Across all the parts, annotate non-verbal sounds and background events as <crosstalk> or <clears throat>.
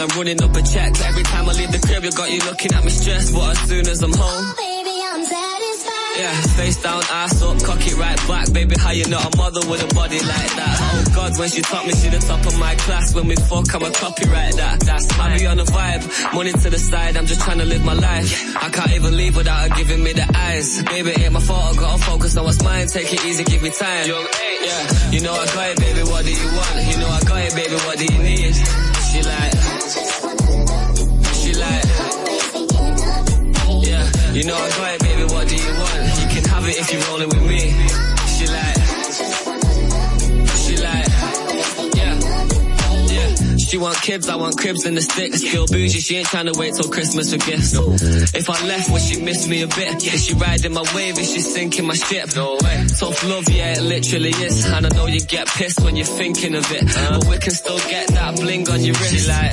I'm running up a check. Every time I leave the crib, you got you looking at me stressed. But as soon as I'm home, oh, baby, I'm satisfied. yeah, face down, ass up, cock it right back. Baby, how you not a mother with a body like that? Oh God, when she taught me, she the top of my class. When we fuck, I'm a copyright that. That's I be on the vibe, money to the side. I'm just trying to live my life. I can't even leave without her giving me the eyes. Baby, ain't my fault. I gotta focus on what's mine. Take it easy, give me time. Yeah, you know I got it, baby. What do you want? You know I got it, baby. What do you need? She like, you know I got it, baby. What do you want? You can have it if you're rolling with me. She like, she like, yeah, yeah. She want kids, I want cribs and the sticks. Feel bougie, she ain't trying to wait till Christmas for gifts. If I left, would she miss me a bit? Is she riding my wave? Is she sinking my ship? No way. Tough love, yeah, it literally is. And I know you get pissed when you're thinking of it. Uh-huh. But we can still get that bling on your wrist. She like,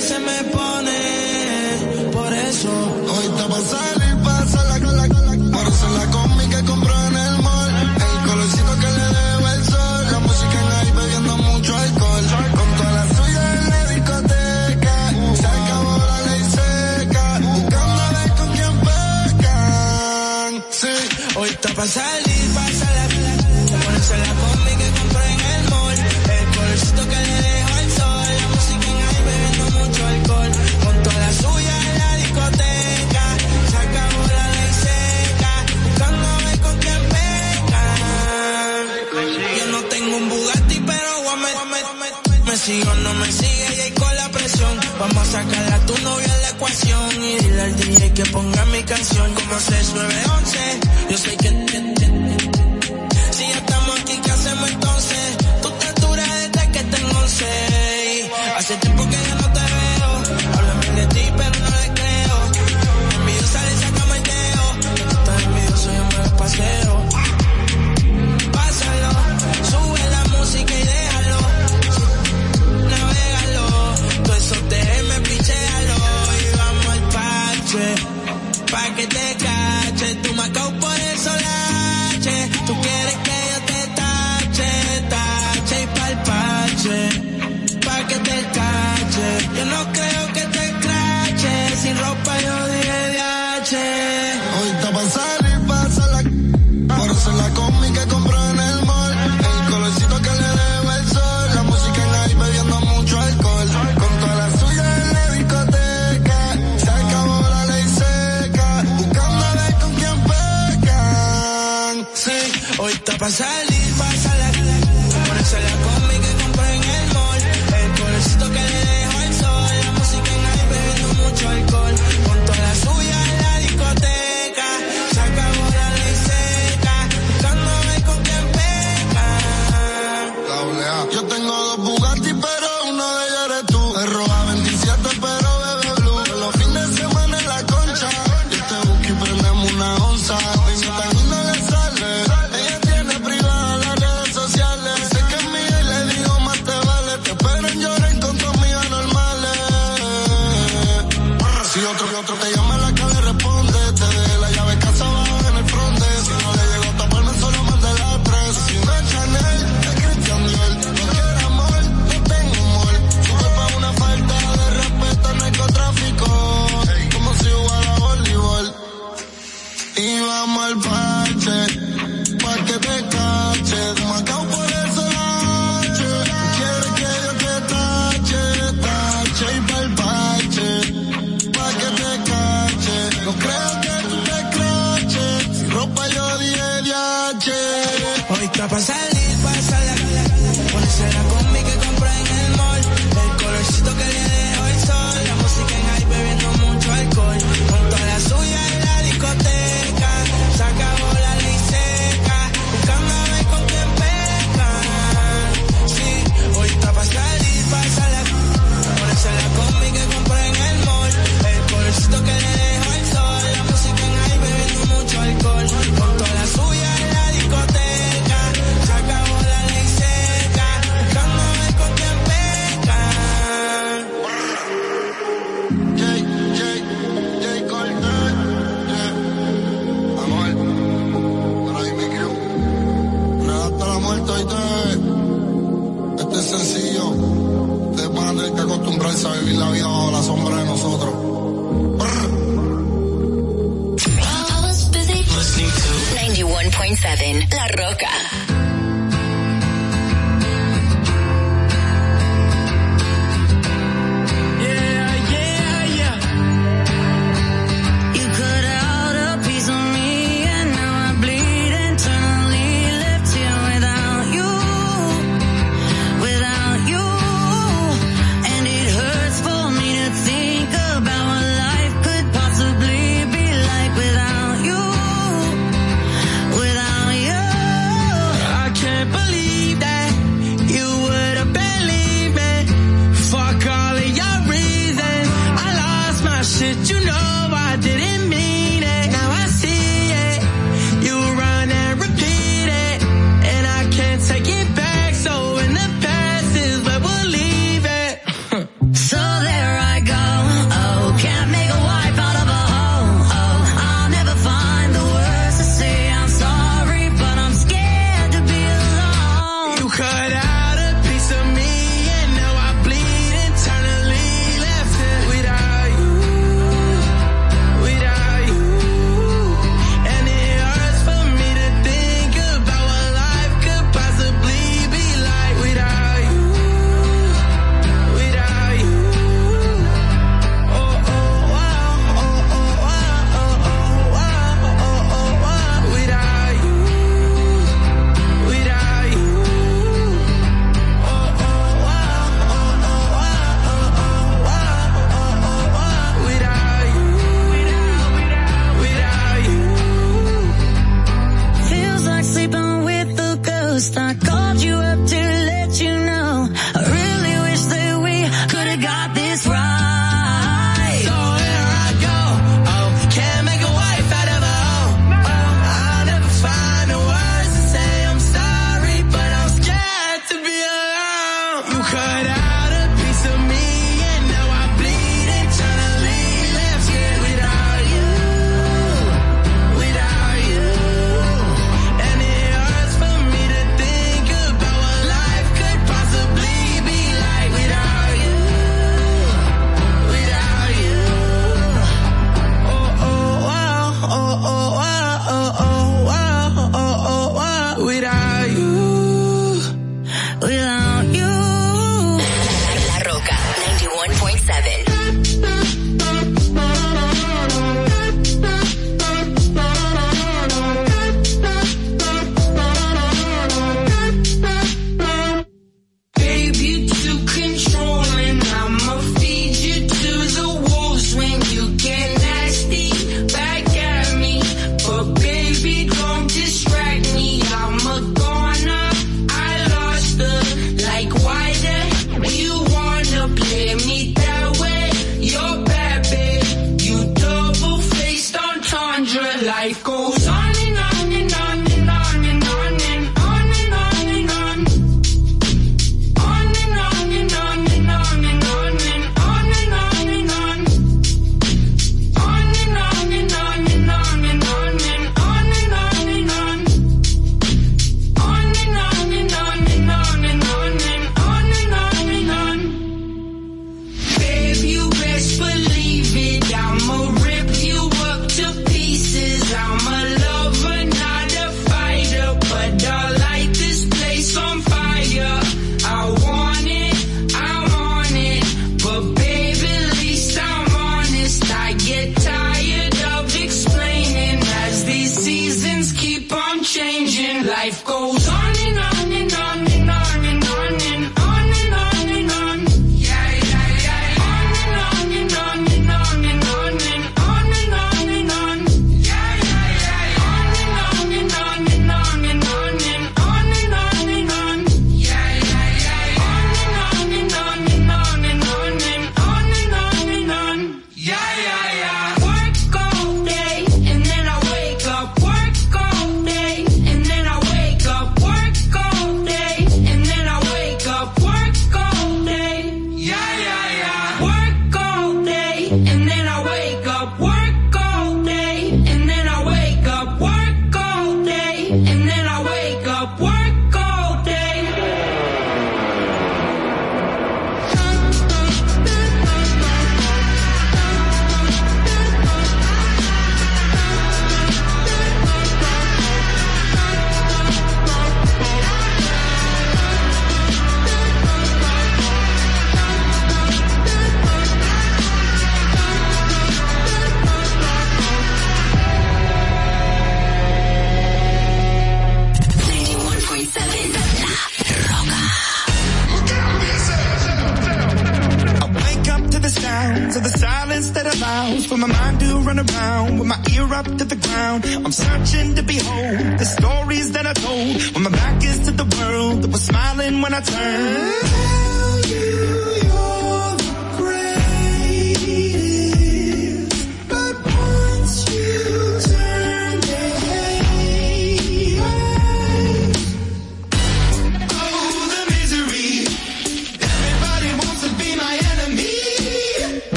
se me pone, por eso. Hoy está para salir, para sala la cola, para hacer la comida que compró en el mall, el colorcito que le debe el sol, la música en bebiendo mucho alcohol, con toda la suya en la discoteca, se acabó la ley seca, buscando a ver con quién pecan, sí, hoy está para salir. a tu novia la ecuación y dile al DJ que ponga mi canción como 6911. Yo sé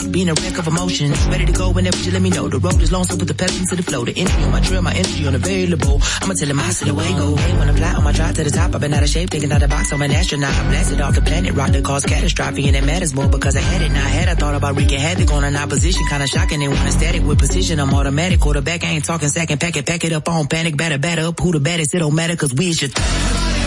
being a wreck of emotions. Ready to go whenever you let me know. The road is long, so put the pedal to the flow. The energy on my trail, my energy unavailable. I'ma tell him I said the way go. Hey, when I fly on my drive to the top, I've been out of shape, thinking out the box. I'm an astronaut. I blasted off the planet, rock that caused catastrophe, and it matters more because I had it. Now I had I thought about wreaking havoc on an opposition. Kinda shocking, they want a static with precision. I'm automatic. Quarterback, I ain't talking second packet. Pack it up on panic, batter, batter up. Who the baddest? It don't matter, cause we is your th-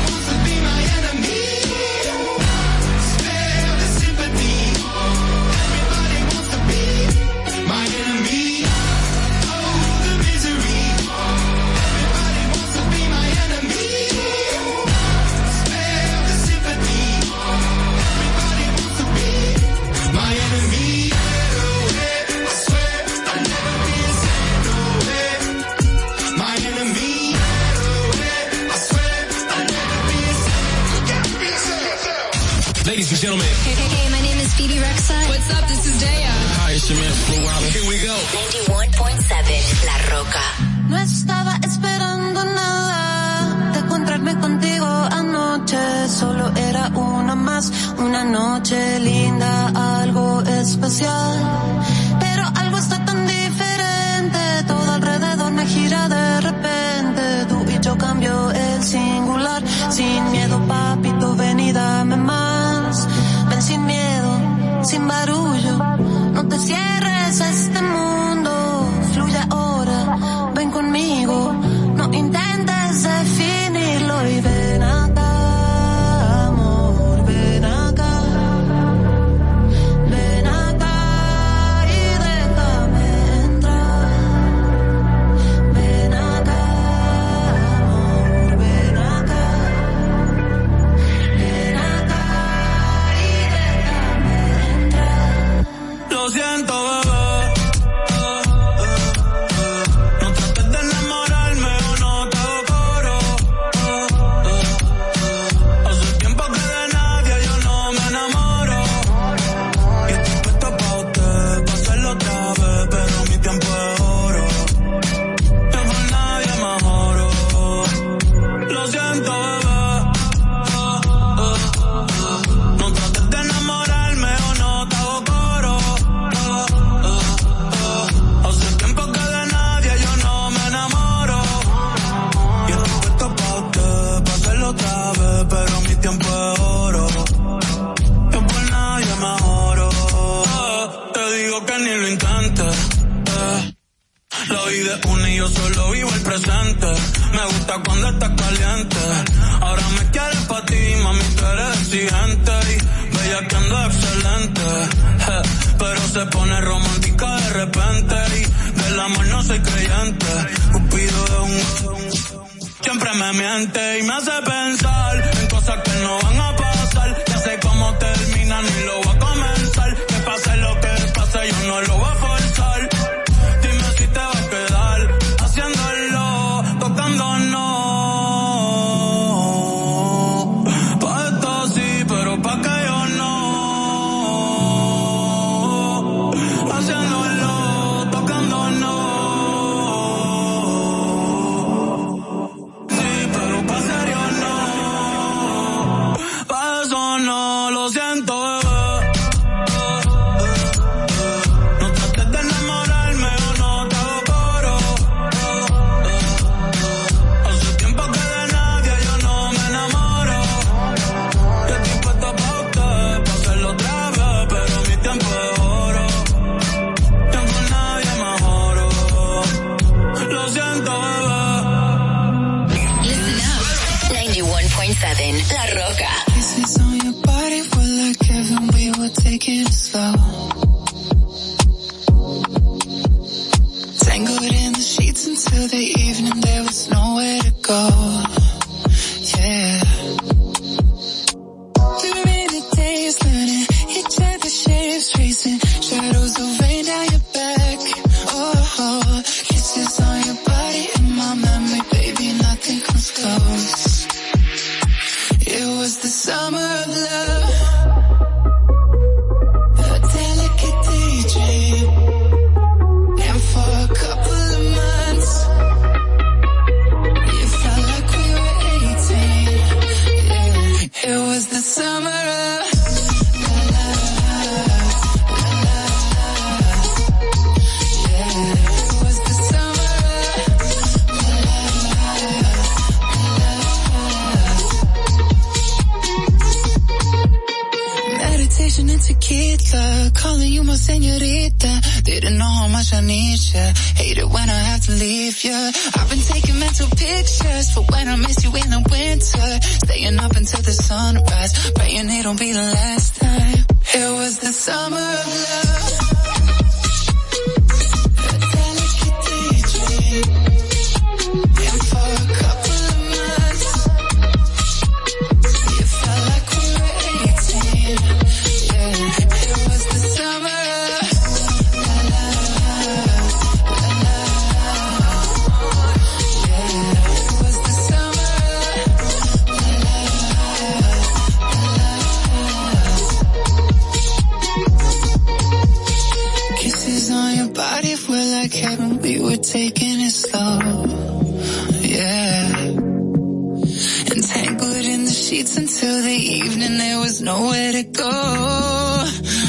until the evening, there was nowhere to go.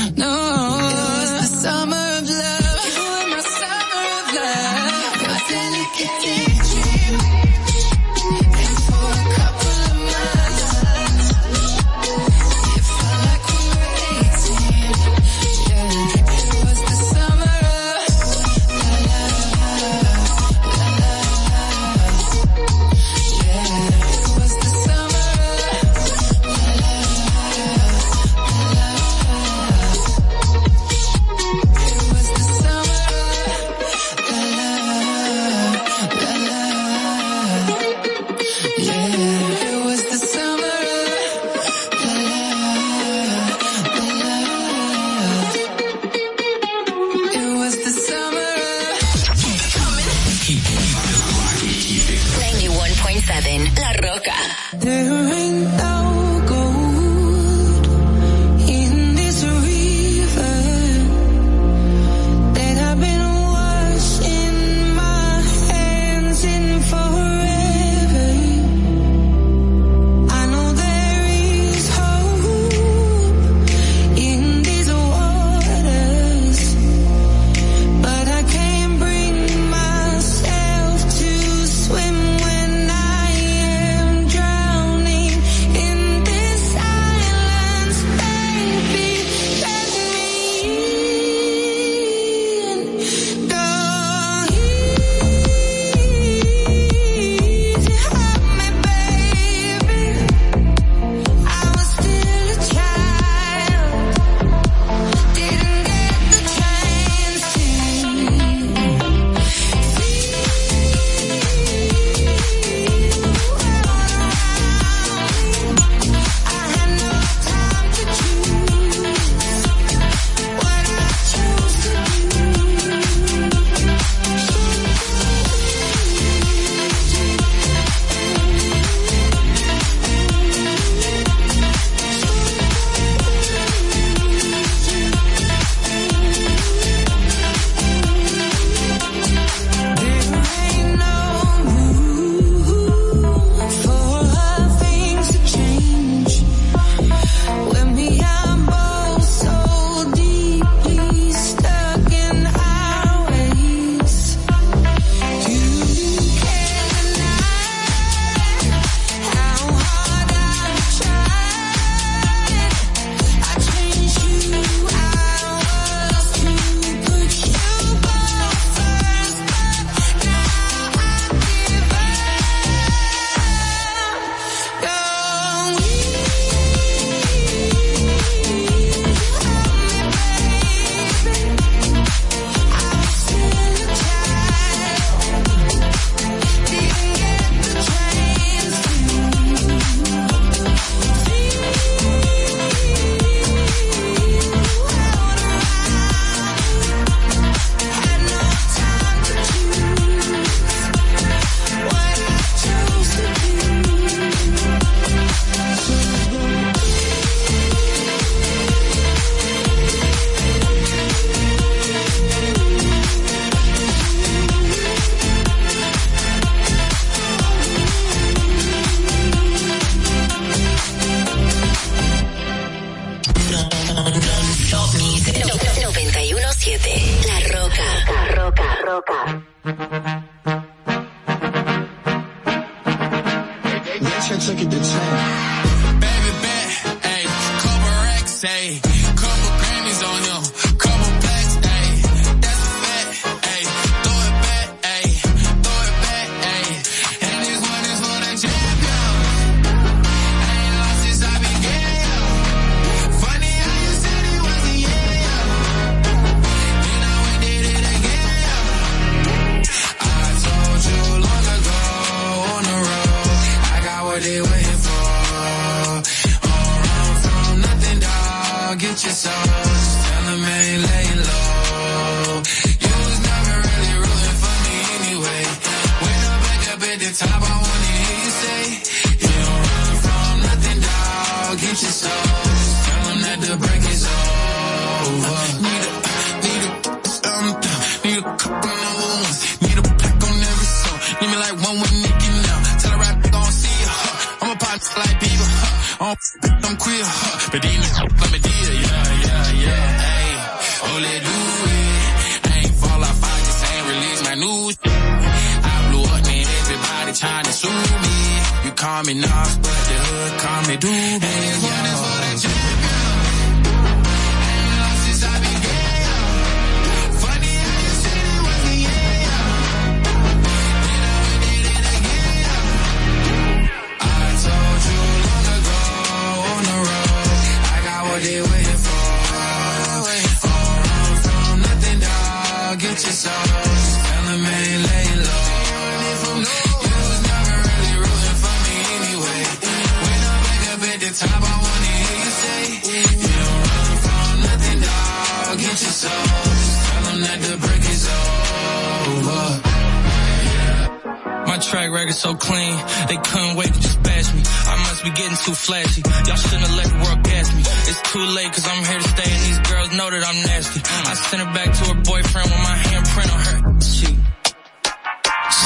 So clean, they couldn't wait to just bash me. I must be getting too flashy. Y'all shouldn't have let the world gas me. It's too late cause I'm here to stay and these girls know that I'm nasty. I sent her back to her boyfriend with my handprint on her cheek.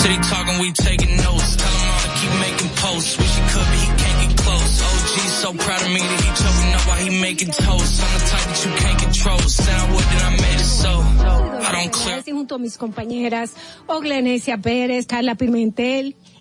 City talking, we taking notes. Tell him all to keep making posts. Wish he could, but he can't get close. OG's so proud of me that he choking up while he making toast. I'm the type that you can't control. Said I would, then I made it so. I don't clear. Y junto a mis compañeras Oglenesia Pérez, Carla Pimentel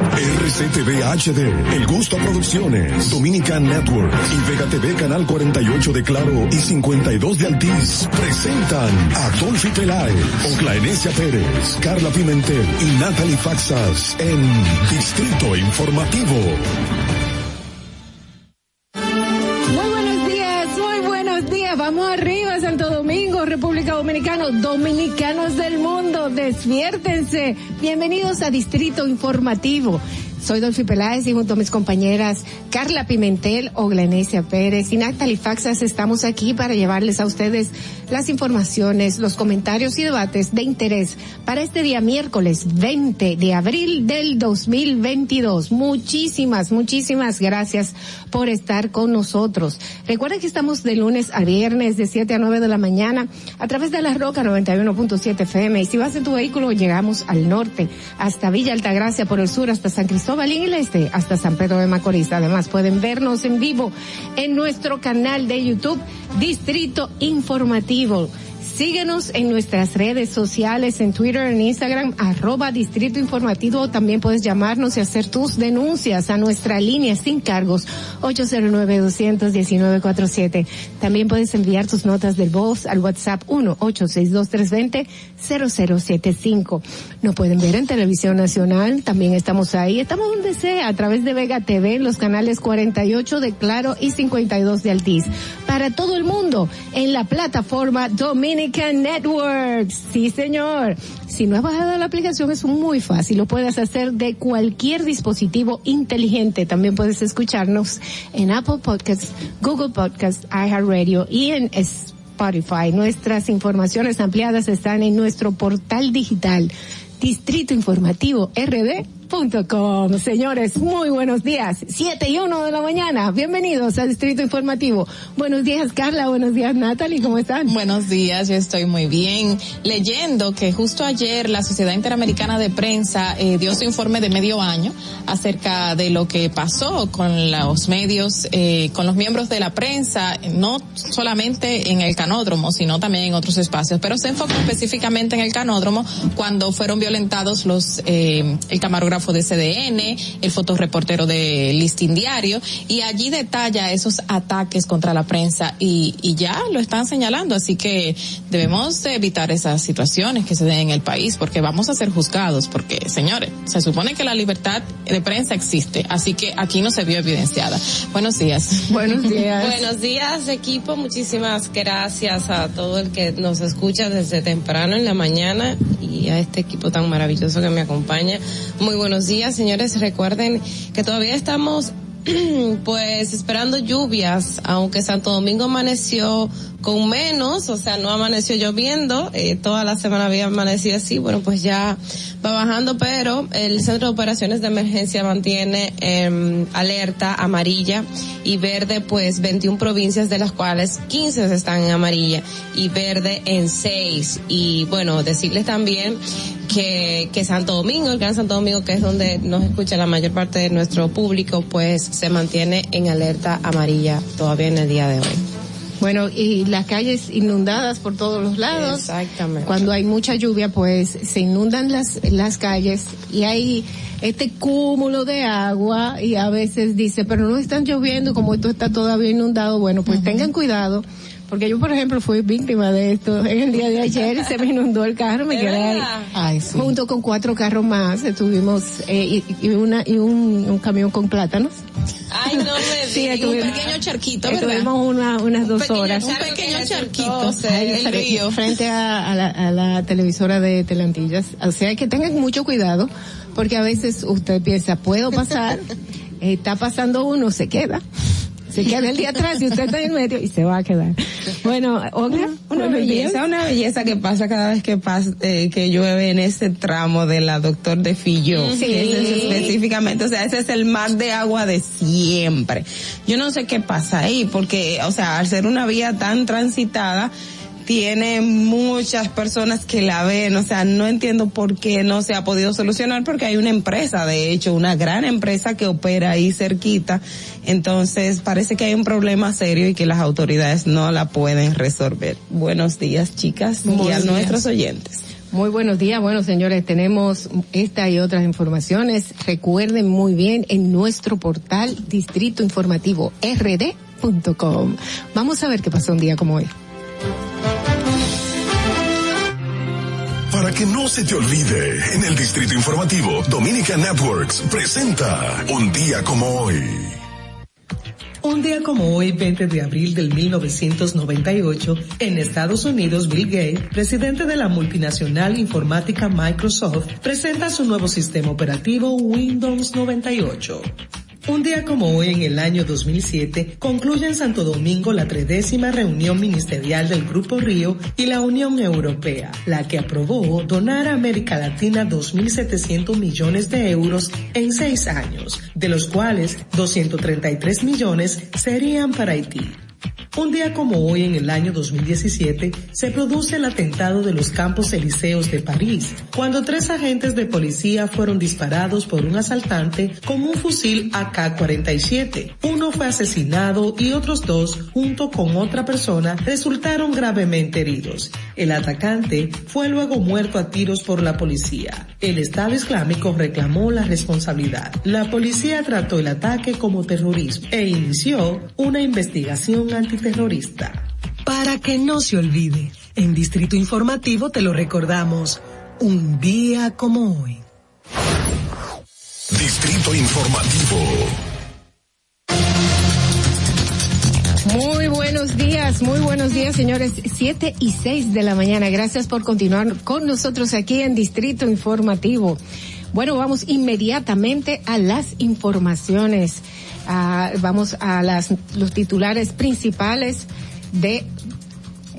RCTV HD, El Gusto Producciones, Dominican Network y Vega TV Canal 48 de Claro y 52 de Altiz presentan a Dolphy Peláez, Oclaenecia Pérez, Carla Pimentel y Natalie Faxas en Distrito Informativo. Muy buenos días. Vamos arriba, Santo Domingo, República Dominicana, mundo, despiértense. Bienvenidos a Distrito Informativo. Soy Dolphy Peláez y junto a mis compañeras Carla Pimentel, Oglenesia Pérez y Natalie Faxas estamos aquí para llevarles a ustedes las informaciones, los comentarios y debates de interés para este día miércoles 20 de abril del 2022. Muchísimas, muchísimas gracias por estar con nosotros. Recuerden que estamos de lunes a viernes de 7 a 9 de la mañana a través de la Roca 91.7 FM y si vas en tu vehículo llegamos al norte hasta Villa Altagracia por el sur hasta San Cristóbal y en el este hasta San Pedro de Macorís. Además pueden vernos en vivo en nuestro canal de YouTube Distrito Informativo. Síguenos en nuestras redes sociales, en Twitter, en Instagram, arroba Distrito Informativo. También puedes llamarnos y hacer tus denuncias a nuestra línea sin cargos, 809-219-47. También puedes enviar tus notas del voz al WhatsApp 1-862-320-0075. Nos pueden ver en Televisión Nacional, también estamos ahí. Estamos donde sea, a través de Vega TV, los canales 48 de Claro y 52 de Altiz. Para todo el mundo, en la plataforma Dominican Networks. Sí, señor. Si no has bajado la aplicación es muy fácil, lo puedes hacer de cualquier dispositivo inteligente. También puedes escucharnos en Apple Podcasts, Google Podcasts, iHeartRadio y en Spotify. Nuestras informaciones ampliadas están en nuestro portal digital Distrito Informativo RD.com. Señores, muy buenos días. Siete y uno de la mañana. Bienvenidos a Distrito Informativo. Buenos días, Carla. Buenos días, Natalie. ¿Cómo están? Buenos días, yo estoy muy bien. Leyendo que justo ayer la Sociedad Interamericana de Prensa eh, dio su informe de medio año acerca de lo que pasó con los medios, eh, con los miembros de la prensa, no solamente en el canódromo, sino también en otros espacios, pero se enfocó específicamente en el canódromo cuando fueron violentados los, eh, el camarógrafo de CDN, el fotoreportero de Listín Diario, y allí detalla esos ataques contra la prensa y, y ya lo están señalando, así que debemos evitar esas situaciones que se den en el país porque vamos a ser juzgados, porque señores, se supone que la libertad de prensa existe, así que aquí no se vio evidenciada. Buenos días. Buenos <laughs> días. Buenos días, equipo. Muchísimas gracias a todo el que nos escucha desde temprano en la mañana y a este equipo tan maravilloso que me acompaña. Muy buenos días, señores. Recuerden que todavía estamos <clears throat> pues esperando lluvias, aunque Santo Domingo amaneció con menos, o sea, no amaneció lloviendo, eh, toda la semana había amanecido así, bueno, pues ya va bajando, pero el Centro de Operaciones de Emergencia mantiene eh, alerta amarilla y verde, pues 21 provincias de las cuales 15 están en amarilla y verde en 6. Y bueno, decirles también que, que Santo Domingo, el Gran Santo Domingo, que es donde nos escucha la mayor parte de nuestro público, pues se mantiene en alerta amarilla todavía en el día de hoy. Bueno, y las calles inundadas por todos los lados. Exactamente. Cuando hay mucha lluvia, pues se inundan las, las calles y hay este cúmulo de agua y a veces dice, pero no están lloviendo como esto está todavía inundado. Bueno, pues tengan cuidado. Porque yo, por ejemplo, fui víctima de esto. En el día de ayer se me inundó el carro, me ¿De quedé ahí. Ay, sí. Junto con cuatro carros más, estuvimos, eh, y, y una, y un, un camión con plátanos. Ay, no me <laughs> Sí, estuvimos- Un pequeño charquito, ¿verdad? Estuvimos una, unas dos pequeño horas. Un pequeño charquito, el río. frente a, a la, a la televisora de Telantillas. O sea, que tengan mucho cuidado, porque a veces usted piensa, puedo pasar, <laughs> está pasando uno, se queda. Se queda el día atrás y usted está en medio y se va a quedar. Bueno, Olga, Una belleza, una belleza que pasa cada vez que pasa, eh, que llueve en ese tramo de la doctor de Filló. Sí. Ese es específicamente, o sea, ese es el mar de agua de siempre. Yo no sé qué pasa ahí, porque, o sea, al ser una vía tan transitada, tiene muchas personas que la ven, o sea, no entiendo por qué no se ha podido solucionar porque hay una empresa, de hecho, una gran empresa que opera ahí cerquita, entonces parece que hay un problema serio y que las autoridades no la pueden resolver. Buenos días, chicas, y a días. nuestros oyentes. Muy buenos días. Bueno, señores, tenemos esta y otras informaciones. Recuerden muy bien en nuestro portal Distrito Informativo rd.com. Vamos a ver qué pasó un día como hoy. Para que no se te olvide, en el Distrito Informativo, Dominica Networks presenta Un día como hoy. Un día como hoy, 20 de abril del 1998, en Estados Unidos, Bill Gates, presidente de la multinacional informática Microsoft, presenta su nuevo sistema operativo Windows 98. Un día como hoy, en el año 2007, concluye en Santo Domingo la tredécima reunión ministerial del Grupo Río y la Unión Europea, la que aprobó donar a América Latina 2.700 millones de euros en seis años, de los cuales 233 millones serían para Haití. Un día como hoy, en el año 2017, se produce el atentado de los Campos Elíseos de París, cuando tres agentes de policía fueron disparados por un asaltante con un fusil AK-47. Uno fue asesinado y otros dos, junto con otra persona, resultaron gravemente heridos. El atacante fue luego muerto a tiros por la policía. El Estado Islámico reclamó la responsabilidad. La policía trató el ataque como terrorismo e inició una investigación antiterrorista. Para que no se olvide, en Distrito Informativo te lo recordamos, un día como hoy. Distrito Informativo. Muy buenos días, muy buenos días, señores. Siete y seis de la mañana. Gracias por continuar con nosotros aquí en Distrito Informativo. Bueno, vamos inmediatamente a las informaciones. Ah, vamos a las, los titulares principales de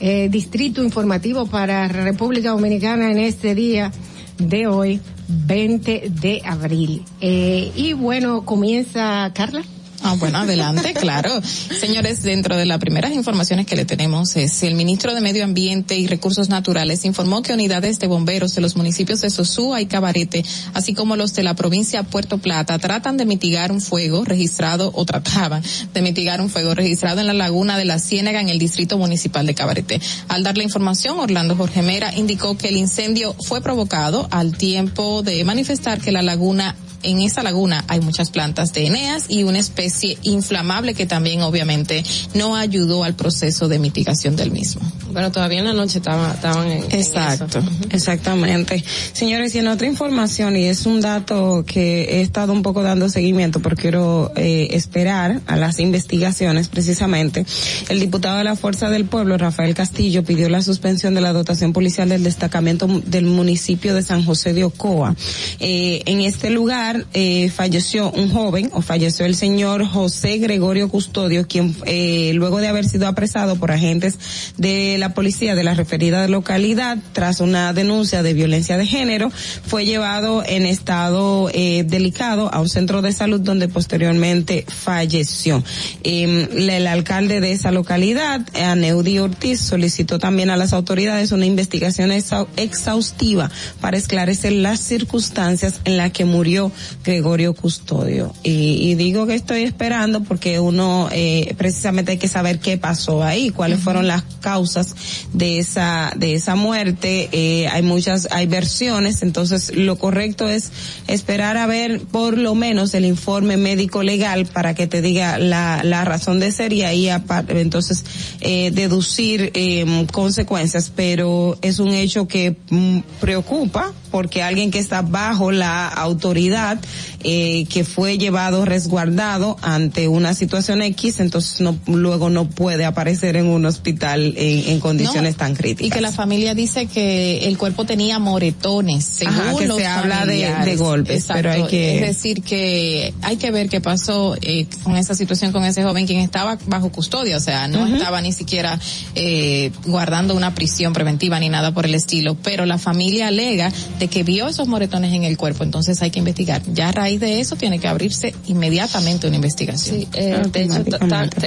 eh, Distrito Informativo para República Dominicana en este día de hoy, 20 de abril. Eh, y bueno, comienza Carla. Ah, bueno, adelante, <laughs> claro. Señores, dentro de las primeras informaciones que le tenemos es el ministro de Medio Ambiente y Recursos Naturales informó que unidades de bomberos de los municipios de Sosúa y Cabarete, así como los de la provincia de Puerto Plata, tratan de mitigar un fuego registrado o trataban de mitigar un fuego registrado en la laguna de la Ciénaga en el distrito municipal de Cabarete. Al dar la información, Orlando Jorge Mera indicó que el incendio fue provocado al tiempo de manifestar que la laguna en esa laguna hay muchas plantas de Eneas y una especie inflamable que también obviamente no ayudó al proceso de mitigación del mismo. Bueno, todavía en la noche estaba, estaban en, en Exacto, eso. exactamente. Señores, y en otra información, y es un dato que he estado un poco dando seguimiento porque quiero eh, esperar a las investigaciones precisamente, el diputado de la Fuerza del Pueblo, Rafael Castillo, pidió la suspensión de la dotación policial del destacamento del municipio de San José de Ocoa. Eh, en este lugar eh, falleció un joven, o falleció el señor José Gregorio Custodio, quien eh, luego de haber sido apresado por agentes de la policía de la referida localidad tras una denuncia de violencia de género, fue llevado en estado eh, delicado a un centro de salud donde posteriormente falleció. Eh, el alcalde de esa localidad, Aneudi Ortiz, solicitó también a las autoridades una investigación exhaustiva para esclarecer las circunstancias en las que murió Gregorio Custodio. Y, y digo que estoy esperando porque uno eh, precisamente hay que saber qué pasó ahí, cuáles fueron las causas de esa de esa muerte. Eh, hay muchas hay versiones, entonces lo correcto es esperar a ver por lo menos el informe médico legal para que te diga la, la razón de ser y ahí entonces eh, deducir eh, consecuencias, pero es un hecho que mm, preocupa porque alguien que está bajo la autoridad eh, que fue llevado resguardado ante una situación X, entonces no luego no puede aparecer en un hospital en, en condiciones No, tan críticas. Y que la familia dice que el cuerpo tenía moretones, según Ajá, que los se habla de- de golpes, Exacto. pero hay que- Es decir, que hay que ver qué pasó eh, con esa situación con ese joven quien estaba bajo custodia, o sea, no Ujú. estaba ni siquiera eh, guardando una prisión preventiva ni nada por el estilo, pero la familia alega de que vio esos moretones en el cuerpo, entonces hay que investigar. Ya a raíz de eso tiene que abrirse inmediatamente una investigación. Sí, eh, de hecho,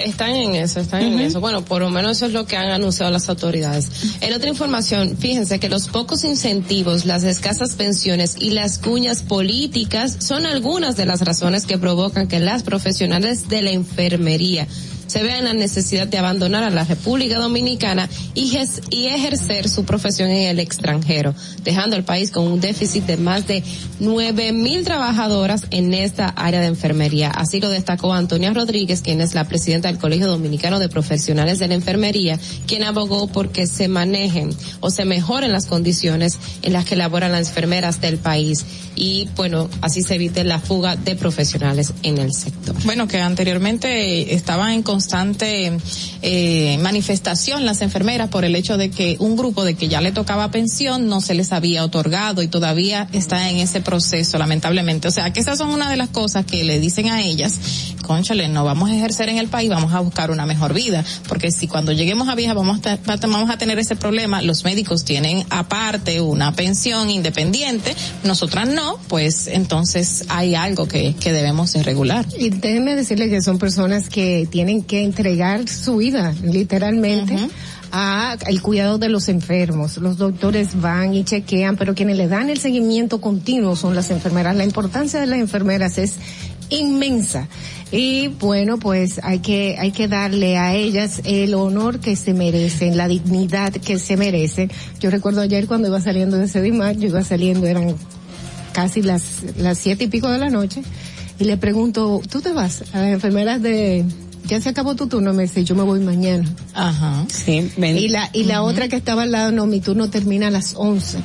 están en eso, están en eso. Bueno, por lo menos eso es lo que han anunciado las autoridades. En otra información, fíjense que los pocos incentivos, las escasas pensiones y las cuñas políticas son algunas de las razones que provocan que las profesionales de la enfermería se vean la necesidad de abandonar a la República Dominicana y, ejercer su profesión en el extranjero, dejando al país con un déficit de más de nueve mil trabajadoras en esta área de enfermería. Así lo destacó Antonia Rodríguez, quien es la presidenta del Colegio Dominicano de Profesionales de la Enfermería, quien abogó porque se manejen o se mejoren las condiciones en las que laboran las enfermeras del país y bueno, así se evite la fuga de profesionales en el sector. Bueno, que anteriormente estaban en constante eh, manifestación las enfermeras por el hecho de que un grupo de que ya le tocaba pensión no se les había otorgado y todavía está en ese proceso, lamentablemente. O sea, que esas son una de las cosas que le dicen a ellas, conchale, no vamos a ejercer en el país, vamos a buscar una mejor vida, porque si cuando lleguemos a vieja vamos a, vamos a tener ese problema, los médicos tienen aparte una pensión independiente, nosotras no, pues entonces hay algo que, que debemos de regular. Y déjenme decirle que son personas que tienen que entregar su vida, literalmente. a el cuidado de los enfermos. Los doctores van y chequean, pero quienes le dan el seguimiento continuo son las enfermeras. La importancia de las enfermeras es inmensa. Y bueno, pues hay que, hay que darle a ellas el honor que se merecen, la dignidad que se merecen. Yo recuerdo ayer cuando iba saliendo de Sedimar, yo iba saliendo, eran casi las, las siete y pico de la noche, y le pregunto, ¿tú te vas? A las enfermeras de, ya se acabó tu turno, me dice, yo me voy mañana. Ajá. Sí, ven. Y la, y la otra que estaba al lado, no, mi turno termina a las 11.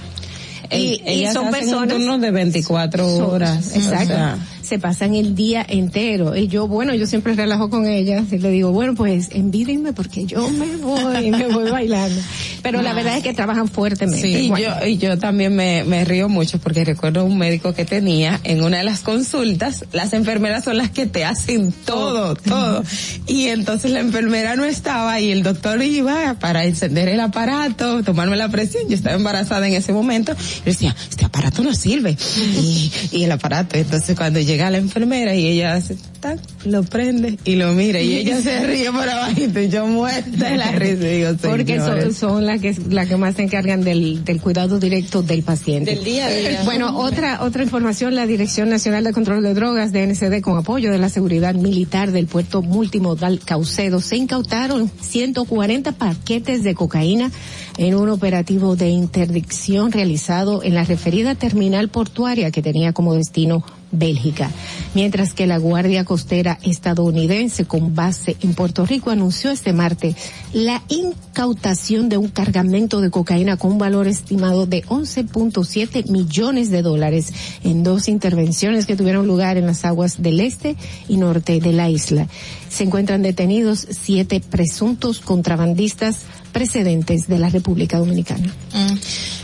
Y, y ellas son hacen un personas. turno de 24 son- horas. exacto. O sea, se pasan el día entero. Y yo, bueno, yo siempre relajo con ellas y le digo, bueno, pues envídenme porque yo me voy, me voy bailando. Pero la verdad es que trabajan fuertemente. Sí, y yo, y yo también me, me río mucho porque recuerdo un médico que tenía en una de las consultas, las enfermeras son las que te hacen todo, todo. Y entonces la enfermera no estaba y el doctor iba para encender el aparato, tomarme la presión, yo estaba embarazada en ese momento, y decía, este aparato no sirve. Y, y el aparato, entonces cuando llega la enfermera y ella hace, tac, lo prende y lo mira y ella se ríe por abajito y yo muerta de la risa y digo, Porque son, las que, las que más se encargan del, del cuidado directo del paciente. Del día a día. Bueno, otra, otra información, la Dirección Nacional de Control de Drogas, DNCD, con apoyo de la Seguridad Militar del Puerto Multimodal Caucedo, se incautaron 140 paquetes de cocaína en un operativo de interdicción realizado en la referida terminal portuaria que tenía como destino Bélgica. Mientras que la Guardia Costera estadounidense con base en Puerto Rico anunció este martes la incautación de un cargamento de cocaína con un valor estimado de 11.7 millones de dólares en dos intervenciones que tuvieron lugar en las aguas del este y norte de la isla. Se encuentran detenidos siete presuntos contrabandistas precedentes de la República Dominicana. Mm.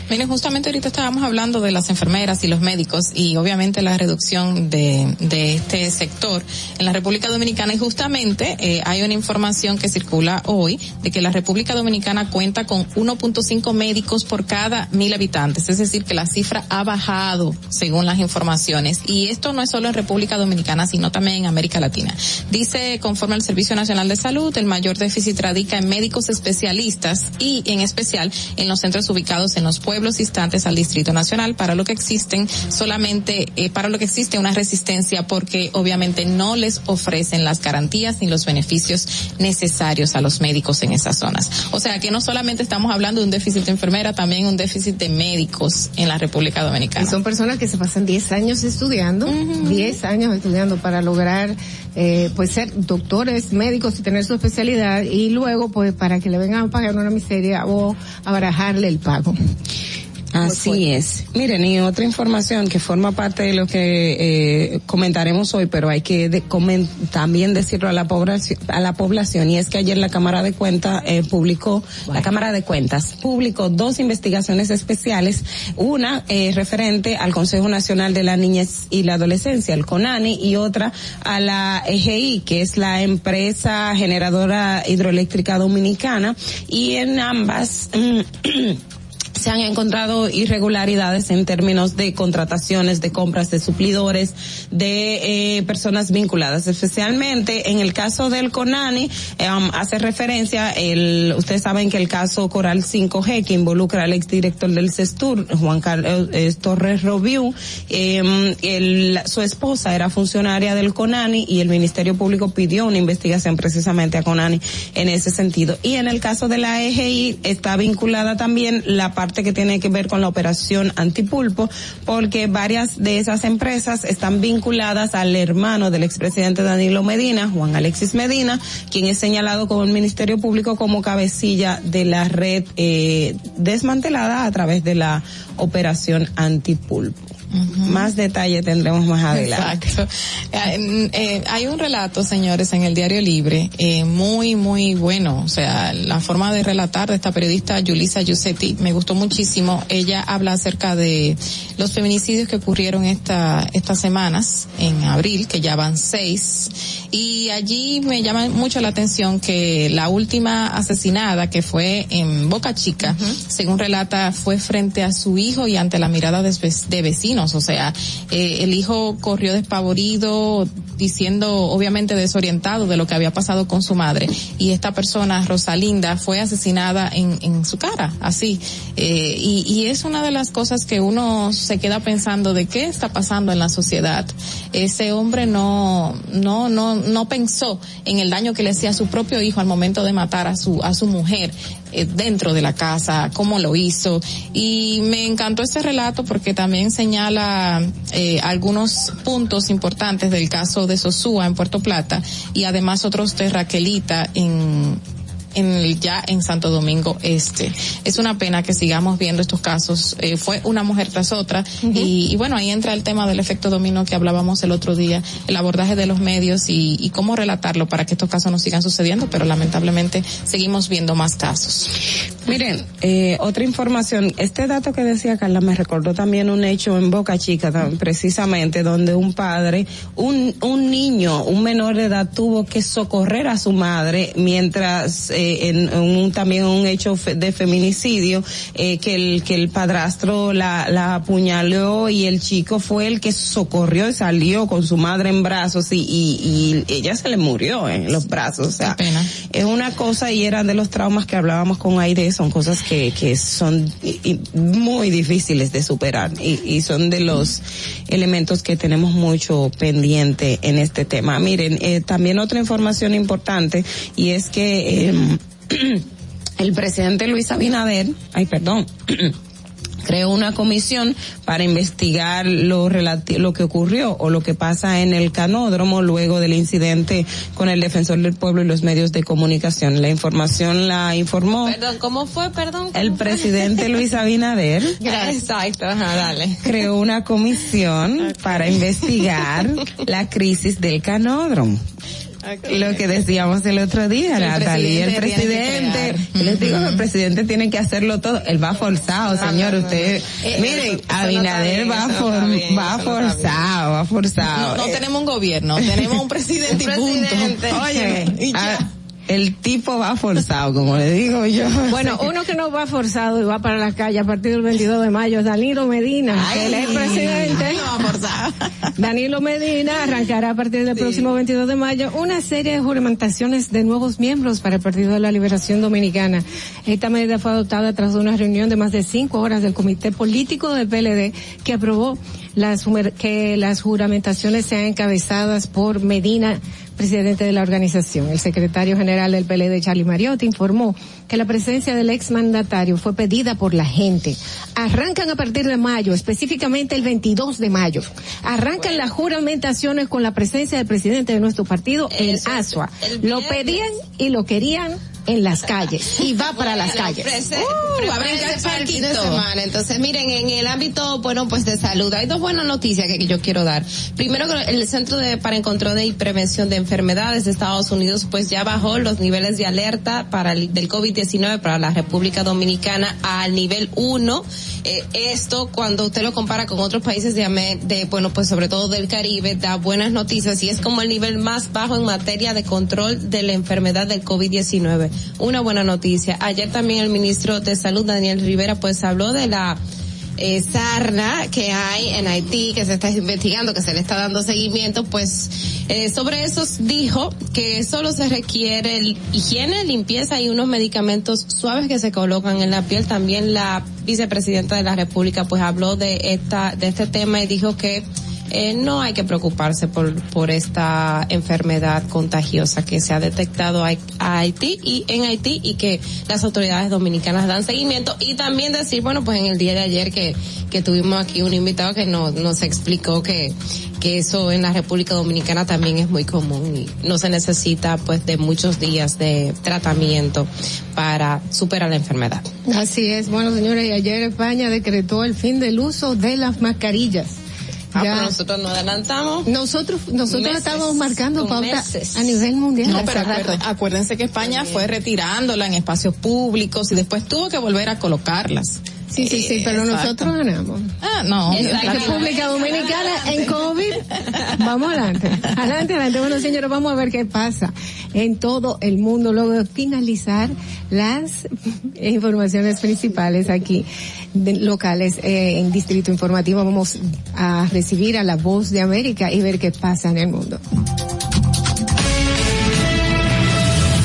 Miren, justamente ahorita estábamos hablando de las enfermeras y los médicos y obviamente la reducción de, de este sector en la República Dominicana y justamente eh, hay una información que circula hoy de que la República Dominicana cuenta con 1.5 médicos por cada mil habitantes, es decir, que la cifra ha bajado según las informaciones y esto no es solo en República Dominicana, sino también en América Latina. Dice, conforme al Servicio Nacional de Salud, el mayor déficit radica en médicos especialistas y en especial en los centros ubicados en los pueblos distantes al Distrito Nacional, para lo que existen solamente, eh, para lo que existe una resistencia porque obviamente no les ofrecen las garantías ni los beneficios necesarios a los médicos en esas zonas. O sea que no solamente estamos hablando de un déficit de enfermera, también un déficit de médicos en la República Dominicana. Y son personas que se pasan 10 años estudiando, 10 años estudiando para lograr eh, pues ser doctores, médicos y tener su especialidad y luego pues para que le vengan a pagar una miseria o a barajarle el pago. Así es. Miren, y otra información que forma parte de lo que eh, comentaremos hoy, pero hay que de- también decirlo a la población, a la población, y es que ayer la Cámara de Cuentas eh, publicó, la Cámara de Cuentas publicó dos investigaciones especiales, una eh, referente al Consejo Nacional de la Niñez y la Adolescencia, el CONANI, y otra a la EGI, que es la empresa generadora hidroeléctrica dominicana, y en ambas <clears throat> se han encontrado irregularidades en términos de contrataciones, de compras de suplidores, de eh, personas vinculadas, especialmente en el caso del CONANI, eh, hace referencia, el, ustedes saben que el caso Coral 5G que involucra al exdirector del CESTUR, Juan Carlos eh, Torres Robiu, eh, el- su esposa era funcionaria del CONANI y el Ministerio Público pidió una investigación precisamente a CONANI en ese sentido. Y en el caso de la EGI está vinculada también la parte que tiene que ver con la operación antipulpo, porque varias de esas empresas están vinculadas al hermano del expresidente Danilo Medina, Juan Alexis Medina, quien es señalado como el Ministerio Público como cabecilla de la red eh, desmantelada a través de la operación antipulpo. Más detalle tendremos más adelante. Exacto. Eh, eh, hay un relato, señores, en el Diario Libre, eh, muy, muy bueno. O sea, la forma de relatar de esta periodista Yulisa Giusetti me gustó muchísimo. Ella habla acerca de los feminicidios que ocurrieron esta, estas semanas, en abril, que ya van seis. Y allí me llama mucho la atención que la última asesinada, que fue en Boca Chica, según relata, fue frente a su hijo y ante la mirada de, de vecinos. O sea, eh, el hijo corrió despavorido, diciendo, obviamente desorientado de lo que había pasado con su madre. Y esta persona, Rosalinda, fue asesinada en, en su cara, así. Eh, y, y es una de las cosas que uno se queda pensando de qué está pasando en la sociedad. Ese hombre no, no, no, no pensó en el daño que le hacía a su propio hijo al momento de matar a su, a su mujer eh, dentro de la casa, cómo lo hizo. Y me encantó ese relato porque también señala eh, algunos puntos importantes del caso de Sosúa en Puerto Plata y además otros de Raquelita en en el- ya en Santo Domingo Este. Es una pena que sigamos viendo estos casos. Eh, fue una mujer tras otra y, y bueno, ahí entra el tema del efecto dominó que hablábamos el otro día, el abordaje de los medios y, y cómo relatarlo para que estos casos no sigan sucediendo, pero lamentablemente seguimos viendo más casos. Miren, eh, otra información, este dato que decía Carla me recordó también un hecho en Boca Chica, precisamente, donde un padre, un, un niño, un menor de edad tuvo que socorrer a su madre mientras eh, en, en un, también un hecho fe- de feminicidio, eh, que el, que el padrastro la, la apuñaló y el chico fue el que socorrió y salió con su madre en brazos y, y, y ella se le murió en los brazos, o sea, es una cosa y eran de los traumas que hablábamos con Aide, son cosas que, que son muy difíciles de superar y, y son de los elementos que tenemos mucho pendiente en este tema. Miren, eh, también otra información importante y es que eh, <clears throat> el presidente Luis Abinader, ay perdón, <clears throat> creó una comisión para investigar lo lo que ocurrió o lo que pasa en el canódromo luego del incidente con el defensor del pueblo y los medios de comunicación. La información la informó Perdón, ¿cómo fue? Perdón. el presidente <laughs> Luis Abinader. Exacto, ajá, dale. Creó una comisión para investigar la crisis del canódromo. Lo que decíamos el otro día, El Natalia, el presidente yo les digo que el presidente tiene que hacerlo todo, él va forzado, señor, usted, Eh, miren, no Abinader va, no for- bien, va no forzado, va forzado. No, no Eh, tenemos un gobierno, tenemos un <laughs> presidente y punto. Oye, ah, el tipo va forzado, como le digo yo. Bueno, uno que no va forzado y va para la calle a partir del 22 de mayo es Danilo Medina, que él es presidente. Danilo Medina arrancará a partir del próximo 22 de mayo una serie de juramentaciones de nuevos miembros para el Partido de la Liberación Dominicana. Esta medida fue adoptada tras una reunión de más de cinco horas del Comité Político del PLD que aprobó las, que las juramentaciones sean encabezadas por Medina presidente de la organización. El secretario general del PLD, Charlie Mariotti, informó que la presencia del exmandatario fue pedida por la gente. Arrancan a partir de mayo, específicamente el 22 de mayo. Arrancan las juramentaciones con la presencia del presidente de nuestro partido en Asua. Lo pedían y lo querían en las calles. Y va para las calles. Prese- Uh, prepárense a brincar para el fin de semana. Entonces, miren, en el ámbito, bueno, pues de salud, hay dos buenas noticias que yo quiero dar. Primero, el Centro de, para el Control y Prevención de Enfermedades de Estados Unidos, pues ya bajó los niveles de alerta para el, del COVID-19 para la República Dominicana al nivel 1. Eh, esto, cuando usted lo compara con otros países de, de, bueno, pues sobre todo del Caribe, da buenas noticias y es como el nivel más bajo en materia de control de la enfermedad del COVID-19. Una buena noticia. Ayer también el ministro de Salud, Daniel Rivera, pues habló de la eh, sarna que hay en Haití, que se está investigando, que se le está dando seguimiento, pues eh, sobre eso dijo que solo se requiere higiene, limpieza y unos medicamentos suaves que se colocan en la piel. También la vicepresidenta de la República pues habló de esta de este tema y dijo que eh, no hay que preocuparse por, por esta enfermedad contagiosa que se ha detectado a, Haití y en Haití y que las autoridades dominicanas dan seguimiento y también decir, bueno, pues en el día de ayer que, que tuvimos aquí un invitado que nos, nos explicó que, que eso en la República Dominicana también es muy común y no se necesita pues de muchos días de tratamiento para superar la enfermedad. Así es. Bueno, señores, ayer España decretó el fin del uso de las mascarillas. Ah, Ya- pero nosotros nos adelantamos. Nosotros, nosotros Meses, estamos marcando pauta meses. a nivel mundial. No, pero acuérdense que España fue retirándola en espacios públicos y después tuvo que volver a colocarlas. Sí, sí, sí, pero Exacto. nosotros ganamos. Ah, no. La República Dominicana en COVID. Vamos adelante. Adelante, adelante. Bueno, señores, vamos a ver qué pasa en todo el mundo luego de finalizar las <laughs> informaciones principales aquí locales eh, en Distrito Informativo. Vamos a recibir a la voz de América y ver qué pasa en el mundo.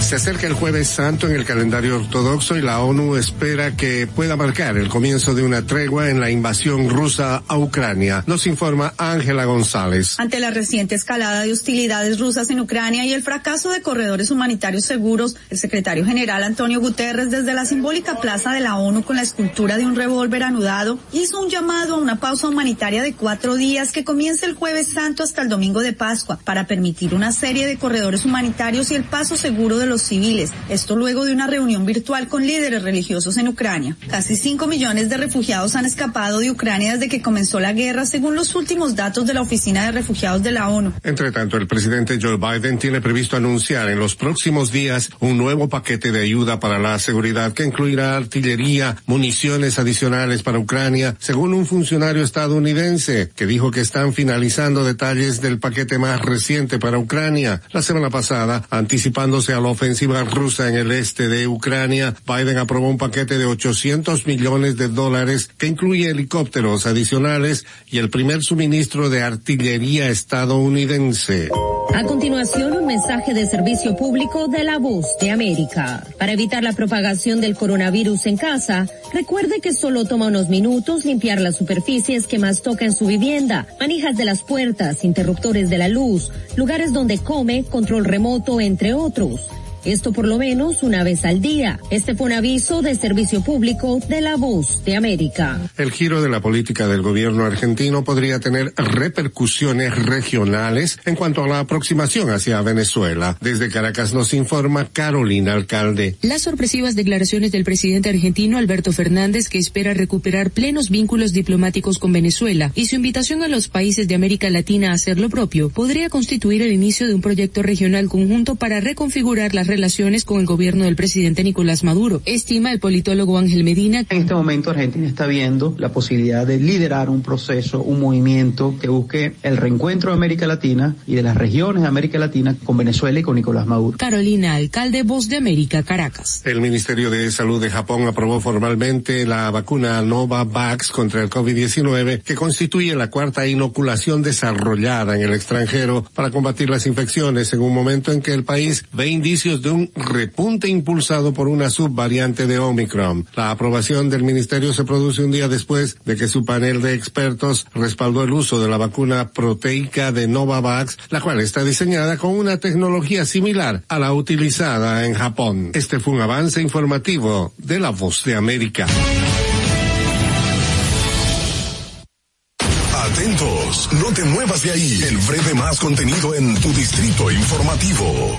Se acerca el jueves santo en el calendario ortodoxo y la ONU espera que pueda marcar el comienzo de una tregua en la invasión rusa a Ucrania. Nos informa Ángela González. Ante la reciente escalada de hostilidades rusas en Ucrania y el fracaso de corredores humanitarios seguros, el secretario general Antonio Guterres desde la simbólica plaza de la ONU con la escultura de un revólver anudado hizo un llamado a una pausa humanitaria de cuatro días que comienza el jueves santo hasta el domingo de Pascua para permitir una serie de corredores humanitarios y el paso seguro de los civiles. Esto luego de una reunión virtual con líderes religiosos en Ucrania. Casi 5 millones de refugiados han escapado de Ucrania desde que comenzó la guerra según los últimos datos de la Oficina de Refugiados de la ONU. Entre tanto, el presidente Joe Biden tiene previsto anunciar en los próximos días un nuevo paquete de ayuda para la seguridad que incluirá artillería, municiones adicionales para Ucrania, según un funcionario estadounidense que dijo que están finalizando detalles del paquete más reciente para Ucrania. La semana pasada, anticipándose a la ofensiva rusa en el este de Ucrania, Biden aprobó un paquete de 800 millones de dólares que incluye helicópteros adicionales y el primer suministro de artillería estadounidense. A continuación, un mensaje de servicio público de la voz de América. Para evitar la propagación del coronavirus en casa, recuerde que solo toma unos minutos limpiar las superficies que más toca en su vivienda, manijas de las puertas, interruptores de la luz, lugares donde come, control remoto, entre otros. Esto por lo menos una vez al día. Este fue un aviso de servicio público de la voz de América. El giro de la política del gobierno argentino podría tener repercusiones regionales en cuanto a la aproximación hacia Venezuela. Desde Caracas nos informa Carolina Alcalde. Las sorpresivas declaraciones del presidente argentino Alberto Fernández que espera recuperar plenos vínculos diplomáticos con Venezuela y su invitación a los países de América Latina a hacer lo propio podría constituir el inicio de un proyecto regional conjunto para reconfigurar las relaciones con el gobierno del presidente Nicolás Maduro, estima el politólogo Ángel Medina. En este momento Argentina está viendo la posibilidad de liderar un proceso, un movimiento que busque el reencuentro de América Latina y de las regiones de América Latina con Venezuela y con Nicolás Maduro. Carolina Alcalde, Voz de América, Caracas. El Ministerio de Salud de Japón aprobó formalmente la vacuna Novavax contra el COVID-19 que constituye la cuarta inoculación desarrollada en el extranjero para combatir las infecciones en un momento en que el país ve indicios de un repunte impulsado por una subvariante de Omicron. La aprobación del ministerio se produce un día después de que su panel de expertos respaldó el uso de la vacuna proteica de Novavax, la cual está diseñada con una tecnología similar a la utilizada en Japón. Este fue un avance informativo de la Voz de América. Atentos, no te muevas de ahí. El breve más contenido en tu distrito informativo.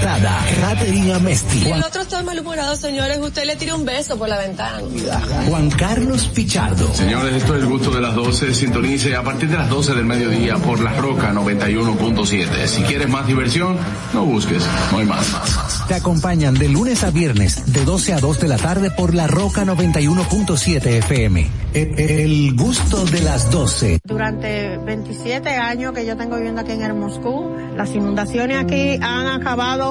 Catherine Amesti. el otro está malhumorado, señores. Usted le tira un beso por la ventana. Juan Carlos Pichardo. Señores, esto es el gusto de las 12. Sintonice a partir de las 12 del mediodía por La Roca 91.7. Si quieres más diversión, no busques, no hay más. Te acompañan de lunes a viernes, de 12 a 2 de la tarde por La Roca 91.7 FM. El, el gusto de las 12. Durante 27 años que yo tengo viviendo aquí en el Moscú, las inundaciones aquí han acabado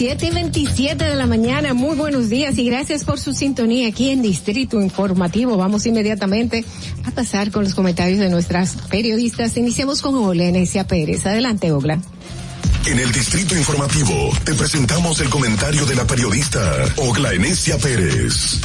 7 y 27 de la mañana, muy buenos días y gracias por su sintonía aquí en Distrito Informativo. Vamos inmediatamente a pasar con los comentarios de nuestras periodistas. Iniciamos con Olenesia Pérez. Adelante, Ogla. En el Distrito Informativo te presentamos el comentario de la periodista Ogla Enesia Pérez.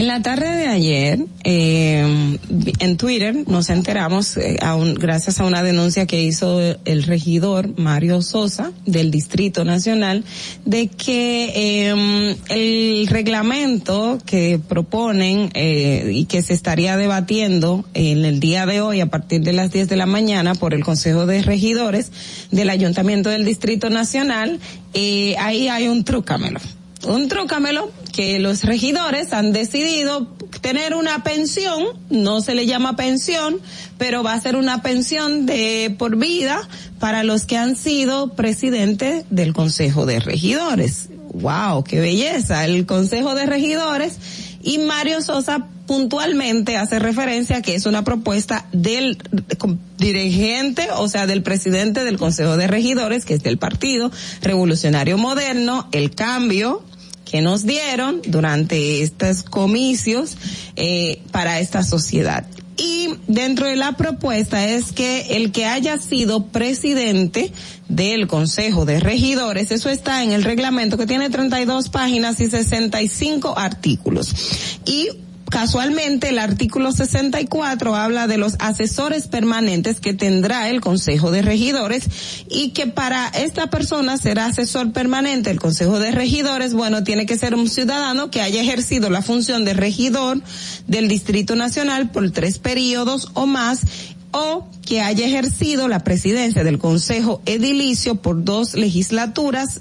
En la tarde de ayer, eh, en Twitter nos enteramos, eh, gracias a una denuncia que hizo el regidor Mario Sosa del Distrito Nacional, de que eh, el reglamento que proponen eh, y que se estaría debatiendo en el día de hoy a partir de las 10 de la mañana por el Consejo de Regidores del Ayuntamiento del Distrito Nacional, eh, ahí hay un trucamelo un trócamelo que los regidores han decidido tener una pensión, no se le llama pensión, pero va a ser una pensión de por vida para los que han sido presidente del Consejo de Regidores. Wow, qué belleza, el Consejo de Regidores y Mario Sosa puntualmente hace referencia a que es una propuesta del dirigente, o sea, del presidente del Consejo de Regidores, que es del Partido Revolucionario Moderno, el cambio que nos dieron durante estos comicios eh, para esta sociedad. Y dentro de la propuesta es que el que haya sido presidente del Consejo de Regidores, eso está en el reglamento que tiene 32 páginas y 65 artículos. Y casualmente el artículo 64 habla de los asesores permanentes que tendrá el Consejo de Regidores y que para esta persona será asesor permanente el Consejo de Regidores, bueno, tiene que ser un ciudadano que haya ejercido la función de regidor del Distrito Nacional por tres periodos o más o que haya ejercido la presidencia del Consejo Edilicio por dos legislaturas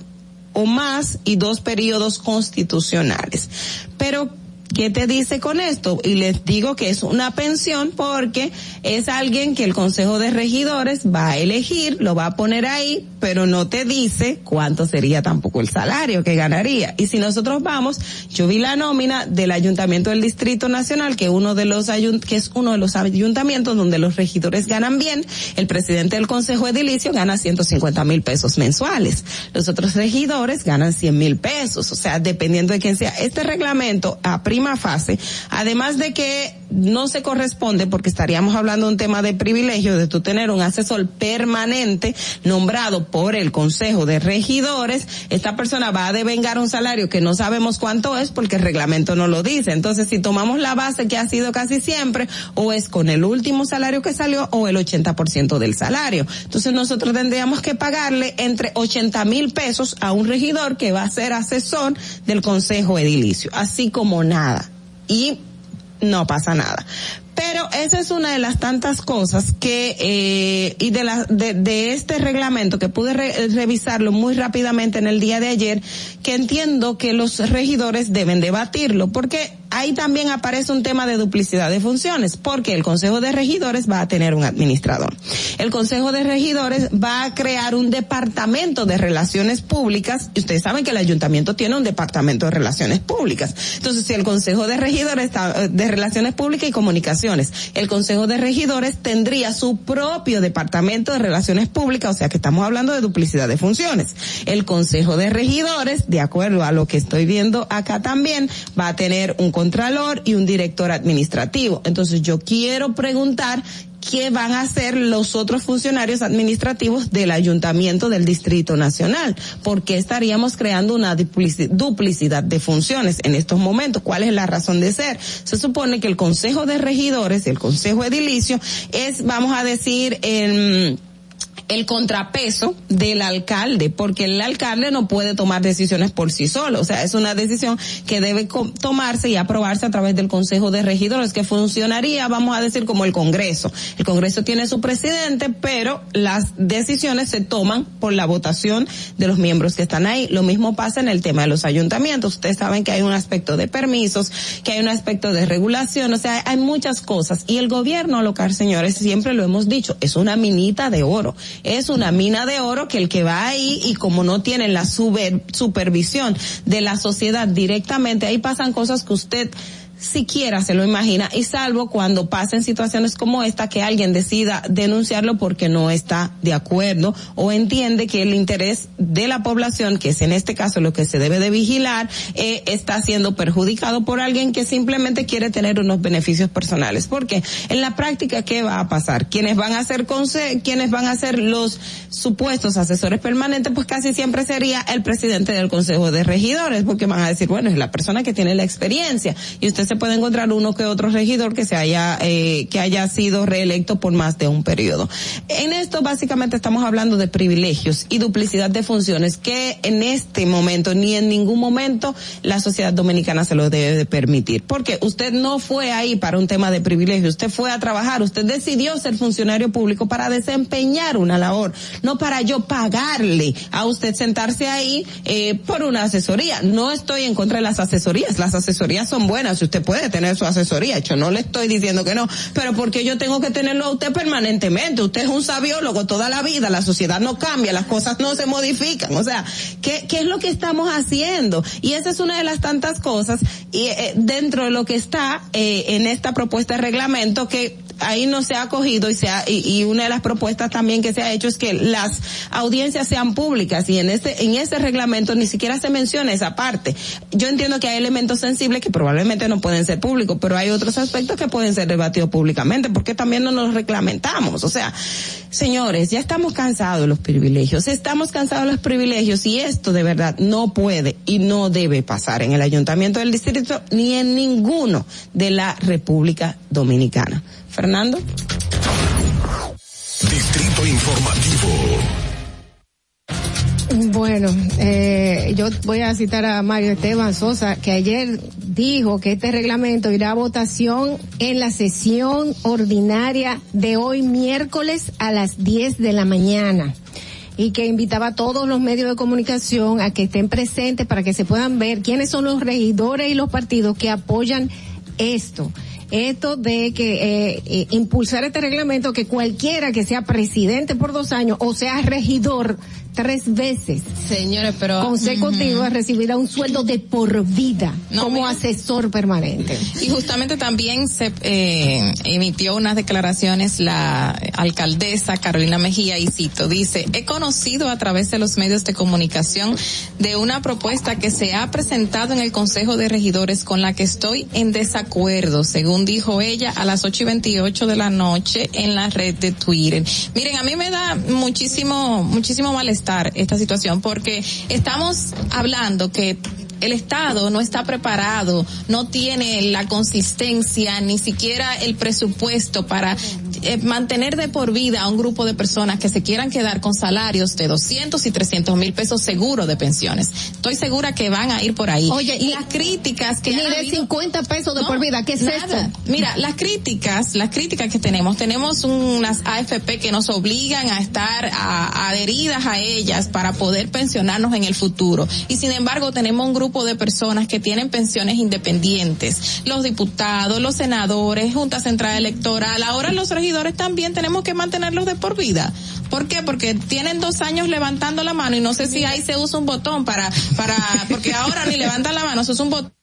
o más y dos periodos constitucionales. Pero ¿Qué te dice con esto? Y les digo que es una pensión porque es alguien que el Consejo de Regidores va a elegir, lo va a poner ahí, pero no te dice cuánto sería tampoco el salario que ganaría. Y si nosotros vamos, yo vi la nómina del Ayuntamiento del Distrito Nacional, que uno de los que es uno de los ayuntamientos donde los regidores ganan bien, el presidente del Consejo Edilicio gana 150 mil pesos mensuales. Los otros regidores ganan 100 mil pesos. O sea, dependiendo de quién sea. Este reglamento a fase, además de que no se corresponde porque estaríamos hablando de un tema de privilegio de tú tener un asesor permanente nombrado por el Consejo de Regidores, esta persona va a devengar un salario que no sabemos cuánto es porque el reglamento no lo dice. Entonces, si tomamos la base que ha sido casi siempre, o es con el último salario que salió o el 80% del salario. Entonces, nosotros tendríamos que pagarle entre 80 mil pesos a un regidor que va a ser asesor del Consejo Edilicio, así como nada. Y no pasa nada. Pero esa es una de las tantas cosas que, eh, y de, la, de, de este reglamento que pude revisarlo muy rápidamente en el día de ayer, que entiendo que los regidores deben debatirlo, porque ahí también aparece un tema de duplicidad de funciones, porque el Consejo de Regidores va a tener un administrador. El Consejo de Regidores va a crear un departamento de relaciones públicas, y ustedes saben que el ayuntamiento tiene un departamento de relaciones públicas. Entonces, si el Consejo de Regidores de Relaciones Públicas y El Consejo de Regidores tendría su propio departamento de relaciones públicas, o sea que estamos hablando de duplicidad de funciones. El Consejo de Regidores, de acuerdo a lo que estoy viendo acá también, va a tener un contralor y un director administrativo. Entonces yo quiero preguntar qué van a hacer los otros funcionarios administrativos del ayuntamiento del Distrito Nacional, porque estaríamos creando una duplicidad de funciones en estos momentos. ¿Cuál es la razón de ser? Se supone que el Consejo de Regidores, el Consejo Edilicio, es, vamos a decir, en el contrapeso del alcalde, porque el alcalde no puede tomar decisiones por sí solo, o sea, es una decisión que debe tomarse y aprobarse a través del Consejo de Regidores, que funcionaría, vamos a decir, como el Congreso. El Congreso tiene su presidente, pero las decisiones se toman por la votación de los miembros que están ahí. Lo mismo pasa en el tema de los ayuntamientos. Ustedes saben que hay un aspecto de permisos, que hay un aspecto de regulación, o sea, hay muchas cosas. Y el gobierno local, señores, siempre lo hemos dicho, es una minita de oro es una mina de oro que el que va ahí y como no tienen la supervisión de la sociedad directamente, ahí pasan cosas que usted siquiera se lo imagina y salvo cuando pasen situaciones como esta que alguien decida denunciarlo porque no está de acuerdo o entiende que el interés de la población, que es en este caso lo que se debe de vigilar, eh, está siendo perjudicado por alguien que simplemente quiere tener unos beneficios personales. Porque en la práctica, ¿qué va a pasar? Quienes van a ser quienes van a ser los supuestos asesores permanentes, pues casi siempre sería el presidente del Consejo de Regidores, porque van a decir, bueno, es la persona que tiene la experiencia y usted se puede encontrar uno que otro regidor que se haya, eh, que haya sido reelecto por más de un periodo. En esto básicamente estamos hablando de privilegios y duplicidad de funciones que en este momento ni en ningún momento la sociedad dominicana se lo debe de permitir. Porque usted no fue ahí para un tema de privilegio, usted fue a trabajar, usted decidió ser funcionario público para desempeñar una labor, no para yo pagarle a usted sentarse ahí eh, por una asesoría. No estoy en contra de las asesorías, las asesorías son buenas, usted puede tener su asesoría. Yo no le estoy diciendo que no, pero porque yo tengo que tenerlo a usted permanentemente. Usted es un sabiólogo toda la vida, la sociedad no cambia, las cosas no se modifican. O sea, ¿qué, qué es lo que estamos haciendo? Y esa es una de las tantas cosas y eh, dentro de lo que está eh, en esta propuesta de reglamento que ahí no se ha acogido y, se ha, y, y, una de las propuestas también que se ha hecho es que las audiencias sean públicas y en este, en ese reglamento ni siquiera se menciona esa parte. Yo entiendo que hay elementos sensibles que probablemente no pueden ser públicos, pero hay otros aspectos que pueden ser debatidos públicamente porque también no nos reglamentamos. O sea, señores, ya estamos cansados de los privilegios, estamos cansados de los privilegios y esto de verdad no puede y no debe pasar en el ayuntamiento del distrito ni en ninguno de la República Dominicana. Fernando. Distrito Informativo. Bueno, eh, yo voy a citar a Mario Esteban Sosa, que ayer dijo que este reglamento irá a votación en la sesión ordinaria de hoy miércoles a las 10 de la mañana y que invitaba a todos los medios de comunicación a que estén presentes para que se puedan ver quiénes son los regidores y los partidos que apoyan esto esto de que eh, eh, impulsar este reglamento que cualquiera que sea presidente por dos años o sea regidor tres veces señores pero consecutivos uh -huh. recibirá un sueldo de por vida no, como mira. asesor permanente y justamente también se eh, emitió unas declaraciones la alcaldesa Carolina Mejía y cito dice he conocido a través de los medios de comunicación de una propuesta que se ha presentado en el Consejo de Regidores con la que estoy en desacuerdo según dijo ella a las ocho y veintiocho de la noche en la red de Twitter miren a mí me da muchísimo muchísimo malestar esta situación porque estamos hablando que el Estado no está preparado, no tiene la consistencia, ni siquiera el presupuesto para eh, mantener de por vida a un grupo de personas que se quieran quedar con salarios de 200 y 300 mil pesos seguro de pensiones. Estoy segura que van a ir por ahí. Oye, y, las críticas que... Ni de habido, 50 pesos de no, por vida, ¿qué es nada. esto? Mira, las críticas, las críticas que tenemos, tenemos unas AFP que nos obligan a estar a, adheridas a ellas para poder pensionarnos en el futuro. Y sin embargo tenemos un grupo de personas que tienen pensiones independientes, los diputados, los senadores, Junta Central Electoral, ahora los regidores también tenemos que mantenerlos de por vida. ¿Por qué? Porque tienen dos años levantando la mano y no sé si ahí se usa un botón para, para, porque ahora ni levantan la mano, se usa un botón.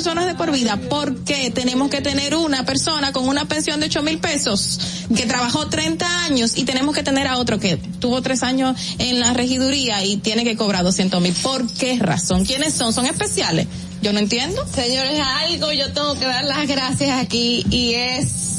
Personas de por vida, ¿por qué tenemos que tener una persona con una pensión de ocho mil pesos que trabajó 30 años y tenemos que tener a otro que tuvo tres años en la regiduría y tiene que cobrar 200 mil? ¿Por qué razón? ¿Quiénes son? ¿Son especiales? Yo no entiendo. Señores, algo yo tengo que dar las gracias aquí y es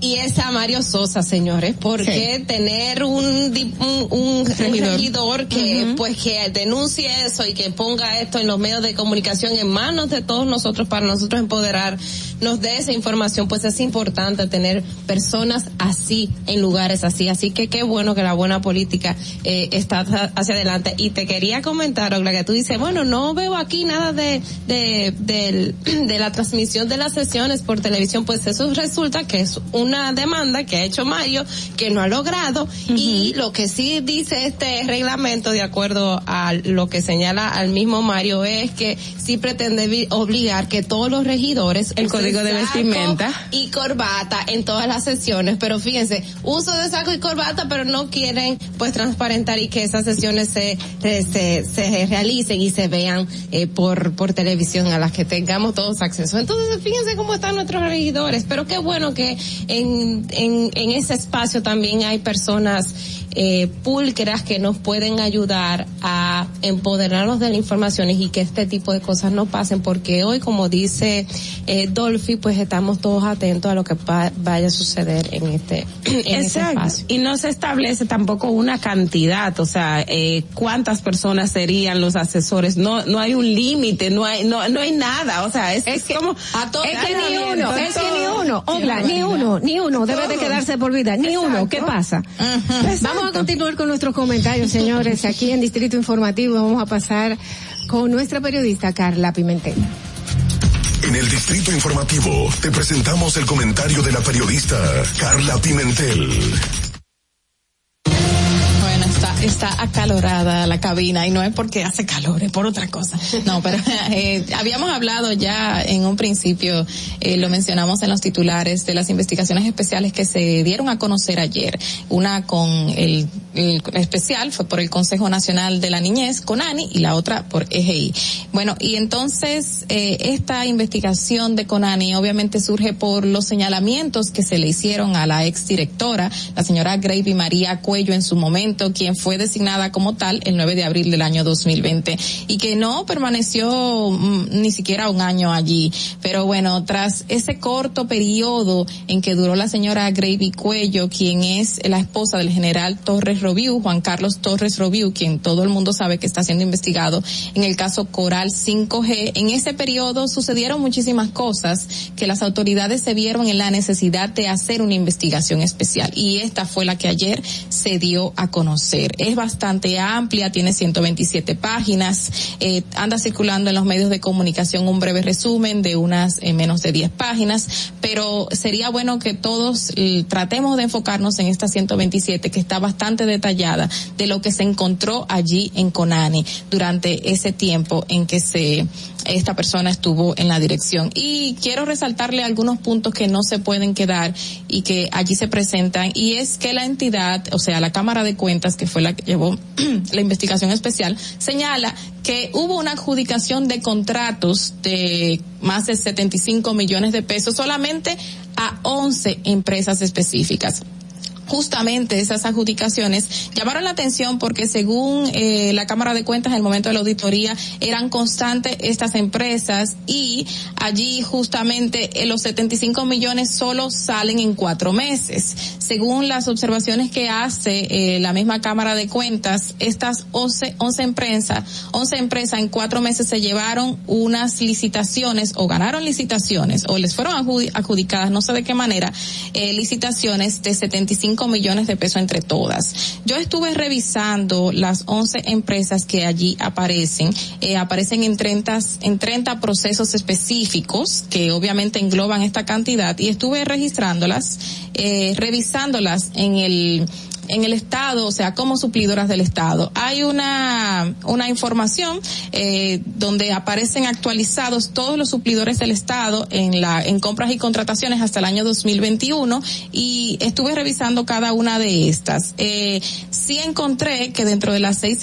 y es a Mario Sosa, señores, porque sí. tener un, un, un, regidor. que uh -huh. pues que denuncie eso y que ponga esto en los medios de comunicación en manos de todos nosotros para nosotros empoderar, nos dé esa información, pues es importante tener personas así en lugares así, así que qué bueno que la buena política eh, está hacia adelante y te quería comentar, Ogla, que tú dices, bueno, no veo aquí nada de, de, de, <clears throat> de la transmisión de las sesiones por televisión, pues eso resulta que es un una demanda que ha hecho Mario que no ha logrado uh -huh. y lo que sí dice este reglamento de acuerdo a lo que señala al mismo Mario es que sí pretende obligar que todos los regidores el código de vestimenta. y corbata en todas las sesiones. Pero fíjense uso de saco y corbata pero no quieren pues transparentar y que esas sesiones se se, se realicen y se vean eh, por por televisión a las que tengamos todos acceso. Entonces fíjense cómo están nuestros regidores. Pero qué bueno que en, en, ese espacio también hay personas eh, pulcras que nos pueden ayudar a empoderarnos de la información y que este tipo de cosas no pasen porque hoy como dice eh, Dolphy pues estamos todos atentos a lo que vaya a suceder en este en este espacio. Y no se establece tampoco una cantidad o sea eh, cuántas personas serían los asesores. No no hay un límite no hay no no hay nada o sea es, es que, como a todos es que ni uno es que ni uno Ogla, ni uno ni uno debe de quedarse por vida ni Exacto. uno qué pasa uh -huh. vamos Vamos a continuar con nuestros comentarios, señores. Aquí en Distrito Informativo vamos a pasar con nuestra periodista Carla Pimentel. En el Distrito Informativo te presentamos el comentario de la periodista Carla Pimentel. Está acalorada la cabina y no es porque hace calor, es por otra cosa. No, pero <laughs> eh, habíamos hablado ya en un principio, eh, lo mencionamos en los titulares de las investigaciones especiales que se dieron a conocer ayer. Una con el, el especial fue por el Consejo Nacional de la Niñez, CONANI, y la otra por EGI. Bueno, y entonces eh, esta investigación de CONANI obviamente surge por los señalamientos que se le hicieron a la exdirectora, la señora Gravy María Cuello en su momento, quien fue designada como tal el 9 de abril del año 2020 y que no permaneció mm, ni siquiera un año allí. Pero bueno, tras ese corto periodo en que duró la señora Gravy Cuello, quien es la esposa del general Torres Robiu, Juan Carlos Torres Robiu, quien todo el mundo sabe que está siendo investigado en el caso Coral 5G, en ese periodo sucedieron muchísimas cosas que las autoridades se vieron en la necesidad de hacer una investigación especial y esta fue la que ayer se dio a conocer. Es bastante amplia, tiene 127 páginas, eh, anda circulando en los medios de comunicación un breve resumen de unas eh, menos de 10 páginas, pero sería bueno que todos eh, tratemos de enfocarnos en esta 127 que está bastante detallada de lo que se encontró allí en Conani durante ese tiempo en que se esta persona estuvo en la dirección. Y quiero resaltarle algunos puntos que no se pueden quedar y que allí se presentan y es que la entidad, o sea, la Cámara de Cuentas, que fue la que llevó <clears throat> la investigación especial, señala que hubo una adjudicación de contratos de más de 75 millones de pesos solamente a 11 empresas específicas justamente esas adjudicaciones llamaron la atención porque según eh, la Cámara de Cuentas en el momento de la auditoría eran constantes estas empresas y allí justamente eh, los 75 millones solo salen en cuatro meses. Según las observaciones que hace eh, la misma Cámara de Cuentas, estas 11, 11 empresas, 11 empresas en cuatro meses se llevaron unas licitaciones o ganaron licitaciones o les fueron adjudicadas, no sé de qué manera, eh, licitaciones de 75 millones de pesos entre todas. Yo estuve revisando las 11 empresas que allí aparecen, eh, aparecen en 30, en 30 procesos específicos que obviamente engloban esta cantidad y estuve registrándolas, eh, revisándolas en el en el Estado, o sea, como suplidoras del Estado. Hay una, una información eh, donde aparecen actualizados todos los suplidores del Estado en la en compras y contrataciones hasta el año 2021 y estuve revisando cada una de estas. Eh, sí encontré que dentro de las seis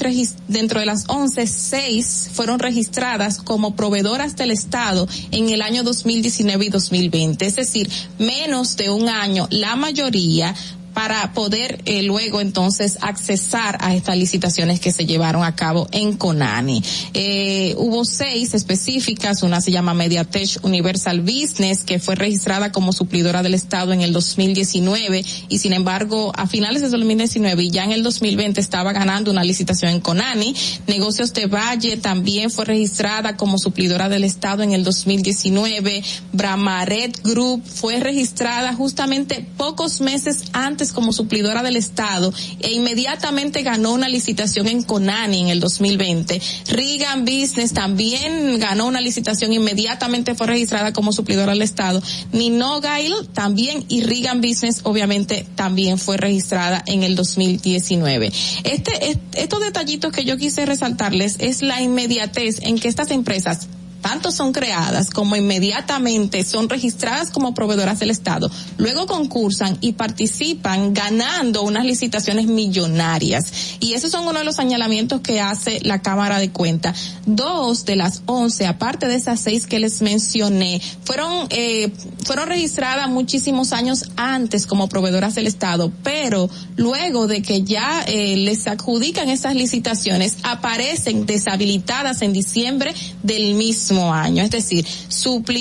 dentro de las once seis fueron registradas como proveedoras del Estado en el año 2019 y 2020, es decir, menos de un año. La mayoría para poder eh, luego entonces accesar a estas licitaciones que se llevaron a cabo en Conani. Eh, hubo seis específicas, una se llama Mediatech Universal Business, que fue registrada como suplidora del Estado en el 2019 y sin embargo a finales de 2019 y ya en el 2020 estaba ganando una licitación en Conani. Negocios de Valle también fue registrada como suplidora del Estado en el 2019. Bramaret Group fue registrada justamente pocos meses antes como suplidora del Estado e inmediatamente ganó una licitación en Conani en el 2020. Regan Business también ganó una licitación, inmediatamente fue registrada como suplidora del Estado. Nino Gail también y Regan Business obviamente también fue registrada en el 2019. Este, estos detallitos que yo quise resaltarles es la inmediatez en que estas empresas tanto son creadas como inmediatamente son registradas como proveedoras del Estado, luego concursan y participan ganando unas licitaciones millonarias. Y esos son uno de los señalamientos que hace la Cámara de Cuentas. Dos de las once, aparte de esas seis que les mencioné, fueron, eh, fueron registradas muchísimos años antes como proveedoras del Estado, pero luego de que ya eh, les adjudican esas licitaciones, aparecen deshabilitadas en diciembre del mismo año. Es decir,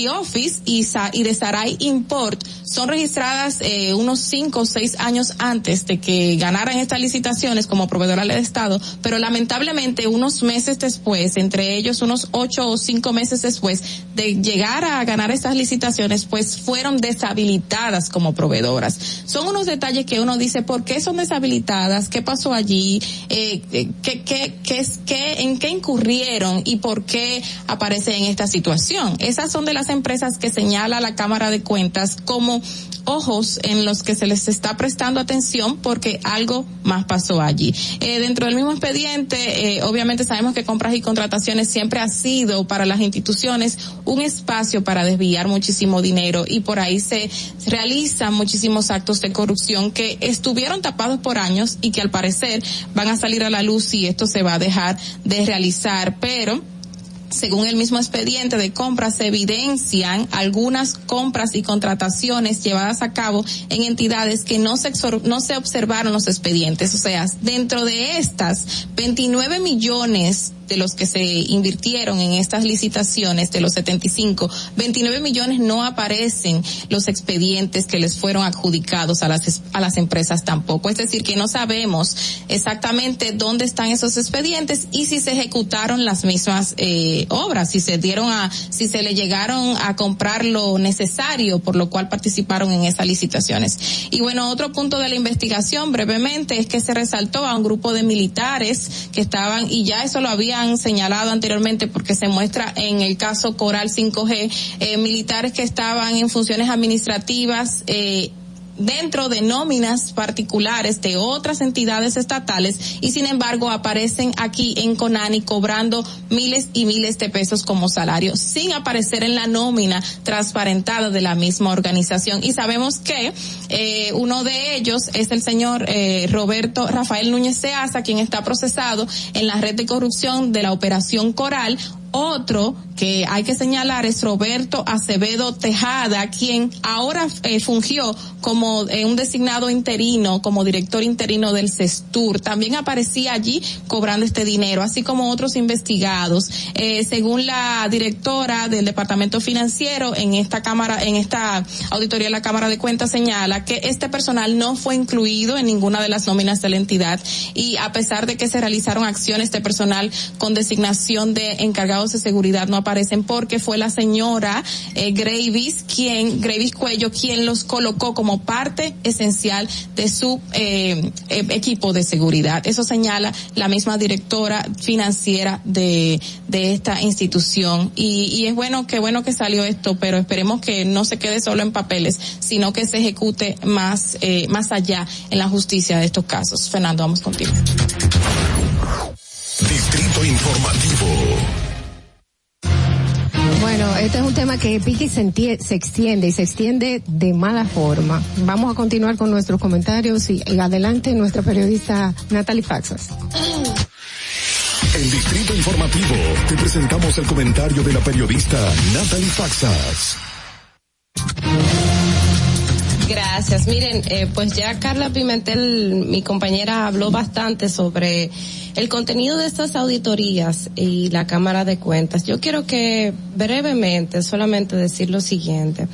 Office y, y de Sarai Import son registradas eh, unos cinco o seis años antes de que ganaran estas licitaciones como proveedora del Estado, pero lamentablemente unos meses después, entre ellos unos ocho o cinco meses después de llegar a ganar estas licitaciones, pues fueron deshabilitadas como proveedoras. Son unos detalles que uno dice, ¿por qué son deshabilitadas? ¿Qué pasó allí? Eh, eh ¿qué, qué, qué, qué, ¿En qué incurrieron y por qué aparece en esta situación? Esas son de las empresas que señala la Cámara de Cuentas como ojos en los que se les está prestando atención porque algo más pasó allí. Eh, dentro del mismo expediente, eh, obviamente sabemos que compras y contrataciones siempre ha sido para las instituciones un espacio para desviar muchísimo dinero y por ahí se realizan muchísimos actos de corrupción que estuvieron tapados por años y que al parecer van a salir a la luz y esto se va a dejar de realizar, pero según el mismo expediente de compras, se evidencian algunas compras y contrataciones llevadas a cabo en entidades que no se, no se observaron los expedientes. O sea, dentro de estas, 29 millones de los que se invirtieron en estas licitaciones de los 75, 29 millones no aparecen los expedientes que les fueron adjudicados a las a las empresas tampoco. Es decir, que no sabemos exactamente dónde están esos expedientes y si se ejecutaron las mismas eh, obras, si se dieron a si se le llegaron a comprar lo necesario por lo cual participaron en esas licitaciones. Y bueno, otro punto de la investigación brevemente es que se resaltó a un grupo de militares que estaban y ya eso lo había han señalado anteriormente porque se muestra en el caso Coral 5G, eh, militares que estaban en funciones administrativas, eh, dentro de nóminas particulares de otras entidades estatales y sin embargo aparecen aquí en Conani cobrando miles y miles de pesos como salario sin aparecer en la nómina transparentada de la misma organización. Y sabemos que eh, uno de ellos es el señor eh, Roberto Rafael Núñez Seaza quien está procesado en la red de corrupción de la operación Coral otro que hay que señalar es Roberto Acevedo Tejada, quien ahora eh, fungió como eh, un designado interino, como director interino del CESTUR. También aparecía allí cobrando este dinero, así como otros investigados. Eh, según la directora del Departamento Financiero, en esta Cámara, en esta auditoría de la Cámara de Cuentas señala que este personal no fue incluido en ninguna de las nóminas de la entidad y a pesar de que se realizaron acciones de personal con designación de encargados de seguridad no aparecen porque fue la señora eh, Gravis quien, Gravis Cuello, quien los colocó como parte esencial de su eh, eh, equipo de seguridad. Eso señala la misma directora financiera de, de esta institución. Y, es bueno, que bueno que salió esto, pero esperemos que no se quede solo en papeles, sino que se ejecute más, eh, más allá en la justicia de estos casos. Fernando, vamos contigo. Distrito Informativo. Bueno, este es un tema que pique y se, extiende y se extiende de mala forma. Vamos a continuar con nuestros comentarios y, adelante nuestra periodista Natalie Faxas. En Distrito Informativo te presentamos el comentario de la periodista Natalie Faxas. Gracias. Miren, eh, pues ya Carla Pimentel, mi compañera, habló bastante sobre el contenido de estas auditorías y la Cámara de Cuentas. Yo quiero que brevemente solamente decir lo siguiente.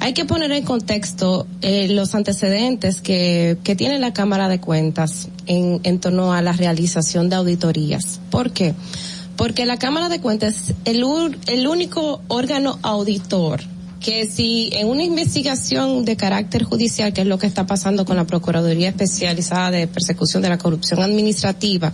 Hay que poner en contexto eh, los antecedentes que, que tiene la Cámara de Cuentas en, en torno a la realización de auditorías. ¿Por qué? Porque la Cámara de Cuentas es el, el único órgano auditor que si en una investigación de carácter judicial, que es lo que está pasando con la Procuraduría Especializada de Persecución de la Corrupción Administrativa,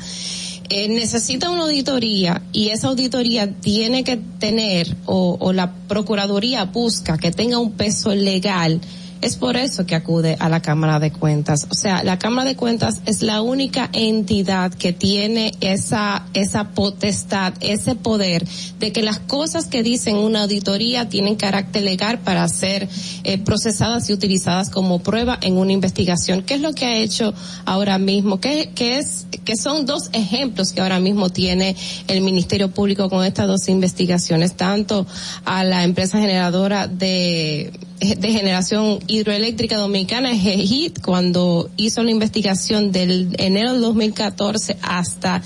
eh, necesita una auditoría y esa auditoría tiene que tener o, o la Procuraduría busca que tenga un peso legal, es por eso que acude a la Cámara de Cuentas. O sea, la Cámara de Cuentas es la única entidad que tiene esa, esa potestad, ese poder de que las cosas que dicen una auditoría tienen carácter legal para ser eh, procesadas y utilizadas como prueba en una investigación. ¿Qué es lo que ha hecho ahora mismo? ¿Qué, qué es, que son dos ejemplos que ahora mismo tiene el Ministerio Público con estas dos investigaciones, tanto a la empresa generadora de de generación hidroeléctrica dominicana, GEHIT, cuando hizo la investigación del enero del 2014 hasta,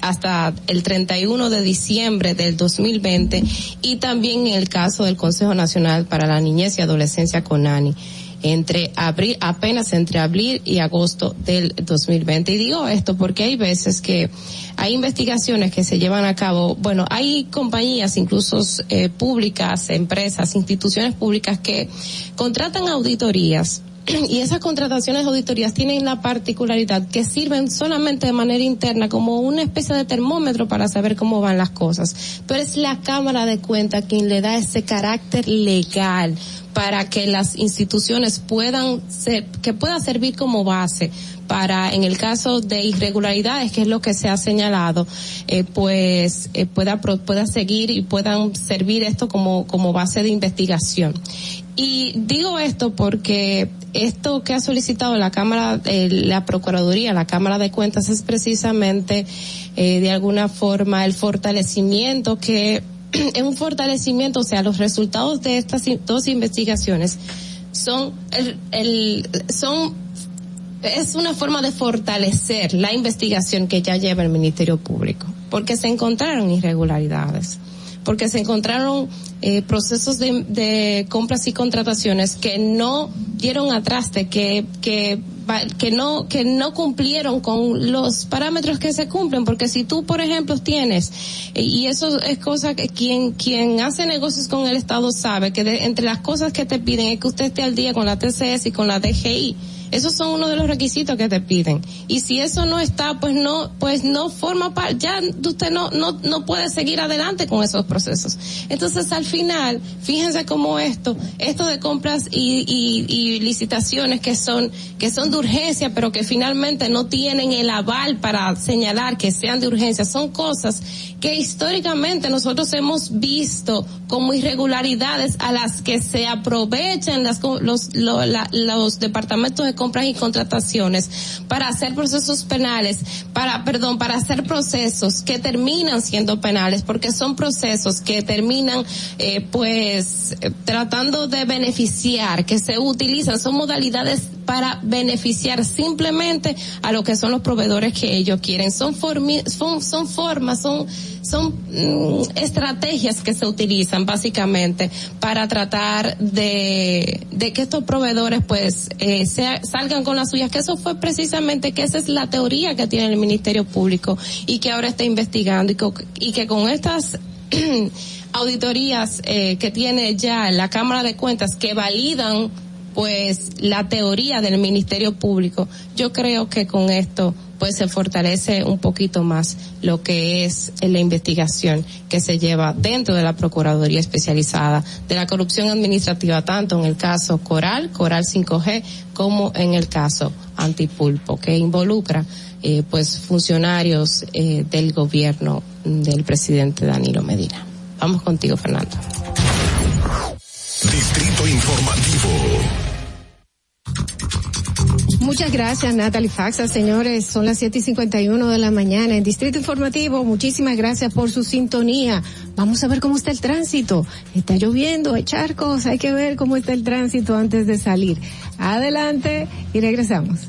hasta el 31 de diciembre del 2020 y también el caso del Consejo Nacional para la Niñez y Adolescencia CONANI entre abril, apenas entre abril y agosto del 2020. Y digo esto porque hay veces que hay investigaciones que se llevan a cabo, bueno, hay compañías, incluso eh, públicas, empresas, instituciones públicas que contratan auditorías <clears throat> y esas contrataciones auditorías tienen la particularidad que sirven solamente de manera interna como una especie de termómetro para saber cómo van las cosas. Pero es la Cámara de Cuentas quien le da ese carácter legal para que las instituciones puedan ser, que pueda servir como base para, en el caso de irregularidades, que es lo que se ha señalado, eh, pues eh, pueda pueda seguir y puedan servir esto como como base de investigación. Y digo esto porque esto que ha solicitado la Cámara, eh, la Procuraduría, la Cámara de Cuentas es precisamente eh, de alguna forma el fortalecimiento que <clears throat> es un fortalecimiento, o sea, los resultados de estas dos investigaciones son el, el son es una forma de fortalecer la investigación que ya lleva el Ministerio Público, porque se encontraron irregularidades porque se encontraron eh, procesos de, de, compras y contrataciones que no dieron atraste, que, que, que no, que no cumplieron con los parámetros que se cumplen, porque si tú, por ejemplo, tienes, eh, y eso es cosa que quien, quien hace negocios con el Estado sabe, que entre las cosas que te piden es que usted esté al día con la TCS y con la DGI, esos son uno de los requisitos que te piden. Y si eso no está, pues no, pues no forma parte, ya usted no, no, no puede seguir adelante con esos procesos. Entonces al final, fíjense cómo esto, esto de compras y, y, y licitaciones que son, que son de urgencia, pero que finalmente no tienen el aval para señalar que sean de urgencia, son cosas que históricamente nosotros hemos visto como irregularidades a las que se aprovechan las, los, los departamentos de compras y contrataciones para hacer procesos penales, para, perdón, para hacer procesos que terminan siendo penales, porque son procesos que terminan, eh, pues, tratando de beneficiar, que se utilizan, son modalidades para beneficiar simplemente a lo que son los proveedores que ellos quieren. Son, son, son formas, son, son mm, estrategias que se utilizan básicamente para tratar de, de que estos proveedores pues eh, salgan con las suyas, que eso fue precisamente que esa es la teoría que tiene el Ministerio Público y que ahora está investigando y que, y que con estas <clears throat> auditorías eh, que tiene ya la Cámara de Cuentas que validan pues la teoría del Ministerio Público, yo creo que con esto pues se fortalece un poquito más lo que es la investigación que se lleva dentro de la Procuraduría Especializada de la Corrupción Administrativa, tanto en el caso Coral, Coral 5G, como en el caso Antipulpo, que involucra eh, pues funcionarios eh, del gobierno del presidente Danilo Medina. Vamos contigo, Fernando. Distrito Informativo. Muchas gracias, Natalie Faxa. Señores, son las siete y 51 de la mañana en Distrito Informativo. Muchísimas gracias por su sintonía. Vamos a ver cómo está el tránsito. Está lloviendo, hay charcos, hay que ver cómo está el tránsito antes de salir. Adelante y regresamos.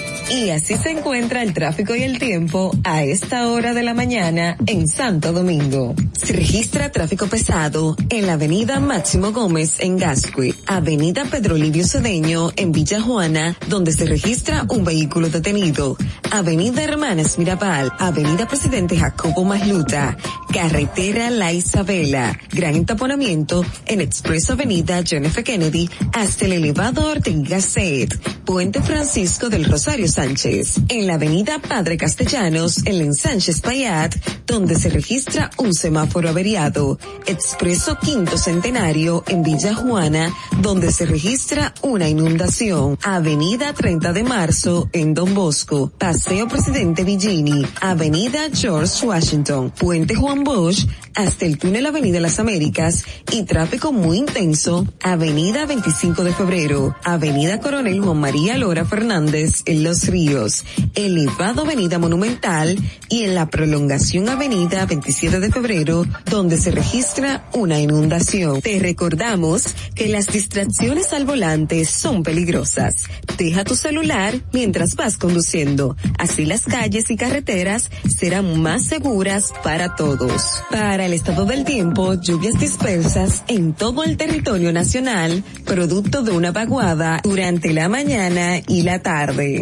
Y así se encuentra el tráfico y el tiempo a esta hora de la mañana en Santo Domingo. Se registra tráfico pesado en la avenida Máximo Gómez en Gascue, avenida Pedro Livio Cedeño en Villa Juana, donde se registra un vehículo detenido, avenida Hermanas Mirabal, avenida Presidente Jacobo Masluta, carretera La Isabela, gran entaponamiento en Expreso Avenida John F. Kennedy hasta el elevado Ortega Set, Puente Francisco del Rosario Sánchez, en la avenida Padre Castellanos, en Sánchez Payat, donde se registra un semáforo averiado. Expreso Quinto Centenario en Villa Juana, donde se registra una inundación. Avenida 30 de Marzo en Don Bosco, Paseo Presidente Villini, Avenida George Washington, Puente Juan Bosch, hasta el túnel Avenida Las Américas y tráfico muy intenso, Avenida 25 de Febrero, Avenida Coronel Juan María Lora Fernández en Los Ríos, elevado Avenida Monumental y en la prolongación Avenida 27 de Febrero, donde se registra una inundación. Te recordamos que las distracciones al volante son peligrosas. Deja tu celular mientras vas conduciendo. Así las calles y carreteras serán más seguras para todos. Para el estado del tiempo, lluvias dispersas en todo el territorio nacional, producto de una vaguada durante la mañana y la tarde.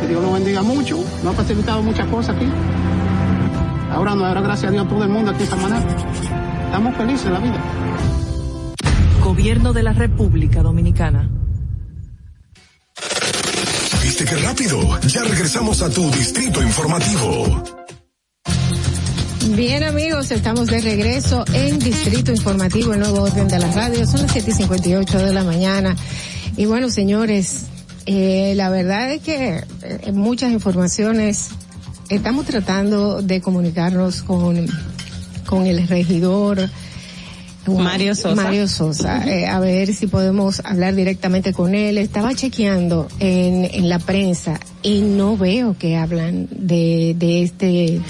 que Dios lo bendiga mucho, nos ha facilitado muchas cosas aquí. Ahora nos dará gracias a Dios todo el mundo aquí en Samaná. estamos felices en la vida. Gobierno de la República Dominicana. ¿Viste qué rápido? Ya regresamos a tu distrito informativo. Bien amigos, estamos de regreso en Distrito Informativo, el nuevo orden de la radio. Son las 7 y 58 de la mañana. Y bueno, señores, eh, la verdad es que eh, muchas informaciones estamos tratando de comunicarnos con, con el regidor. Mario Sosa. Mario Sosa, eh, a ver si podemos hablar directamente con él. Estaba chequeando en, en la prensa y no veo que hablan de, de este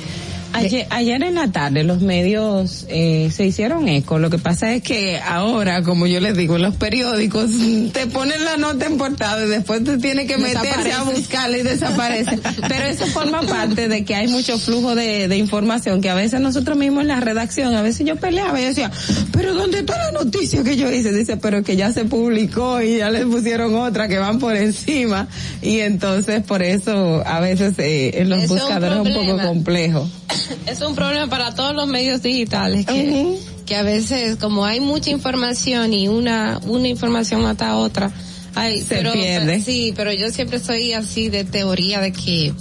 Ayer, ayer, en la tarde los medios eh, se hicieron eco. Lo que pasa es que ahora, como yo les digo, los periódicos <laughs> te ponen la nota en portada y después te tienes que meterse a buscarla y desaparece. <laughs> Pero eso forma parte de que hay mucho flujo de, de, información que a veces nosotros mismos en la redacción, a veces yo peleaba y decía, pero ¿dónde está la noticia que yo hice? Dice, pero que ya se publicó y ya le pusieron otra que van por encima y entonces por eso a veces eh, en los buscadores es un poco complejo <laughs> es un problema para todos los medios digitales que, uh -huh. que a veces como hay mucha información y una una información mata a otra ay, se pero, pierde sí pero yo siempre soy así de teoría de que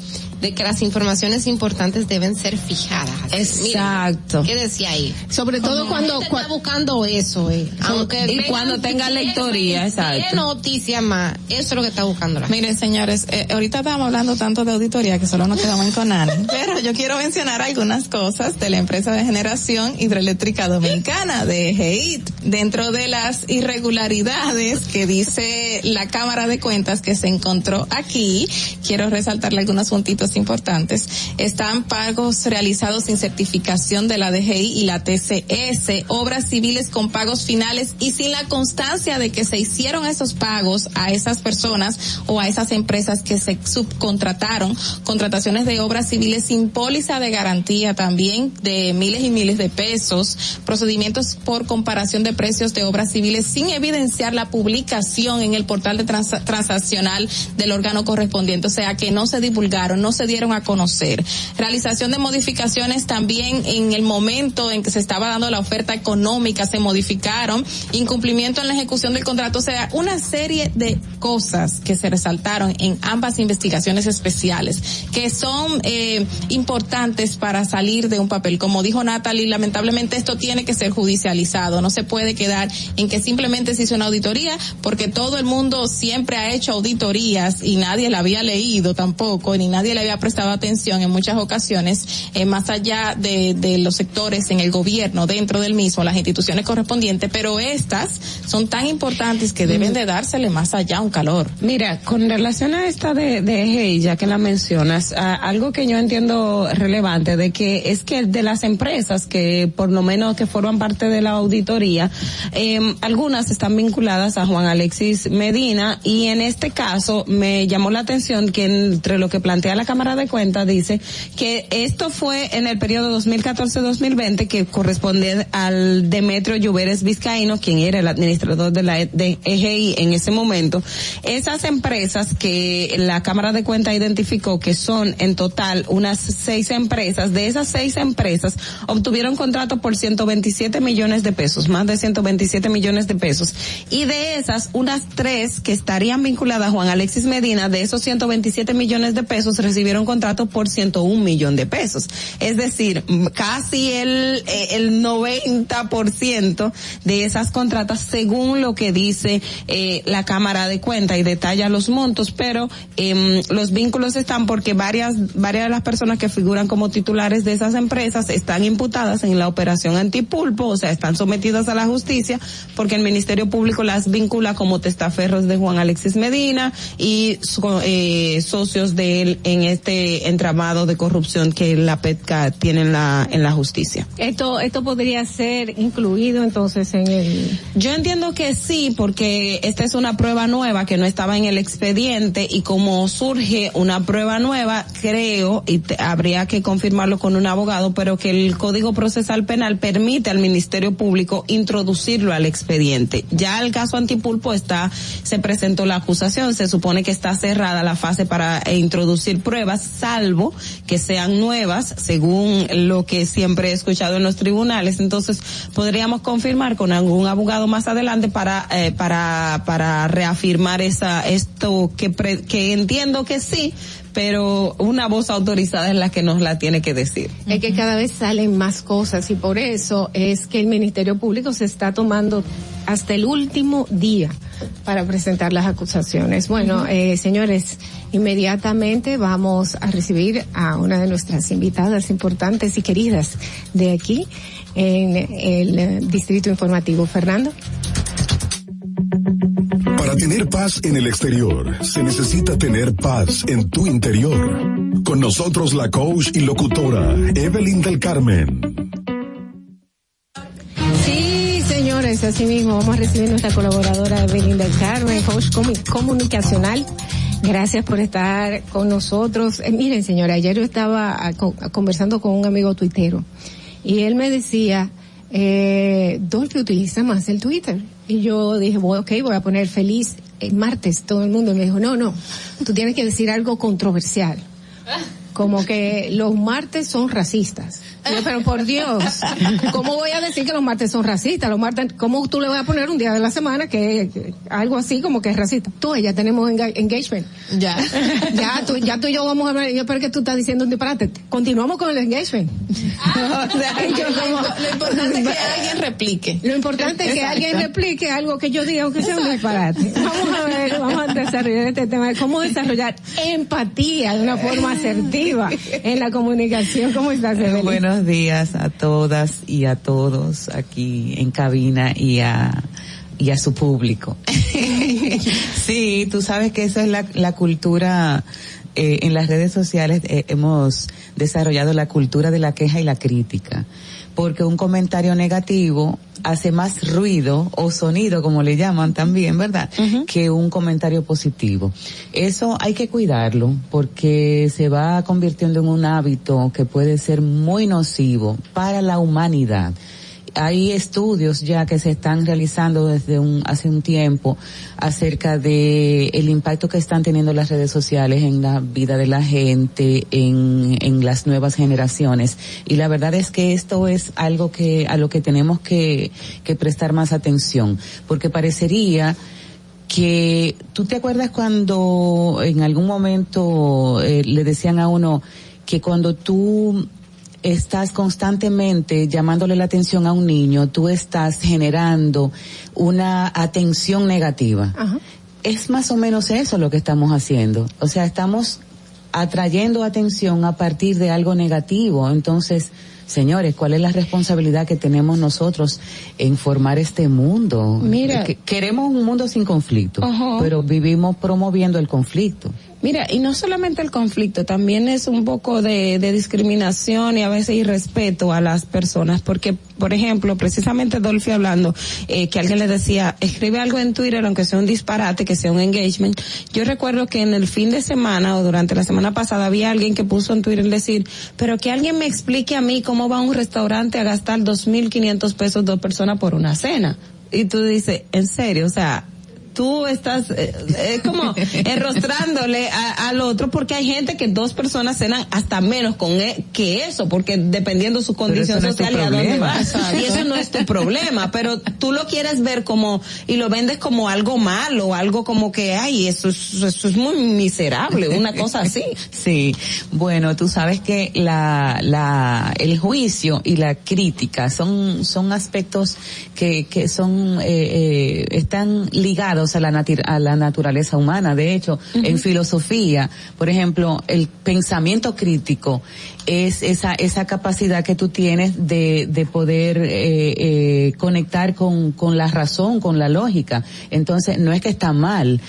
de que las informaciones importantes deben ser fijadas. Exacto. Mira, ¿Qué decía ahí? Sobre todo cuando está buscando eso, eh. Aunque y cuando tenga lectoría, exacto. ¿Qué noticia más? Eso es lo que está buscando la Miren, señores, eh, ahorita estamos hablando tanto de auditoría que solo nos <laughs> quedamos en Conan, pero yo quiero mencionar algunas cosas de la empresa de generación hidroeléctrica dominicana de GEIT. Dentro de las irregularidades que dice la Cámara de Cuentas que se encontró aquí, quiero resaltarle algunos puntitos importantes. Están pagos realizados sin certificación de la DGI y la TCS, obras civiles con pagos finales y sin la constancia de que se hicieron esos pagos a esas personas o a esas empresas que se subcontrataron, contrataciones de obras civiles sin póliza de garantía también de miles y miles de pesos, procedimientos por comparación de precios de obras civiles sin evidenciar la publicación en el portal de trans transaccional del órgano correspondiente, o sea que no se divulgaron, no se dieron a conocer. Realización de modificaciones también en el momento en que se estaba dando la oferta económica se modificaron, incumplimiento en la ejecución del contrato, o sea, una serie de cosas que se resaltaron en ambas investigaciones especiales que son eh, importantes para salir de un papel. Como dijo Natalie, lamentablemente esto tiene que ser judicializado, no se puede quedar en que simplemente se hizo una auditoría porque todo el mundo siempre ha hecho auditorías y nadie la había leído tampoco, ni nadie le había prestado atención en muchas ocasiones, eh, más allá de, de los sectores en el gobierno, dentro del mismo, las instituciones correspondientes, pero estas son tan importantes que deben de dársele más allá un calor. Mira, con relación a esta de, de EGI, ya que la mencionas, a, algo que yo entiendo relevante de que es que de las empresas que por lo menos que forman parte de la auditoría, eh, algunas están vinculadas a Juan Alexis Medina y en este caso me llamó la atención que entre lo que plantea la Cámara de Cuentas dice que esto fue en el periodo 2014-2020 que corresponde al Demetrio Lluveres Vizcaíno, quien era el administrador de la de EGI en ese momento. Esas empresas que la Cámara de Cuentas identificó que son en total unas seis empresas, de esas seis empresas obtuvieron contrato por 127 millones de pesos, más de 127 millones de pesos. Y de esas, unas tres que estarían vinculadas a Juan Alexis Medina, de esos 127 millones de pesos recibieron contrato por 101 millón de pesos. Es decir, casi el, el 90% de esas contratas según lo que dice eh, la Cámara de Cuentas y detalla los montos, pero eh, los vínculos están porque varias, varias de las personas que figuran como titulares de esas empresas están imputadas en la operación antipulpo, o sea, están sometidas a la justicia porque el Ministerio Público las vincula como testaferros de Juan Alexis Medina y eh, socios de él en este entramado de corrupción que la PETCA tiene en la, en la justicia. Esto, esto podría ser incluido entonces en el... Yo entiendo que sí, porque esta es una prueba nueva que no estaba en el expediente y como surge una prueba nueva, creo, y te, habría que confirmarlo con un abogado, pero que el Código Procesal Penal permite al Ministerio Público introducirlo al expediente. Ya el caso Antipulpo está, se presentó la acusación, se supone que está cerrada la fase para introducir pruebas salvo que sean nuevas, según lo que siempre he escuchado en los tribunales. Entonces, podríamos confirmar con algún abogado más adelante para, eh, para, para reafirmar esa, esto que, que entiendo que sí, pero una voz autorizada es la que nos la tiene que decir. Es que cada vez salen más cosas y por eso es que el Ministerio Público se está tomando hasta el último día para presentar las acusaciones. Bueno, eh, señores, inmediatamente vamos a recibir a una de nuestras invitadas importantes y queridas de aquí en el Distrito Informativo. Fernando. Para tener paz en el exterior, se necesita tener paz en tu interior. Con nosotros la coach y locutora Evelyn del Carmen. Señores, así mismo vamos a recibir nuestra colaboradora del Carmen, coach comunicacional. Gracias por estar con nosotros. Eh, miren, señora, ayer yo estaba ah, conversando con un amigo tuitero y él me decía, eh, Dolphy utiliza más el Twitter. Y yo dije, bueno, ok, voy a poner feliz el martes. Todo el mundo me dijo, no, no, tú tienes que decir algo controversial. Como que los martes son racistas pero por Dios, ¿cómo voy a decir que los martes son racistas? Los martes, ¿cómo tú le vas a poner un día de la semana que, algo así como que es racista? Tú ya tenemos engagement. Ya. <laughs> ya tú, ya tú y yo vamos a hablar, yo espero que tú estás diciendo un disparate. Continuamos con el engagement. Ah, <laughs> lo, importante es que alguien replique. Lo importante es que alguien replique algo que yo diga, aunque sea un disparate. Vamos a ver, vamos a desarrollar este tema de cómo desarrollar empatía de una forma asertiva en la comunicación. ¿Cómo estás, Evelyn? Bueno, buenos días a todas y a todos aquí en cabina y a y a su público. <laughs> sí, tú sabes que esa es la, la cultura eh, en las redes sociales eh, hemos desarrollado la cultura de la queja y la crítica, porque un comentario negativo hace más ruido o sonido, como le llaman también, ¿verdad? Que un comentario positivo. Eso hay que cuidarlo porque se va convirtiendo en un hábito que puede ser muy nocivo para la humanidad hay estudios ya que se están realizando desde un, hace un tiempo acerca de el impacto que están teniendo las redes sociales en la vida de la gente, en, en las nuevas generaciones. Y la verdad es que esto es algo que, a lo que tenemos que, que prestar más atención, porque parecería que tú te acuerdas cuando en algún momento eh, le decían a uno que cuando tú estás constantemente llamándole la atención a un niño, tú estás generando una atención negativa. Es más o menos eso lo que estamos haciendo. O sea, estamos atrayendo atención a partir de algo negativo. Entonces, señores, ¿cuál es la responsabilidad que tenemos nosotros en formar este mundo? Mira, queremos un mundo sin conflicto, pero vivimos promoviendo el conflicto. Mira, y no solamente el conflicto, también es un poco de, discriminación y a veces irrespeto a las personas, porque, por ejemplo, precisamente Dolphy hablando, eh, que alguien le decía, escribe algo en Twitter, aunque sea un disparate, que sea un engagement. Yo recuerdo que en el fin de semana o durante la semana pasada había alguien que puso en Twitter decir, pero que alguien me explique a mí cómo va un restaurante a gastar dos mil quinientos pesos dos personas por una cena. Y tú dices, en serio, o sea, tú estás eh, como enrostrándole al otro porque hay gente que dos personas cenan hasta menos con e, que eso porque dependiendo su condición social y a dónde vas. Y eso no es tu problema pero tú lo quieres ver como y lo vendes como algo malo algo como que ay eso es, eso es muy miserable una cosa así. <laughs> Sí. Bueno tú sabes que la la el juicio y la crítica son son aspectos que que son eh, eh, están ligados a la, a la naturaleza humana. De hecho, en filosofía, por ejemplo, el pensamiento crítico es esa, esa capacidad que tú tienes de, de poder eh, eh, conectar con, con la razón, con la lógica. Entonces, no es que está mal.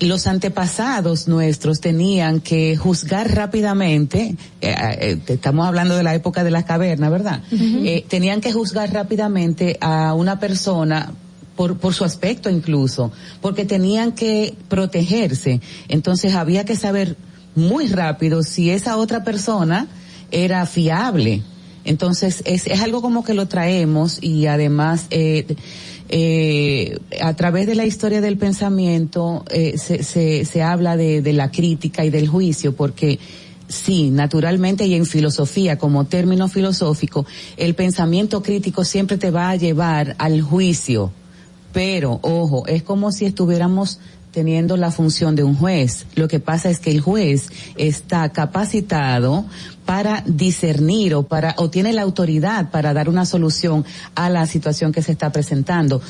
Los antepasados nuestros tenían que juzgar rápidamente, eh, estamos hablando de la época de las cavernas, ¿verdad? tenían que juzgar rápidamente a una persona por, su aspecto incluso, porque tenían que protegerse. Entonces había que saber muy rápido si esa otra persona era fiable. Entonces es, es algo como que lo traemos y además eh, eh, a través de la historia del pensamiento eh, se, se, se habla de, de la crítica y del juicio porque sí, naturalmente y en filosofía, como término filosófico, el pensamiento crítico siempre te va a llevar al juicio. Pero, ojo, es como si estuviéramos teniendo la función de un juez. Lo que pasa es que el juez está capacitado para discernir o para, o tiene la autoridad para dar una solución a la situación que se está presentando.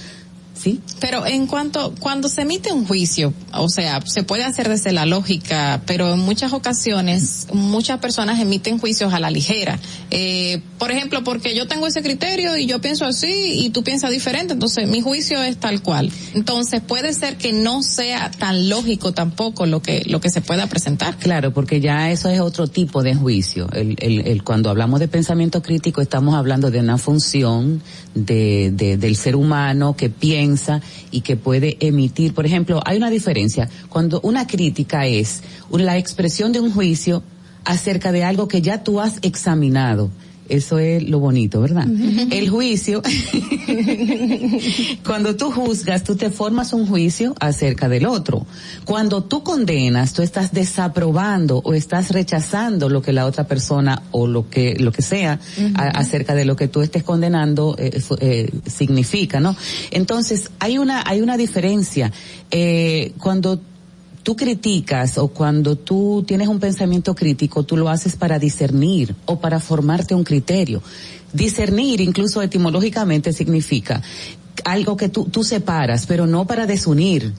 ¿Sí? Pero en cuanto, cuando se emite un juicio, o sea, se puede hacer desde la lógica, pero en muchas ocasiones muchas personas emiten juicios a la ligera. Eh, por ejemplo, porque yo tengo ese criterio y yo pienso así y tú piensas diferente, entonces mi juicio es tal cual. Entonces puede ser que no sea tan lógico tampoco lo que, lo que se pueda presentar. Claro, porque ya eso es otro tipo de juicio. El, el, el cuando hablamos de pensamiento crítico estamos hablando de una función de, de, del ser humano que piensa y que puede emitir. Por ejemplo, hay una diferencia. Cuando una crítica es la expresión de un juicio acerca de algo que ya tú has examinado. Eso es lo bonito, ¿verdad? El juicio, <laughs> cuando tú juzgas, tú te formas un juicio acerca del otro. Cuando tú condenas, tú estás desaprobando o estás rechazando lo que la otra persona o lo que lo que sea a, acerca de lo que tú estés condenando eh, eh, significa, ¿no? Entonces hay una hay una diferencia eh, cuando tú criticas o cuando tú tienes un pensamiento crítico, tú lo haces para discernir o para formarte un criterio. Discernir, incluso etimológicamente, significa algo que tú, tú separas, pero no para desunir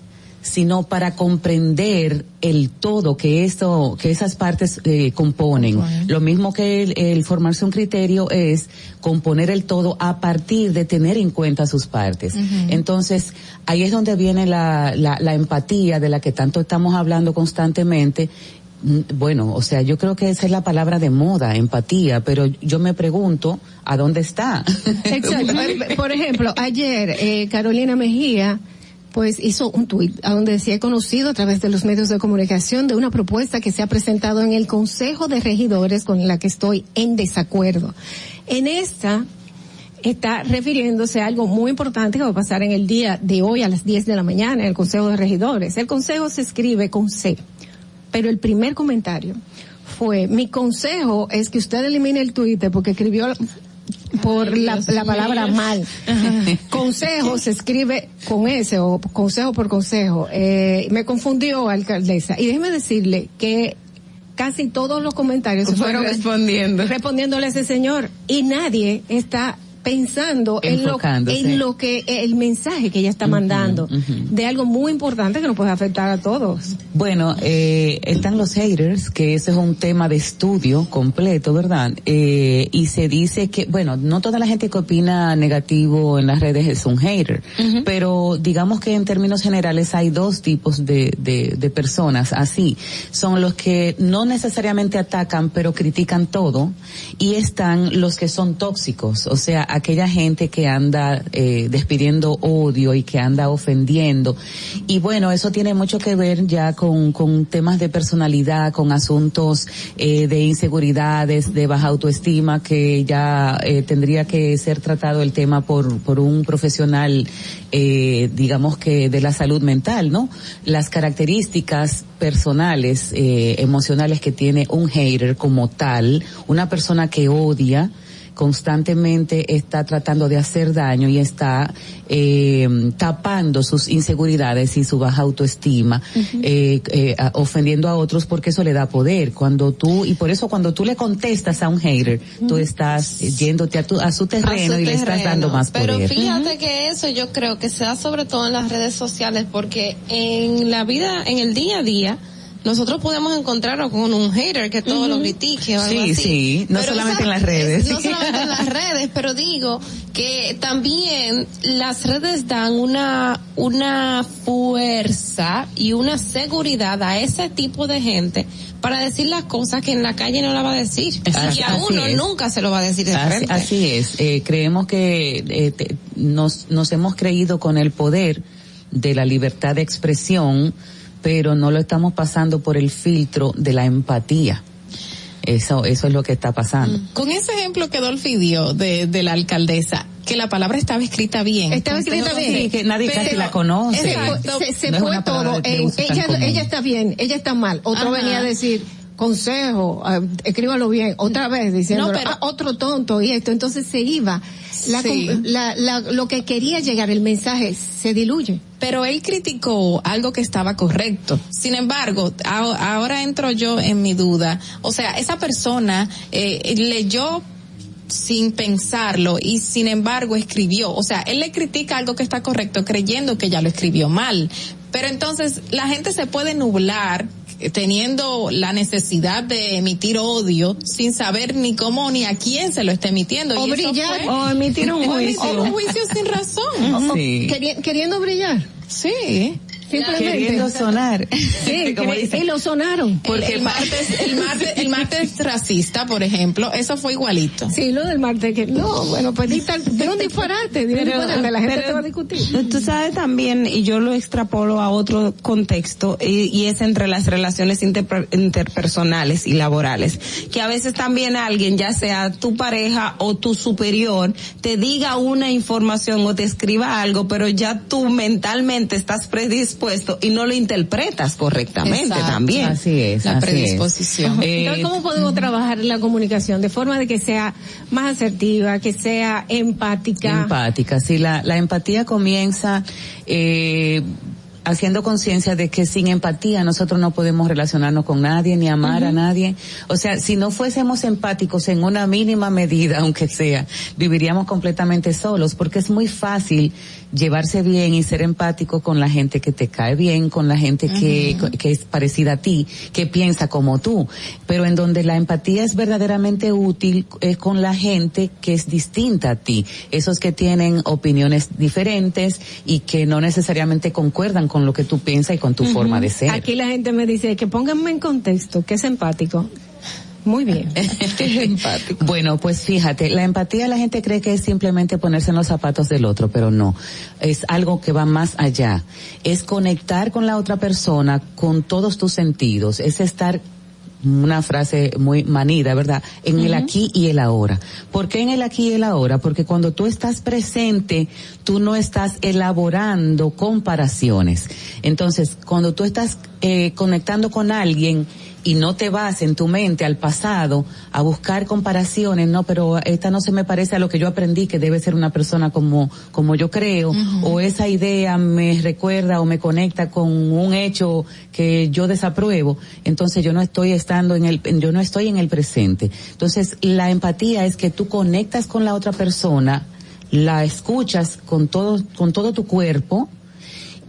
sino para comprender el todo que eso, que esas partes eh, componen. Lo mismo que el, el, formarse un criterio es componer el todo a partir de tener en cuenta sus partes. Uh -huh. Entonces, ahí es donde viene la, la, la empatía de la que tanto estamos hablando constantemente bueno, o sea, yo creo que esa es la palabra de moda, empatía, pero yo me pregunto, ¿a dónde está? Exacto. <laughs> Por ejemplo, ayer eh, Carolina Mejía pues hizo un tuit a donde decía conocido a través de los medios de comunicación de una propuesta que se ha presentado en el Consejo de Regidores con la que estoy en desacuerdo. En esta está refiriéndose a algo muy importante que va a pasar en el día de hoy a las 10 de la mañana en el Consejo de Regidores. El Consejo se escribe con C, pero el primer comentario fue, mi consejo es que usted elimine el Twitter porque escribió por Ay, la, la, palabra mal. consejo se escribe con ese o consejo por consejo. Eh, me confundió, alcaldesa. Y déjeme decirle que casi todos los comentarios fueron respondiendo. respondiéndole a ese señor. Y nadie está pensando en lo, en lo que el mensaje que ella está mandando uh -huh, uh -huh. de algo muy importante que nos puede afectar a todos. Bueno, eh, están los haters, que ese es un tema de estudio completo, ¿verdad? Eh, y se dice que, bueno, no toda la gente que opina negativo en las redes es un hater, uh -huh. pero digamos que en términos generales hay dos tipos de, de, de personas así. Son los que no necesariamente atacan, pero critican todo, y están los que son tóxicos, o sea, aquella gente que anda eh, despidiendo odio y que anda ofendiendo. Y bueno, eso tiene mucho que ver ya con, con temas de personalidad, con asuntos eh, de inseguridades, de baja autoestima, que ya eh, tendría que ser tratado el tema por, por un profesional, eh, digamos que de la salud mental, ¿no? Las características personales, eh, emocionales que tiene un hater como tal, una persona que odia, constantemente está tratando de hacer daño y está eh, tapando sus inseguridades y su baja autoestima, uh -huh. eh, eh, ofendiendo a otros porque eso le da poder. Cuando tú, y por eso cuando tú le contestas a un hater, uh -huh. tú estás yéndote a, tu, a su terreno a su y terreno. le estás dando más Pero poder. Pero fíjate uh -huh. que eso yo creo que se da sobre todo en las redes sociales porque en la vida, en el día a día, nosotros podemos encontrarnos con un hater que todo uh -huh. lo critique o algo sí, así. Sí, no pero solamente esa, en las redes. No solamente en las redes, pero digo que también las redes dan una, una fuerza y una seguridad a ese tipo de gente para decir las cosas que en la calle no la va a decir. Así, y a uno es. nunca se lo va a decir de así, frente. Así es. Eh, creemos que eh, te, nos, nos hemos creído con el poder de la libertad de expresión pero no lo estamos pasando por el filtro de la empatía. Eso, eso es lo que está pasando. Mm. Con ese ejemplo que Dolphy dio de, de la alcaldesa, que la palabra estaba escrita bien. Estaba escrita bien. Sí, que nadie casi la conoce. Se, se, se no fue todo. Eh, ella, ella, está bien, ella está mal. Otro Ajá. venía a decir, consejo, eh, escríbalo bien, otra vez diciendo, No, pero- "Ah, otro tonto y esto, entonces se iba. La, Sí. com- la- la- lo que quería llegar, el mensaje, se diluye. Pero él criticó algo que estaba correcto. Sin embargo, a- ahora entro yo en mi duda. O sea, esa persona eh, leyó sin pensarlo y sin embargo escribió. O sea, él le critica algo que está correcto creyendo que ya lo escribió mal. Pero entonces la gente se puede nublar teniendo la necesidad de emitir odio sin saber ni cómo ni a quién se lo está emitiendo. O Y eso brillar. fue- O emitir un <laughs> o emitir juicio. un juicio sin razón. Sí. Queri- queriendo brillar. Sí. Simplemente. Queriendo sonar. Sí, <laughs> Como dicen. y lo sonaron. Porque el, martes, el martes, el martes racista, por ejemplo, eso fue igualito. Sí, lo del martes que no, bueno, pues di tal- di un disparate, un disparate, la gente pero te va a discutir. Tú sabes también, y yo lo extrapolo a otro contexto, y, y es entre las relaciones interper- interpersonales y laborales, que a veces también alguien, ya sea tu pareja o tu superior, te diga una información o te escriba algo, pero ya tú mentalmente estás predispuesto y no lo interpretas correctamente Exacto. también. Así es. La así es. predisposición. Eh, Entonces, ¿cómo podemos trabajar la comunicación de forma de que sea más asertiva, que sea empática? Empática, sí, la, la empatía comienza eh, haciendo conciencia de que sin empatía nosotros no podemos relacionarnos con nadie ni amar a nadie. O sea, si no fuésemos empáticos en una mínima medida, <laughs> aunque sea, viviríamos completamente solos, porque es muy fácil llevarse bien y ser empático con la gente que te cae bien, con la gente que, que es parecida a ti, que piensa como tú. Pero en donde la empatía es verdaderamente útil es con la gente que es distinta a ti. Esos que tienen opiniones diferentes y que no necesariamente concuerdan con lo que tú piensas y con tu forma de ser. Aquí la gente me dice que pónganme en contexto, que es empático. Muy bien. <laughs> Bueno, pues fíjate, la empatía la gente cree que es simplemente ponerse en los zapatos del otro, pero no. Es algo que va más allá. Es conectar con la otra persona con todos tus sentidos. Es estar una frase muy manida, ¿verdad? En el aquí y el ahora. ¿Por qué en el aquí y el ahora? Porque cuando tú estás presente, tú no estás elaborando comparaciones. Entonces, cuando tú estás eh, conectando con alguien y no te vas en tu mente al pasado a buscar comparaciones, no, pero esta no se me parece a lo que yo aprendí que debe ser una persona como, como yo creo, o esa idea me recuerda o me conecta con un hecho que yo desapruebo, entonces yo no estoy estando en el, yo no estoy en el presente. Entonces, la empatía es que tú conectas con la otra persona, la escuchas con todo, con todo tu cuerpo,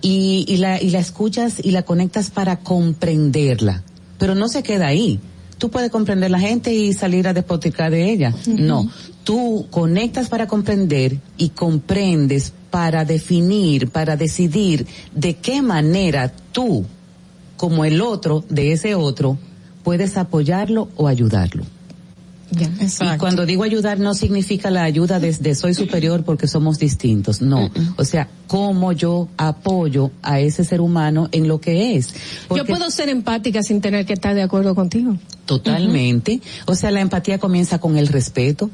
y, y, la, y la escuchas y la conectas para comprenderla. Pero no se queda ahí. Tú puedes comprender la gente y salir a despotricar de ella. No. Tú conectas para comprender y comprendes para definir, para decidir de qué manera tú, como el otro de ese otro, puedes apoyarlo o ayudarlo. Y cuando digo ayudar no significa la ayuda desde soy superior porque somos distintos, no. O sea, cómo yo apoyo a ese ser humano en lo que es. Yo puedo ser empática sin tener que estar de acuerdo contigo. Totalmente. O sea, la empatía comienza con el respeto.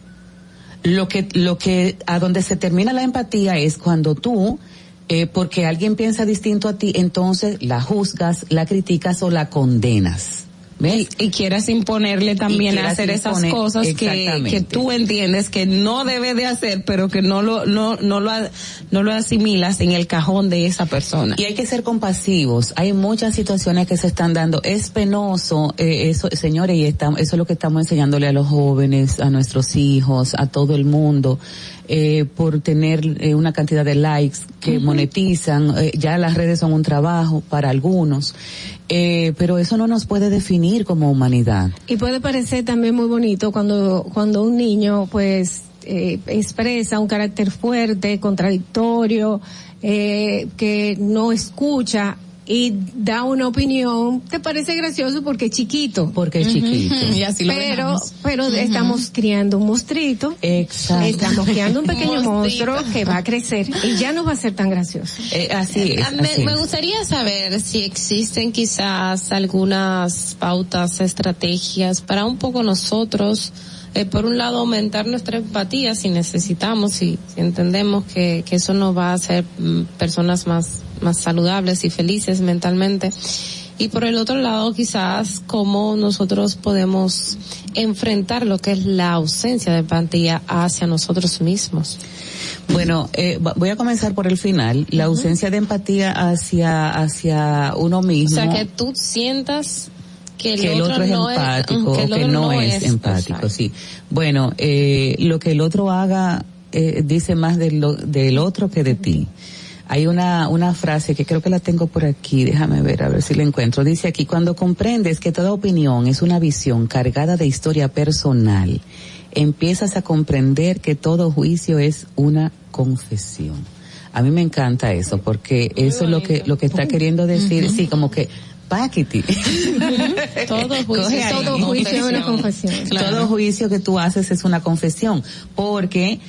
Lo que, lo que, a donde se termina la empatía es cuando tú, eh, porque alguien piensa distinto a ti, entonces la juzgas, la criticas o la condenas. ¿Ves? Y, quieras imponerle también quieras hacer esas cosas que, que tú entiendes que no debe de hacer, pero que no lo, no, no lo, no lo asimilas en el cajón de esa persona. Y hay que ser compasivos. Hay muchas situaciones que se están dando. Es penoso, eh, eso, señores, y estamos, eso es lo que estamos enseñándole a los jóvenes, a nuestros hijos, a todo el mundo, eh, por tener eh, una cantidad de likes que monetizan. eh, ya las redes son un trabajo para algunos. Eh, pero eso no nos puede definir como humanidad. Y puede parecer también muy bonito cuando, cuando un niño pues eh, expresa un carácter fuerte, contradictorio, eh, que no escucha y da una opinión, te parece gracioso porque es chiquito. Porque es chiquito. Y así lo pero, dejamos. pero estamos criando un monstruito. Exacto. Estamos criando un pequeño monstruo que va a crecer y ya no va a ser tan gracioso. Eh, así es. Ah, me, así me gustaría saber si existen quizás algunas pautas, estrategias para un poco nosotros, eh, por un lado, aumentar nuestra empatía si necesitamos, si, si entendemos que, que eso nos va a hacer mm, personas más, más saludables y felices mentalmente. y por el otro lado quizás cómo nosotros podemos enfrentar lo que es la ausencia de empatía hacia nosotros mismos. Bueno, eh, voy a comenzar por el final. La ausencia de empatía hacia hacia uno mismo. O sea, que tú sientas que el, que el otro, es no empático que, o que no, es, empático, exacto. sí. Bueno, eh, lo que el otro haga eh, dice más de lo, del otro que de ti. Hay una, una frase que creo que la tengo por aquí, déjame ver, a ver si la encuentro. Dice aquí, cuando comprendes que toda opinión es una visión cargada de historia personal, empiezas a comprender que todo juicio es una confesión. A mí me encanta eso, porque eso es lo que, lo que está queriendo decir, sí, como que, Paquiti. Todo juicio. Todo juicio es una confesión. Todo juicio que tú haces es una confesión, porque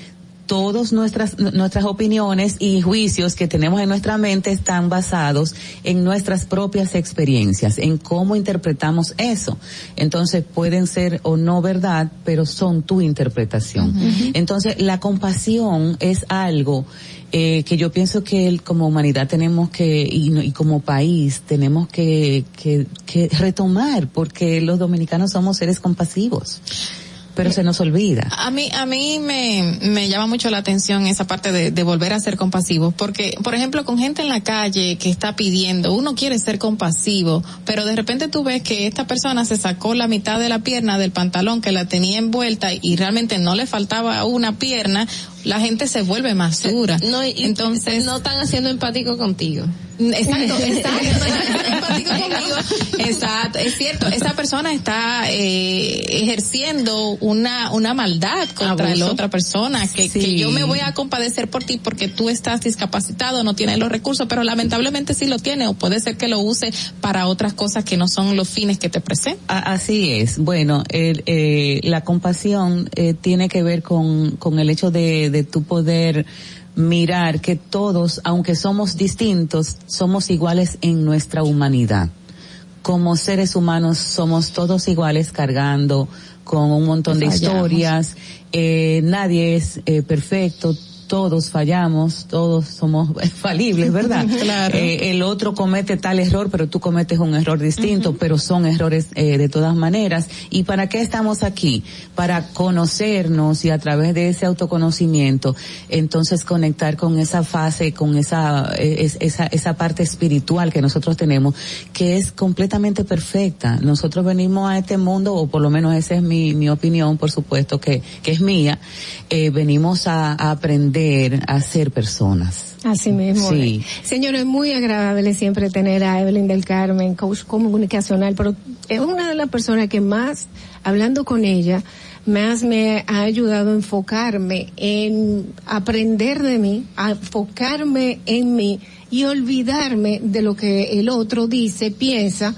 todas nuestras nuestras opiniones y juicios que tenemos en nuestra mente están basados en nuestras propias experiencias, en cómo interpretamos eso. Entonces pueden ser o no verdad, pero son tu interpretación. Entonces la compasión es algo eh, que yo pienso que el, como humanidad tenemos que, y, y como país, tenemos que, que, que retomar, porque los dominicanos somos seres compasivos, pero se nos olvida. A mí, a mí me, me llama mucho la atención esa parte de, de volver a ser compasivos, porque, por ejemplo, con gente en la calle que está pidiendo, uno quiere ser compasivo, pero de repente tú ves que esta persona se sacó la mitad de la pierna del pantalón que la tenía envuelta y realmente no le faltaba una pierna, la gente se vuelve más dura. No, y Entonces, no están haciendo empático contigo. Exacto, <laughs> exacto. Empático conmigo. Exacto, es cierto. Esa persona está eh, ejerciendo una una maldad contra Abuso. la otra persona. Que, Sí. que yo me voy a compadecer por ti porque tú estás discapacitado, no tienes los recursos, pero lamentablemente sí lo tiene o puede ser que lo use para otras cosas que no son los fines que te presenta. Así es. Bueno, el, eh, la compasión eh, tiene que ver con, con el hecho de, de tu poder mirar que todos, aunque somos distintos, somos iguales en nuestra humanidad. Como seres humanos somos todos iguales cargando con un montón de Fallamos. historias. Eh, nadie es eh, perfecto. Todos fallamos, todos somos <laughs> falibles, ¿verdad? <laughs> Claro. Eh, el otro comete tal error, pero tú cometes un error distinto, pero son errores eh, de todas maneras. ¿Y para qué estamos aquí? Para conocernos y a través de ese autoconocimiento, entonces conectar con esa fase, con esa, eh, es- esa, esa parte espiritual que nosotros tenemos, que es completamente perfecta. Nosotros venimos a este mundo, o por lo menos esa es mi, mi opinión, por supuesto, que, que es mía, eh, venimos a, a aprender a ser personas. Así mismo. Sí. Señores, muy agradable siempre tener a Evelyn del Carmen, coach comunicacional, pero es una de las personas que más, hablando con ella, más me ha ayudado a enfocarme en aprender de mí, a enfocarme en mí y olvidarme de lo que el otro dice, piensa,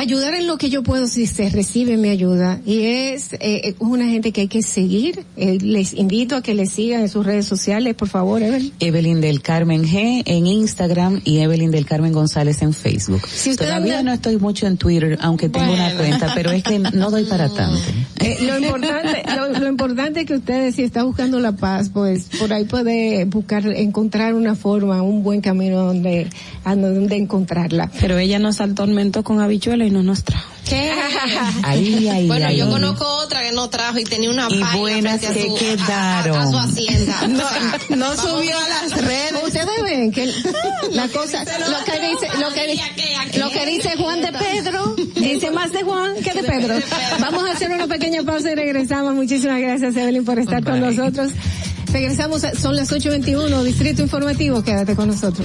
ayudar en lo que yo puedo si se recibe mi ayuda y es eh, una gente que hay que seguir Eh, les invito a que le sigan en sus redes sociales por favor Evelyn Evelyn del Carmen G en Instagram y Evelyn del Carmen González en Facebook. Si usted Todavía anda- no estoy mucho en Twitter, aunque tengo una Bueno. cuenta, pero es que no doy para <laughs> tanto. Eh, lo importante lo, lo importante es que ustedes si está buscando la paz pues por ahí puede buscar encontrar una forma un buen camino donde a donde encontrarla Pero ella nos atormentó con habichuela y no nos trajo. ¿Qué? Ahí, ahí, <laughs> bueno, ahí. yo conozco otra que no trajo y tenía una Y buenas a que su, quedaron. A, a su hacienda. <laughs> No, O sea, no vamos subió a las <laughs> redes. Ustedes ven que la cosa, lo que dice, lo que dice, lo que dice Juan de Pedro, dice más de Juan que de Pedro. Vamos a hacer una pequeña pausa y regresamos. Muchísimas gracias Evelyn por estar con nosotros. Regresamos, a- son las 8.21, Distrito Informativo, quédate con nosotros.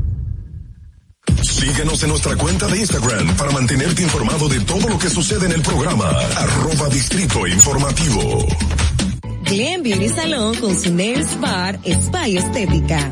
Síguenos en nuestra cuenta de Instagram para mantenerte informado de todo lo que sucede en el programa. Arroba Distrito Informativo. Glen Beauty Salón con su Nails Bar Spa y Estética.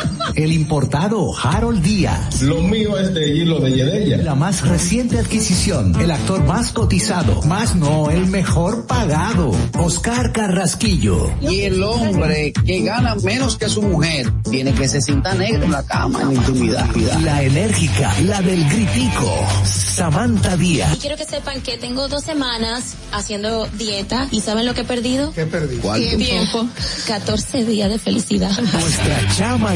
El importado Harold Díaz. Lo mío es de hilo de Yedella. La más reciente adquisición, el actor más cotizado, más no el mejor pagado, Oscar Carrasquillo. Y el hombre que gana menos que su mujer tiene que se sienta negro en la cama, en la intimidad. La enérgica, la del gritico, Samantha Y Díaz. quiero que sepan que tengo dos semanas haciendo dieta y ¿saben lo que he perdido? ¿Qué perdí? Tiempo. 14 <laughs> días de felicidad. Nuestra chama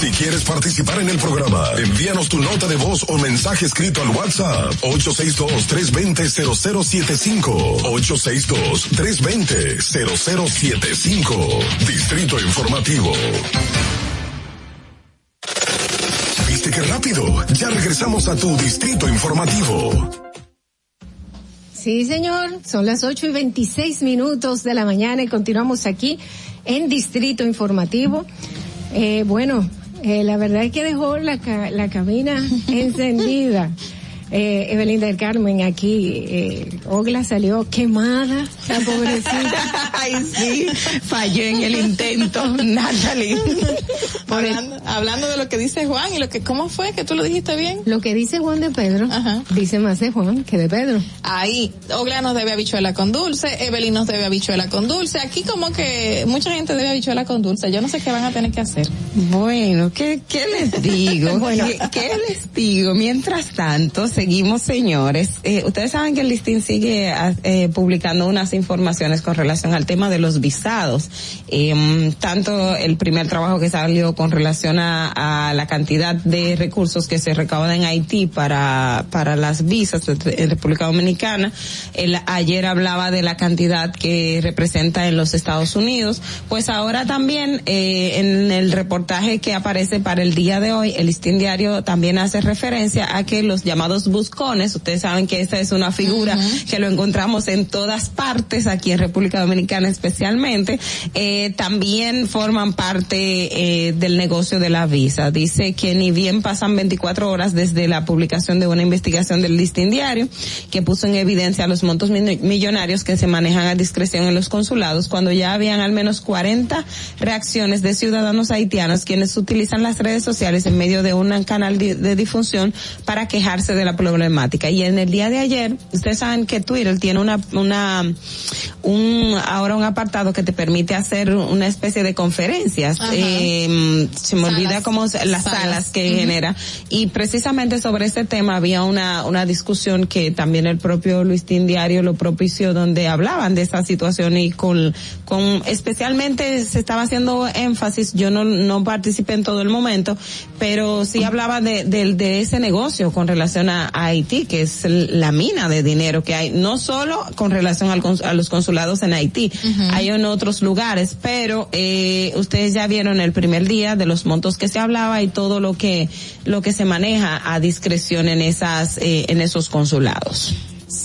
Si quieres participar en el programa, envíanos tu nota de voz o mensaje escrito al WhatsApp 862-320-0075. 862-320-0075. Distrito Informativo. ¿Viste qué rápido? Ya regresamos a tu Distrito Informativo. Sí, señor, son las 8 y 26 minutos de la mañana y continuamos aquí en Distrito Informativo. Eh, bueno, eh, la verdad es que dejó la, ca- la cabina <laughs> encendida. Eh, Evelyn del Carmen aquí, eh, Ogla salió quemada, la pobrecita. <laughs> Ay, sí, falló en el intento, <laughs> Natalie. hablando, hablando de lo que dice Juan y lo que, ¿cómo fue que tú lo dijiste bien? Lo que dice Juan de Pedro, dice más de Juan que de Pedro. Ahí, Ogla nos debe habichuela con dulce, Evelyn nos debe habichuela con dulce, aquí como que mucha gente debe habichuela con dulce, yo no sé qué van a tener que hacer. Bueno, ¿qué, qué les digo? <laughs> Bueno. ¿Qué, qué les digo? Mientras tanto, seguimos, señores. Eh, ustedes saben que el listín sigue ah, eh, publicando unas informaciones con relación al tema de los visados. Em, tanto el primer trabajo que salió con relación a, la cantidad de recursos que se recaudan en Haití para, para las visas en República Dominicana. El, ayer hablaba de la cantidad que representa en los Estados Unidos. Pues ahora también eh, en el reportaje que aparece para el día de hoy, el listín diario también hace referencia a que los llamados buscones. Ustedes saben que esa es una figura que lo encontramos en todas partes, aquí en República Dominicana especialmente. Eh, también forman parte eh, del negocio de la visa. Dice que ni bien pasan 24 horas desde la publicación de una investigación del listín diario que puso en evidencia los montos millonarios que se manejan a discreción en los consulados cuando ya habían al menos 40 reacciones de ciudadanos haitianos quienes utilizan las redes sociales en medio de un canal de, difusión para quejarse de la problemática. Y en el día de ayer, ustedes saben que Twitter tiene una, una, un, ahora un apartado que te permite hacer una especie de conferencias. Eh, se me olvida cómo las salas, que genera. Y precisamente sobre este tema había una, una discusión que también el propio Luis Tin Diario lo propició donde hablaban de esa situación y con, con, especialmente se estaba haciendo énfasis, yo no, no participé en todo el momento, pero sí hablaba de, de, de ese negocio con relación a, Haití, que es la mina de dinero que hay, no solo con relación al, a los consulados en Haití, hay en otros lugares, pero eh, ustedes ya vieron el primer día de los montos que se hablaba y todo lo que, lo que se maneja a discreción en esas, eh, en esos consulados.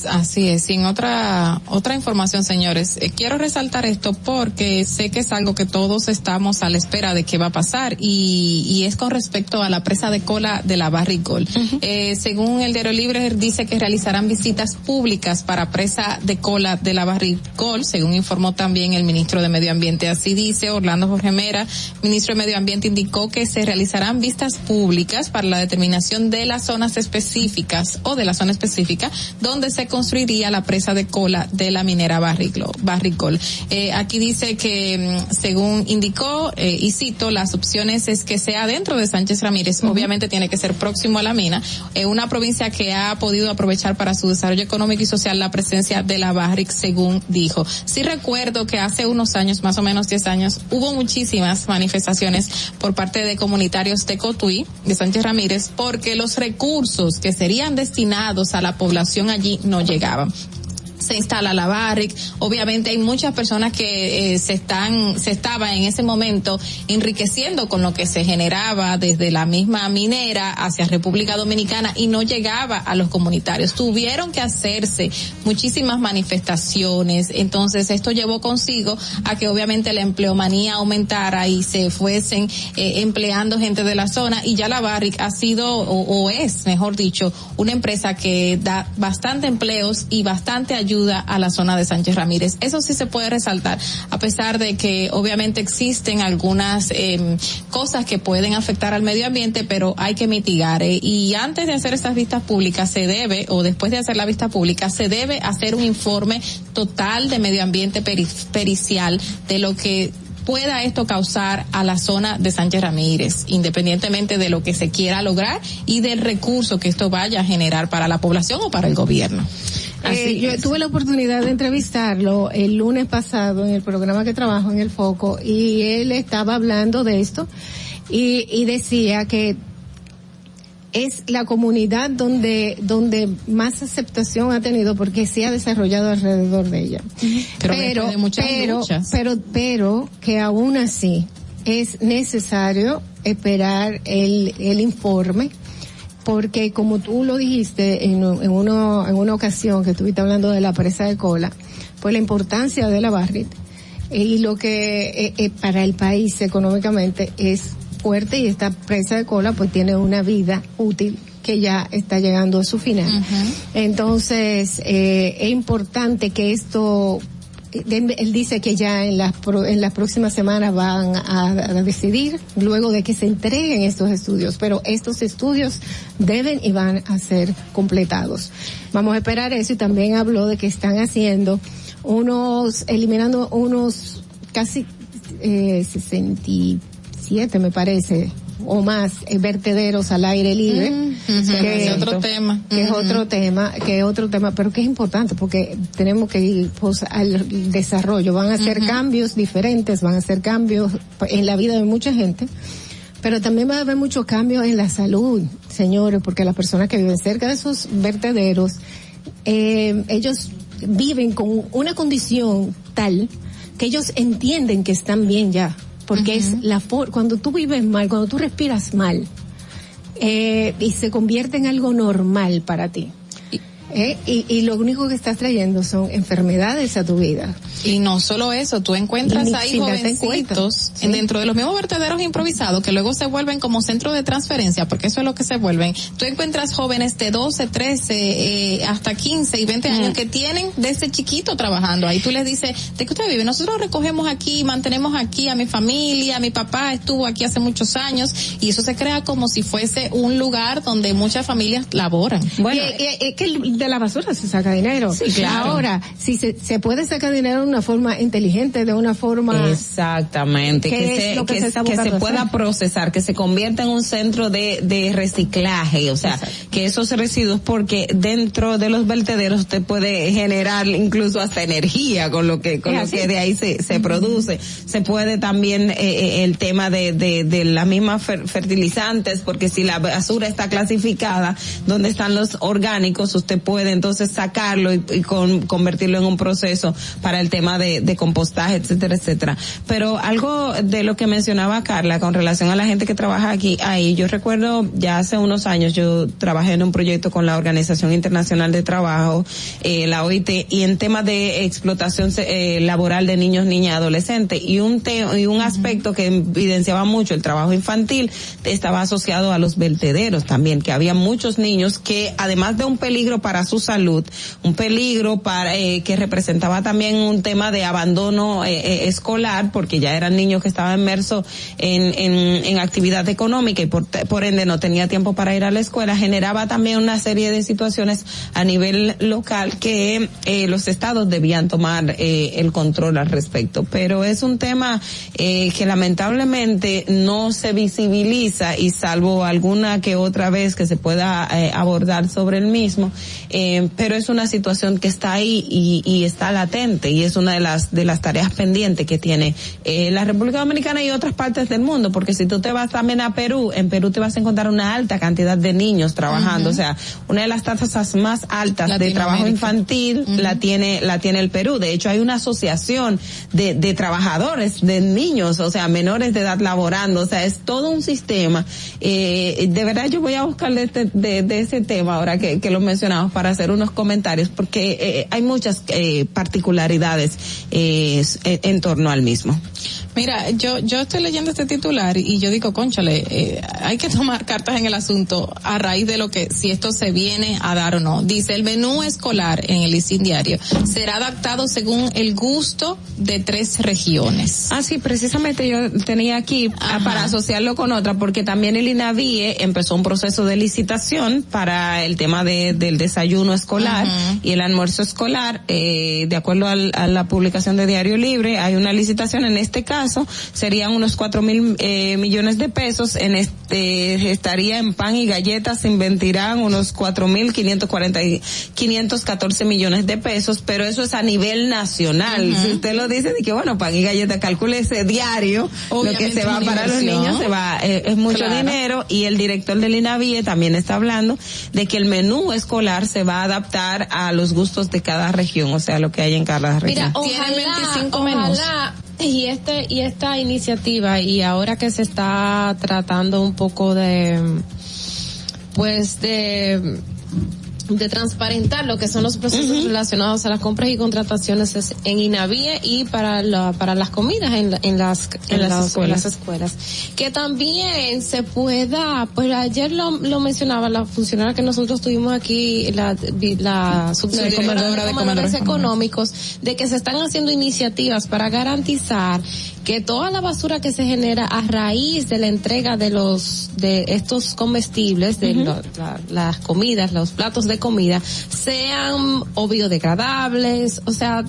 Así es. En otra, otra información, señores, eh, quiero resaltar esto porque sé que es algo que todos estamos a la espera de qué va a pasar y, y es con respecto a la presa de cola de la Barricol. eh, según el Diario Libre dice que realizarán visitas públicas para presa de cola de la Barricol, según informó también el ministro de Medio Ambiente. Así dice Orlando Jorge Mera, ministro de Medio Ambiente, indicó que se realizarán vistas públicas para la determinación de las zonas específicas o de la zona específica donde se construiría la presa de cola de la minera Barricol. Eh, aquí dice que, mm, según indicó, eh, y cito, las opciones es que sea dentro de Sánchez Ramírez, obviamente tiene que ser próximo a la mina, eh, una provincia que ha podido aprovechar para su desarrollo económico y social la presencia de la Barric, según dijo. Sí recuerdo que hace unos años, más o menos 10 años, hubo muchísimas manifestaciones por parte de comunitarios de Cotuí, de Sánchez Ramírez, porque los recursos que serían destinados a la población allí no llegaban se instala la Barric. Obviamente hay muchas personas que eh, se están, se estaba en ese momento enriqueciendo con lo que se generaba desde la misma minera hacia República Dominicana y no llegaba a los comunitarios. Tuvieron que hacerse muchísimas manifestaciones. Entonces esto llevó consigo a que obviamente la empleomanía aumentara y se fuesen eh, empleando gente de la zona y ya la Barric ha sido o, o es, mejor dicho, una empresa que da bastante empleos y bastante ayuda ayuda a la zona de Sánchez Ramírez. Eso sí se puede resaltar, a pesar de que obviamente existen algunas eh, cosas que pueden afectar al medio ambiente, pero hay que mitigar. Eh. Y antes de hacer estas vistas públicas se debe, o después de hacer la vista pública, se debe hacer un informe total de medio ambiente pericial de lo que pueda esto causar a la zona de Sánchez Ramírez, independientemente de lo que se quiera lograr y del recurso que esto vaya a generar para la población o para el gobierno. Eh, yo tuve la oportunidad de entrevistarlo el lunes pasado en el programa que trabajo en el Foco y él estaba hablando de esto y, y decía que es la comunidad donde donde más aceptación ha tenido porque se ha desarrollado alrededor de ella. Pero pero pero, pero que aún así es necesario esperar el el informe porque como tú lo dijiste en, en, uno, en una ocasión que estuviste hablando de la presa de cola, pues la importancia de la Barrit y lo que eh, eh, para el país económicamente es fuerte y esta presa de cola pues tiene una vida útil que ya está llegando a su final. Entonces, eh, es importante que esto él dice que ya en las, en las próximas semanas van a, decidir luego de que se entreguen estos estudios, pero estos estudios deben y van a ser completados. Vamos a esperar eso y también habló de que están haciendo unos, eliminando unos casi eh, 67 me parece, o más eh, vertederos al aire libre. Mm, que, es otro tema. Que es otro tema, que es otro tema, pero que es importante porque tenemos que ir pues, al desarrollo. Van a hacer cambios diferentes, van a hacer cambios en la vida de mucha gente. Pero también va a haber muchos cambios en la salud, señores, porque las personas que viven cerca de esos vertederos, eh, ellos viven con una condición tal que ellos entienden que están bien ya porque es la cuando tú vives mal, cuando tú respiras mal, eh, y se convierte en algo normal para ti. ¿Eh? Y, y lo único que estás trayendo son enfermedades a tu vida. Y no solo eso, tú encuentras ahí darte jovencitos. Sí. dentro de los mismos vertederos improvisados que luego se vuelven como centro de transferencia, porque eso es lo que se vuelven. Tú encuentras jóvenes de 12, 13, eh, hasta 15 y 20 años que tienen desde chiquito trabajando. Ahí tú les dices, ¿de qué usted vive? Nosotros recogemos aquí, mantenemos aquí a mi familia, mi papá estuvo aquí hace muchos años y eso se crea como si fuese un lugar donde muchas familias laboran. Bueno, es que el- de la basura se saca dinero. Sí, claro. Ahora, si se, se puede sacar dinero de una forma inteligente, de una forma... Exactamente, ¿Qué que se, que que, se está que se pueda procesar, que se convierta en un centro de, de reciclaje, o sea, que esos residuos, porque dentro de los vertederos usted puede generar incluso hasta energía con lo que, con lo así. que de ahí se, se produce. Se puede también eh, eh, el tema de, de, de las mismas fer- fertilizantes, porque si la basura está clasificada, donde están los orgánicos, usted puede entonces sacarlo y, y con- convertirlo en un proceso para el tema de, de compostaje, etcétera, etcétera. Pero algo de lo que mencionaba Carla con relación a la gente que trabaja aquí, ahí, yo recuerdo ya hace unos años yo trabajé en un proyecto con la Organización Internacional de Trabajo, eh, la OIT, y en temas de explotación eh, laboral de niños, niñas, adolescentes, y un te- y un aspecto que evidenciaba mucho el trabajo infantil estaba asociado a los vertederos también, que había muchos niños que además de un peligro para su salud, un peligro para eh, que representaba también un tema de abandono eh, eh, escolar, porque ya eran niños que estaban inmersos en, en, en actividad económica y por, por ende no tenía tiempo para ir a la escuela, generaba también una serie de situaciones a nivel local que eh, los estados debían tomar eh, el control al respecto. Pero es un tema eh, que lamentablemente no se visibiliza y salvo alguna que otra vez que se pueda eh, abordar sobre el mismo, eh, pero es una situación que está ahí y, y está latente y es una de las de las tareas pendientes que tiene eh, la República Dominicana y otras partes del mundo, porque si tú te vas también a Perú, en Perú te vas a encontrar una alta cantidad de niños trabajando, o sea, una de las tasas más altas de trabajo infantil la tiene la tiene el Perú. De hecho, hay una asociación de, de trabajadores, de niños, o sea, menores de edad laborando, o sea, es todo un sistema. Eh, de verdad, yo voy a buscar de, este- de, de ese tema ahora que, que lo mencionamos para hacer unos comentarios, porque eh, hay muchas eh, particularidades eh, s- en, torno al mismo. Mira, yo yo estoy leyendo este titular y yo digo, conchale, eh, hay que <laughs> tomar cartas en el asunto a raíz de lo que, si esto se viene a dar o no. Dice, el menú escolar en el listín diario será adaptado según el gusto de tres regiones. Ah, sí, precisamente yo tenía aquí ah, para asociarlo con otra, porque también el INAVIE empezó un proceso de licitación para el tema de, del desayuno escolar Ujú. y el almuerzo escolar. Eh, de acuerdo al- a la publicación de Diario Libre, hay una licitación. En este caso, serían unos cuatro mil eh, millones de pesos. En este estaría en pan y galletas, se invertirán unos cuatro mil quinientos cuarenta y quinientos catorce millones de pesos, pero eso es a nivel nacional. Ujú. Si usted lo dice, de que bueno, pan y galleta, calcule ese diario, lo que Obviamente se va para los niños se va, eh, es mucho Claro. dinero y el director del INAVIE también está hablando de que el menú escolar se va a adaptar a los gustos de cada región, o sea, lo que hay en cada región. Mira, ojalá, ojalá, y este y esta iniciativa y ahora que se está tratando un poco de pues de de transparentar lo que son los procesos relacionados a las compras y contrataciones es en INAVIE y para la, para las comidas en, la- en las en, En las las, escuelas. escuelas. Que también se pueda pues ayer lo, lo mencionaba la funcionaria que nosotros tuvimos aquí la la comedora de de comedores. económicos de que se están haciendo iniciativas para garantizar que toda la basura que se genera a raíz de la entrega de los de estos comestibles de lo- la- las comidas los platos de comida sean o biodegradables o sea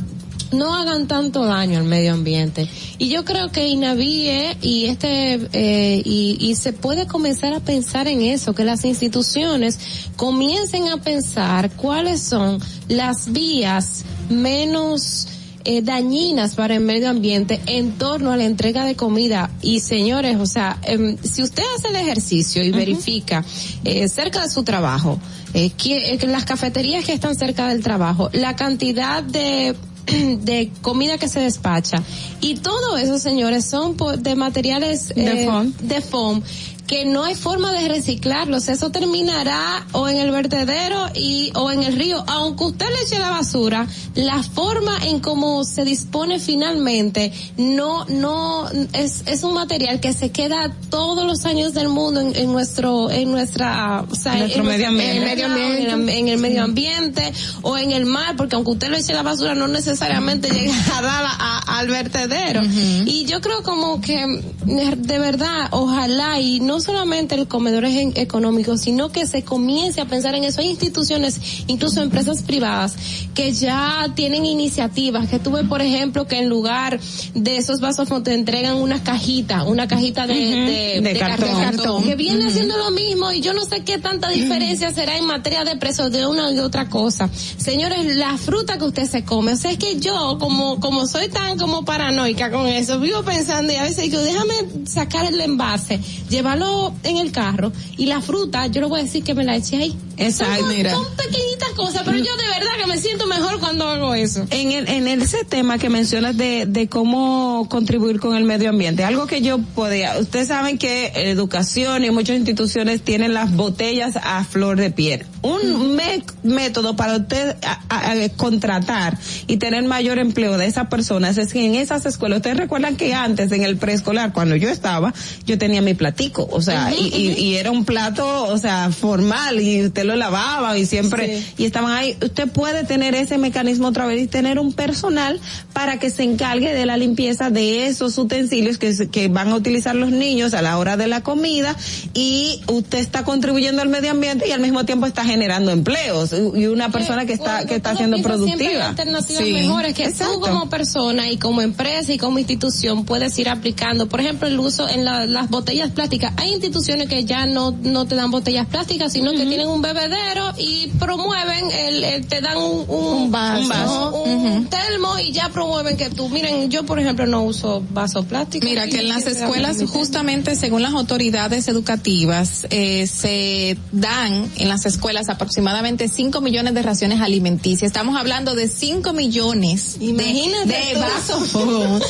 no hagan tanto daño al medio ambiente. Y yo creo que Inavie y este eh, y, y se puede comenzar a pensar en eso que las instituciones comiencen a pensar cuáles son las vías menos eh, dañinas para el medio ambiente en torno a la entrega de comida. Y señores, o sea, em, si usted hace el ejercicio y verifica eh, cerca de su trabajo, eh, que, eh, que las cafeterías que están cerca del trabajo, la cantidad de <clears throat> de comida que se despacha y todo eso señores son de materiales De eh, foam. de foam que no hay forma de reciclarlos. Eso terminará o en el vertedero y o en el río. Aunque usted le eche la basura, la forma en cómo se dispone finalmente no no es, es un material que se queda todos los años del mundo en, en nuestro en nuestra o sea, Nuestro en, medio ambiente. en el medio ambiente, en, el medio ambiente o en el mar, porque aunque usted le eche la basura no necesariamente llega <laughs> a dar a- al vertedero. Y yo creo como que de verdad, ojalá y no solamente el comedor es económico, sino que se comience a pensar en eso. Hay instituciones, incluso empresas privadas, que ya tienen iniciativas, que tuve por ejemplo que en lugar de esos vasos te entregan una cajita, una cajita de, de, de de cartón. cartón, que viene haciendo lo mismo y yo no sé qué tanta diferencia será en materia de precios de una y otra cosa. Señores, la fruta que usted se come, o sea, es que yo como como soy tan como paranoica con eso, vivo pensando y a veces digo, déjame sacar el envase, llevarlo en el carro y la fruta, yo le voy a decir que me la eche ahí. Exacto, son, mira. son pequeñitas cosas, pero yo de verdad que me siento mejor cuando hago eso. En, el, en ese tema que mencionas de, de cómo contribuir con el medio ambiente, algo que yo podía, ustedes saben que educación y muchas instituciones tienen las botellas a flor de piel. Un me- método para usted a- a- a contratar y tener mayor empleo de esas personas es que en esas escuelas, ustedes recuerdan que antes en el preescolar, cuando yo estaba, yo tenía mi platico, o sea, y, y- y era un plato, o sea, formal y usted lo lavaba y siempre, y estaban ahí. Usted puede tener ese mecanismo otra vez y tener un personal para que se encargue de la limpieza de esos utensilios que, que van a utilizar los niños a la hora de la comida y usted está contribuyendo al medio ambiente y al mismo tiempo está generando empleos y una persona que está, que está siendo Siempre hay productiva. alternativas Sí. mejores que Exacto. tú como persona y como empresa y como institución puedes ir aplicando. Por ejemplo, el uso en la- las botellas plásticas. Hay instituciones que ya no, no te dan botellas plásticas, sino que tienen un bebedero y promueven el, el- te dan un, un, vaso. un, vaso, un termo y ya promueven que tú, miren, yo por ejemplo no uso vaso plástico. Mira, que en las escuelas, justamente según las autoridades educativas, eh, se dan en las escuelas aproximadamente 5 millones de raciones alimenticias. Estamos hablando de 5 millones de, Imagínate de tú. vasos,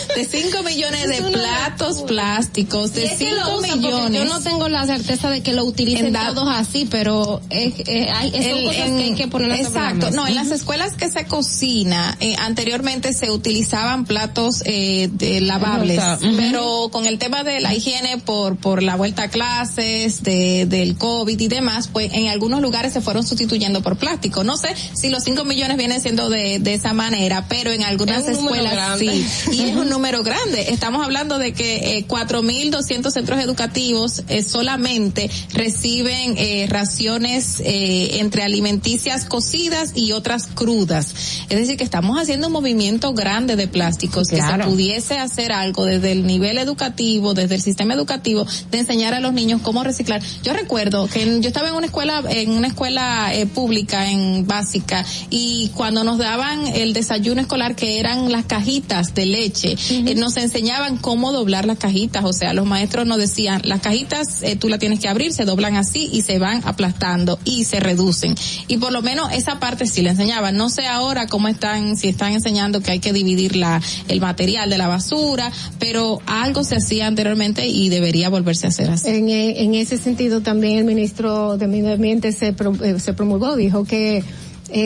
<laughs> de 5 millones Es de platos plásticos, de es que 5 lo usan porque millones. Yo no tengo la certeza de que lo utilicen En da- todos así, pero es, eh, hay, son El- cosas en- que hay que poner Exacto, no, en las escuelas que se cocina, eh, anteriormente se utilizaban platos eh, de lavables, pero con el tema de la higiene por por la vuelta a clases, de, del COVID y demás, pues en algunos lugares se fueron sustituyendo por plástico. No sé si los 5 millones vienen siendo de, de esa manera, pero en algunas Es escuelas sí, y es un número grande. Estamos hablando de que eh, 4.200 centros educativos eh, solamente reciben eh, raciones eh, entre alimenticias cocidas y otras crudas. Es decir, que estamos haciendo un movimiento grande de plásticos que Claro. se pudiese hacer algo desde el nivel educativo, desde el sistema educativo, de enseñar a los niños cómo reciclar. Yo recuerdo que en- yo estaba en una escuela, en una escuela eh, pública, en básica, y cuando nos daban el desayuno escolar, que eran las cajitas de leche, eh, nos enseñaban cómo doblar las cajitas, o sea, los maestros nos decían, las cajitas eh, tú la tienes que abrir, se doblan así y se van aplastando y se reducen. Y por lo menos esa parte sí la enseñaban. No sé ahora cómo están, si están enseñando que hay que dividir la, el material de la basura, pero algo se hacía anteriormente y debería volverse a hacer así. En, en ese sentido también el ministro de Medio Ambiente se, pro- se promulgó, dijo que eh,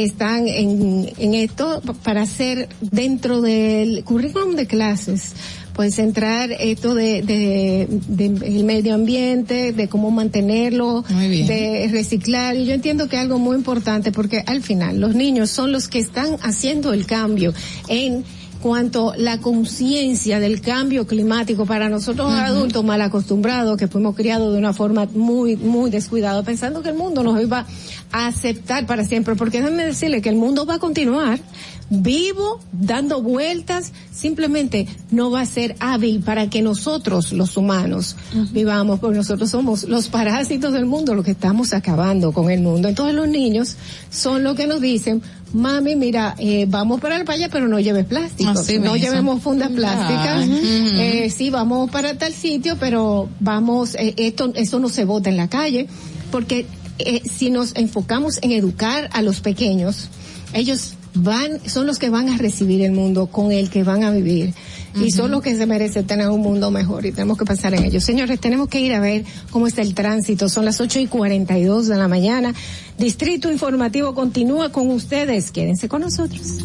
están en, en esto pa- para hacer dentro del currículum de clases pues entrar esto de, de, de el medio ambiente, de cómo mantenerlo, de reciclar. Y yo entiendo que es algo muy importante porque al final los niños son los que están haciendo el cambio en cuanto la conciencia del cambio climático para nosotros adultos mal acostumbrados que fuimos criados de una forma muy muy descuidada pensando que el mundo nos iba a aceptar para siempre. Porque déjenme decirle que el mundo va a continuar vivo dando vueltas. Simplemente no va a ser hábil para que nosotros los humanos vivamos porque nosotros somos los parásitos del mundo los que estamos acabando con el mundo. Entonces los niños son los que nos dicen mami, mira, eh, vamos para la playa, pero no lleves plástico. Así no mismo. llevemos fundas plásticas. Eh, sí, vamos para tal sitio, pero vamos, eh, esto, esto no se bota en la calle, porque eh, si nos enfocamos en educar a los pequeños, ellos van, son los que van a recibir el mundo con el que van a vivir. Y son los que se merecen tener un mundo mejor y tenemos que pensar en ello. Señores, tenemos que ir a ver cómo está el tránsito. Son las ocho y cuarenta y dos de la mañana. Distrito Informativo continúa con ustedes. Quédense con nosotros.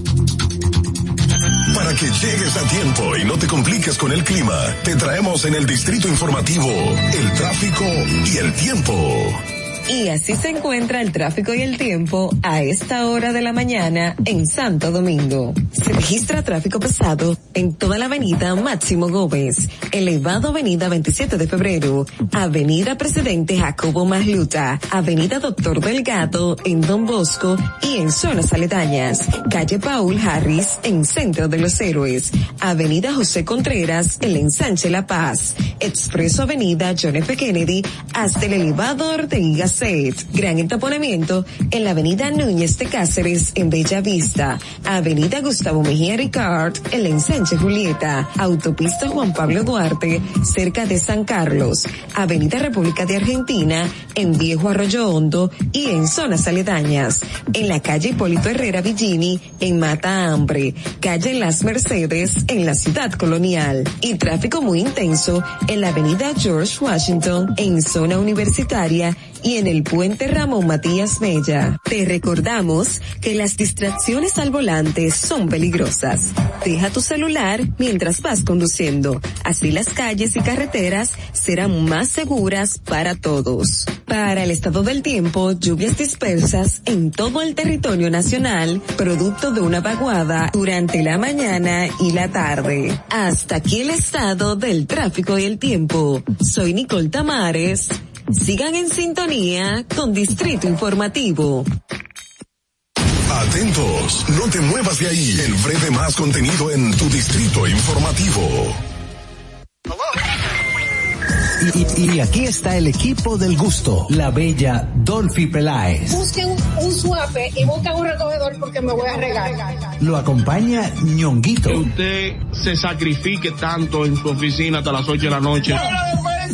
Para que llegues a tiempo y no te compliques con el clima, te traemos en el Distrito Informativo el tráfico y el tiempo. Y así se encuentra el tráfico y el tiempo a esta hora de la mañana en Santo Domingo. Se registra tráfico pesado en toda la avenida Máximo Gómez, elevado avenida 27 de febrero, avenida Presidente Jacobo Masluta, avenida Doctor Delgado en Don Bosco y en zonas aledañas, calle Paul Harris en Centro de los Héroes, avenida José Contreras en ensanche La Paz, expreso avenida John F. Kennedy hasta el elevado Ortega Gran entaponamiento en la avenida Núñez de Cáceres en Bella Vista, avenida Gustavo Mejía Ricard en la ensanche Julieta, autopista Juan Pablo Duarte cerca de San Carlos, avenida República de Argentina en Viejo Arroyo Hondo y en zonas aledañas, en la calle Hipólito Herrera Villini en Mata Hambre, calle Las Mercedes en la ciudad colonial. Y tráfico muy intenso en la avenida George Washington en zona universitaria y en el puente Ramón Matías Mella. Te recordamos que las distracciones al volante son peligrosas. Deja tu celular mientras vas conduciendo. Así las calles y carreteras serán más seguras para todos. Para el estado del tiempo, lluvias dispersas en todo el territorio nacional, producto de una vaguada durante la mañana y la tarde. Hasta aquí el estado del tráfico y el tiempo. Soy Nicole Tamares. Sigan en sintonía con Distrito Informativo. Atentos, no te muevas de ahí. El breve más contenido en tu Distrito Informativo. Y, y aquí está el equipo del gusto, la bella Dolphy Peláez. Busquen un suape y busquen un recogedor porque me voy a regar. Lo acompaña ñonguito. Que usted se sacrifique tanto en su oficina hasta las 8 de la noche.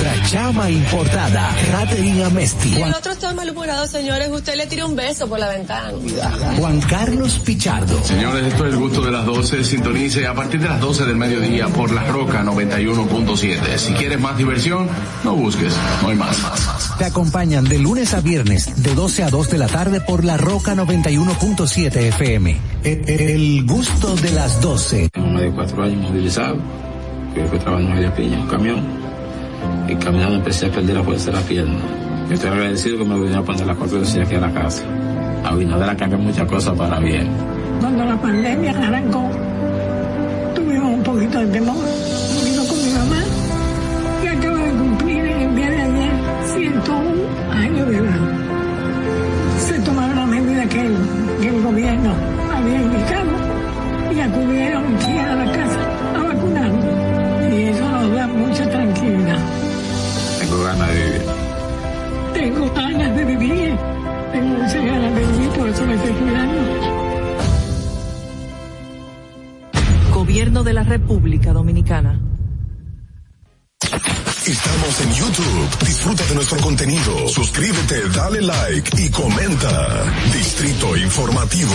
Nuestra chama importada, Catherine Amesti. El otro está malhumorado, señores. Usted le tira un beso por la ventana. Juan Carlos Pichardo. Señores, esto es el gusto de las 12. Sintonice a partir de las 12 del mediodía por La Roca 91.7. Si quieres más diversión, no busques, no hay más. Te acompañan de lunes a viernes, de 12 a 2 de la tarde por La Roca 91.7 FM. El, el gusto de las 12. Tengo más de cuatro años movilizado, que fue trabajando en Media Piña, un camión, y caminando empecé a perder la fuerza de la pierna. Yo estoy agradecido que me vinieron a poner la cortesía aquí a la casa. Abinader ha cambiado muchas cosas para bien. Cuando la pandemia arrancó, tuvimos un poquito de temor. Vino con mi mamá y acaba de cumplir el día de ayer 101 años de edad. Se tomaron las medidas que que el gobierno Tengo ganas de vivir. Tengo muchas ganas de vivir, por eso me estoy cuidando. Gobierno de la República Dominicana. Estamos en YouTube. Disfruta de nuestro contenido. Suscríbete, dale like y comenta. Distrito Informativo.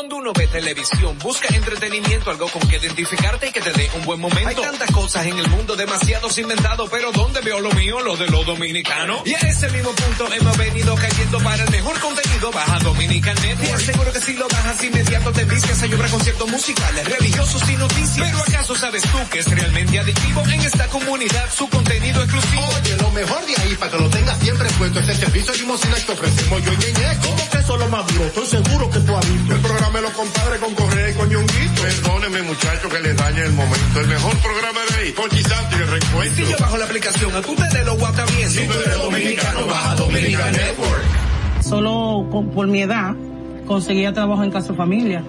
Cuando uno ve televisión, busca entretenimiento, algo con que identificarte y que te dé un buen momento. Hay tantas cosas en el mundo, demasiados inventados, pero ¿dónde veo lo mío? Lo de los dominicanos. Y a ese mismo punto hemos venido cayendo para el mejor contenido. Baja Dominican Network. Seguro que si lo bajas inmediato te vicias a llorar conciertos musicales, religiosos y noticias. Pero ¿acaso sabes tú que es realmente adictivo en esta comunidad su contenido exclusivo? Oye, lo mejor de ahí para que lo tengas siempre puesto es el servicio de limosina que ofrecemos yo y. ¿Cómo que eso es lo más duro? Estoy seguro que tú has visto. El programa de los compadres con Correa y con Ñonguito. Perdóneme, muchacho, que le dañe el momento. El mejor programa de ahí, Conchi Santo y el reencuentro. Si yo bajo la aplicación, a tú te de lo guata bien. Si tú eres dominicano, baja Dominican Network. Solo con- por mi edad conseguía trabajo en casa familia.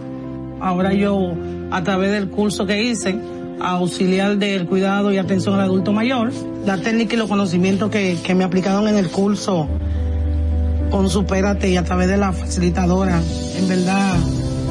Ahora yo, a través del curso que hice, auxiliar del cuidado y atención al adulto mayor, la técnica y los conocimientos que, que me aplicaron en el curso con Supérate y a través de la facilitadora, en verdad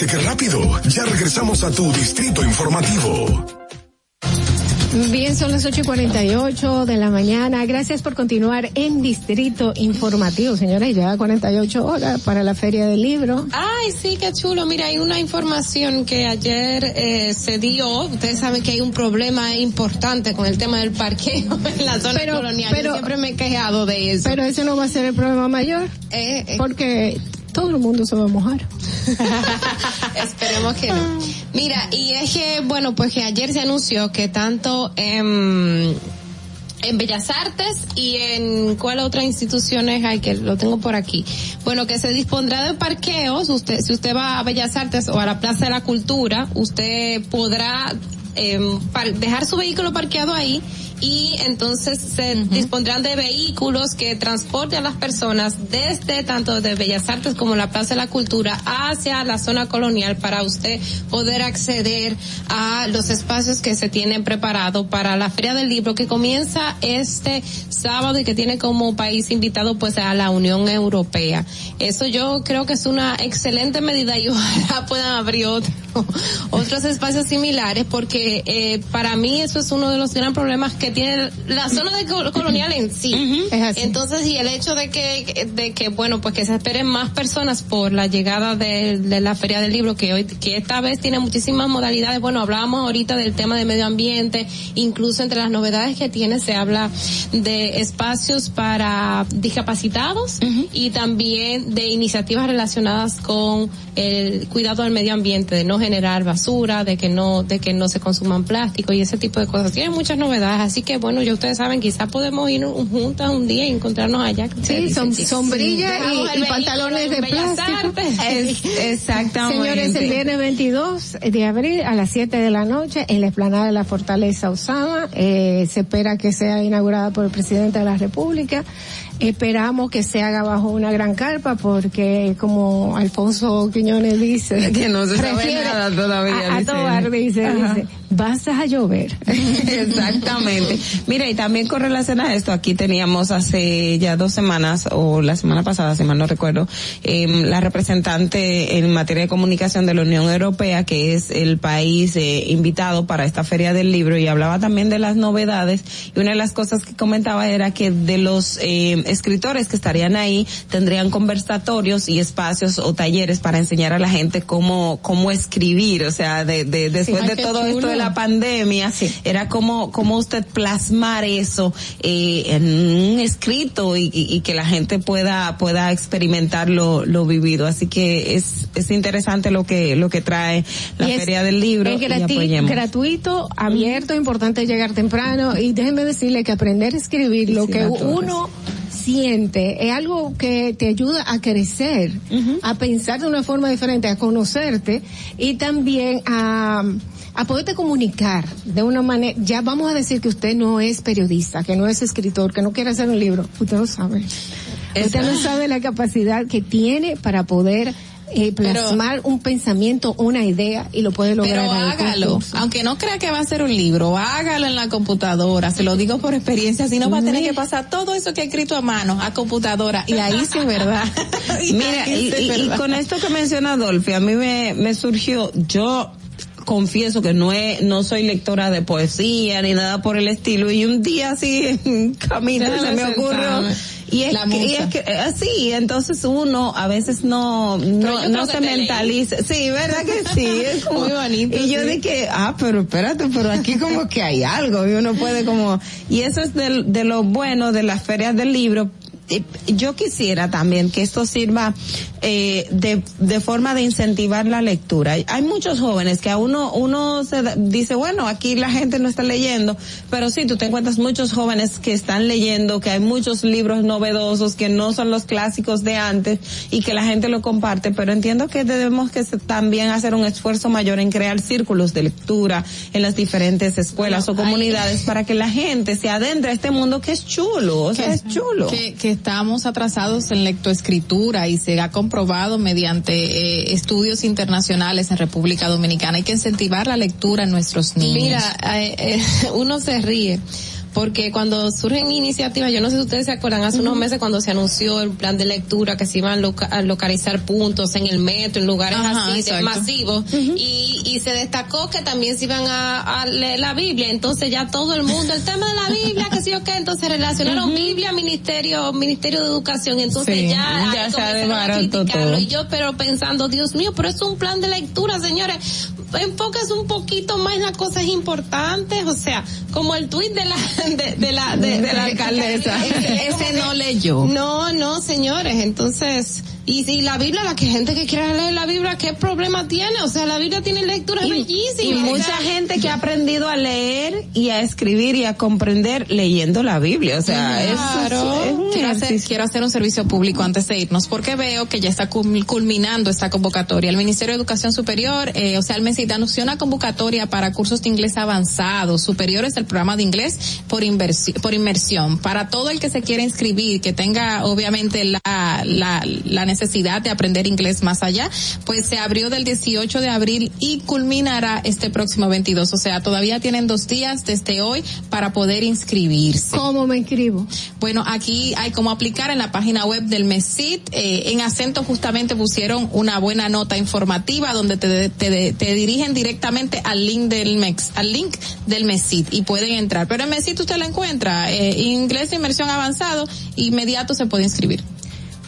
¿Viste qué rápido? Ya regresamos a tu distrito informativo. Bien, son las 8 y 48 de la mañana. Gracias por continuar en Distrito Informativo, señora. Ya 48 horas para la Feria del Libro. Ay, sí, qué chulo. Mira, hay una información que ayer eh, se dio. Ustedes saben que hay un problema importante con el tema del parqueo <laughs> en la zona Pero- colonial. pero- Yo siempre me he quejado de eso. Pero ese no va a ser el problema mayor. Eh, Porque todo el mundo se va a mojar. <laughs> Esperemos que no. Mira, y es que, bueno, pues que ayer se anunció que tanto en, en Bellas Artes y en cuál otra instituciones hay que lo tengo por aquí. Bueno, que se dispondrá de parqueos. Usted, si usted va a Bellas Artes o a la Plaza de la Cultura, usted podrá par- dejar su vehículo parqueado ahí y entonces se dispondrán de vehículos que transporten a las personas desde tanto de Bellas Artes como la Plaza de la Cultura hacia la zona colonial para usted poder acceder a los espacios que se tienen preparados para la Feria del Libro que comienza este sábado y que tiene como país invitado pues a la Unión Europea. Eso yo creo que es una excelente medida y <laughs> ojalá puedan abrir otro, otros espacios similares porque eh, para mí eso es uno de los gran problemas que tiene la zona de col- colonial en sí. Entonces, y el hecho de que, de que, bueno, pues que se esperen más personas por la llegada de, de la Feria del Libro, que hoy, que esta vez tiene muchísimas modalidades. Bueno, hablábamos ahorita del tema de medio ambiente, incluso entre las novedades que tiene se habla de espacios para discapacitados y también de iniciativas relacionadas con el cuidado del medio ambiente, de no generar basura, de que no, de que no se consuman plástico y ese tipo de cosas. Tiene muchas novedades, así que bueno, ya ustedes saben, quizás podemos ir un- juntas un día y encontrarnos allá. Sí, son- sombrilla y- pantalones de plástico. Es- <laughs> exactamente. Señores, el viernes 22 de abril a las 7 de la noche en la explanada de la Fortaleza Osama, eh, se espera que sea inaugurada por el presidente de la República. Esperamos que se haga bajo una gran carpa porque como Alfonso Quiñones dice, <laughs> Que no se sabe nada todavía, A, a dice. Tobar dice, dice, vas a llover. <laughs> Exactamente. Mira, y también con relación a esto, aquí teníamos hace ya dos semanas, o la semana pasada, si mal no recuerdo, em, la representante en materia de comunicación de la Unión Europea, que es el país eh, invitado para esta feria del libro, y hablaba también de las novedades, y una de las cosas que comentaba era que de los em, escritores que estarían ahí, tendrían conversatorios y espacios o talleres para enseñar a la gente cómo, cómo escribir, o sea, de, de, después de todo esto de la pandemia, era como, como usted plasmar eso eh, en un escrito y, y- y que la gente pueda, pueda experimentar lo, lo vivido. Así que es, es interesante lo que, lo que trae la Y es- Feria del Libro Es y gratuito, abierto, importante llegar temprano. Y déjenme decirle que aprender a escribir lo Sí, que uno siente es algo que te ayuda a crecer, a pensar de una forma diferente, a conocerte y también a a poderte comunicar de una manera, ya vamos a decir que usted no es periodista, que no es escritor, que no quiere hacer un libro, usted no sabe. Usted no sabe la capacidad que tiene para poder eh, plasmar un pensamiento, una idea y lo puede lograr. Pero hágalo, aunque no crea que va a ser un libro, hágalo en la computadora, se lo digo por experiencia, si no va a tener que pasar todo eso que ha escrito a mano a computadora. Y ahí sí es verdad. <laughs> Mira, y, con esto que menciona Adolfi, a mí me, me surgió, yo confieso que no es, no soy lectora de poesía ni nada por el estilo y un día así camino se me ocurrió y es, que, y es que así entonces uno a veces no no, no se mentaliza. sí verdad que sí <laughs> es como, muy bonito y yo dije ah pero espérate pero aquí como que hay algo y uno puede como y eso es de, de lo bueno de las ferias del libro yo quisiera también que esto sirva eh, de, de forma de incentivar la lectura. Hay muchos jóvenes que a uno, uno se dice, bueno, aquí la gente no está leyendo, pero sí, tú te encuentras muchos jóvenes que están leyendo, que hay muchos libros novedosos que no son los clásicos de antes y que la gente lo comparte, pero entiendo que debemos que también hacer un esfuerzo mayor en crear círculos de lectura en las diferentes escuelas o comunidades para que la gente se adentre a este mundo que es chulo, o sea, es chulo. Que, que estamos atrasados en lectoescritura y se ha comprobado mediante eh, estudios internacionales en República Dominicana. Hay que incentivar la lectura en nuestros niños. Mira, eh, eh, <laughs> uno se ríe porque cuando surgen iniciativas, yo no sé si ustedes se acuerdan, hace unos meses cuando se anunció el plan de lectura que se iban a localizar puntos en el metro, en lugares así de masivos, y, y se destacó que también se iban a, leer la Biblia, entonces ya todo el mundo, el tema de la Biblia, que sí o qué, entonces relacionaron Biblia, Ministerio, Ministerio de Educación, entonces ya, ya se todo. Y yo pero pensando, Dios mío, pero es un plan de lectura, señores, enfocas un poquito más en las cosas importantes, o sea, como el tuit de la <laughs> de, la de, <laughs> la alcaldesa. <laughs> ese no leyó. No, no, señores, entonces y si la Biblia, la que gente que quiera leer la Biblia, ¿qué problema tiene? O sea, la Biblia tiene lecturas bellísimas. Y mucha gente que ha aprendido a leer y a escribir y a comprender leyendo la Biblia. O sea, claro. quiero, hacer, quiero hacer un servicio público antes de irnos porque veo que ya está culminando esta convocatoria. El Ministerio de Educación Superior, eh, o sea, el MESID anunció una convocatoria para cursos de inglés avanzados, superiores del programa de inglés por, por inmersión. Para todo el que se quiera inscribir, que tenga obviamente la, la, la necesidad necesidad de aprender inglés más allá, pues se abrió del 18 de abril y culminará este próximo 22. O sea, todavía tienen dos días desde hoy para poder inscribirse. ¿Cómo me inscribo? Bueno, aquí hay como aplicar en la página web del MESIT. Eh, en acento justamente pusieron una buena nota informativa donde te, te, te dirigen directamente al link del MEX, al link del MESIT y pueden entrar. Pero en MESIT usted la encuentra, eh, inglés de inmersión avanzado, inmediato se puede inscribir.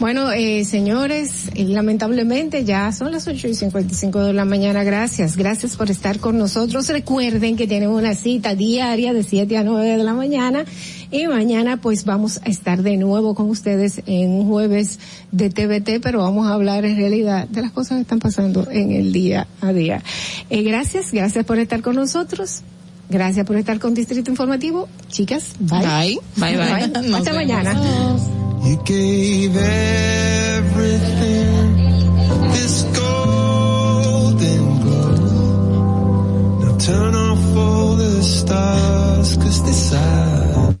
Bueno, eh, señores, eh, lamentablemente ya son las ocho y cincuenta y cinco de la mañana. Gracias, gracias por estar con nosotros. Recuerden que tienen una cita diaria de 7 a 9 de la mañana y mañana pues vamos a estar de nuevo con ustedes en un jueves de TVT, pero vamos a hablar en realidad de las cosas que están pasando en el día a día. Eh, gracias, gracias por estar con nosotros. Gracias por estar con Distrito Informativo. Chicas, bye. Bye, bye, bye. Hasta mañana. You gave everything this golden glow. Now turn off all the stars, cause this I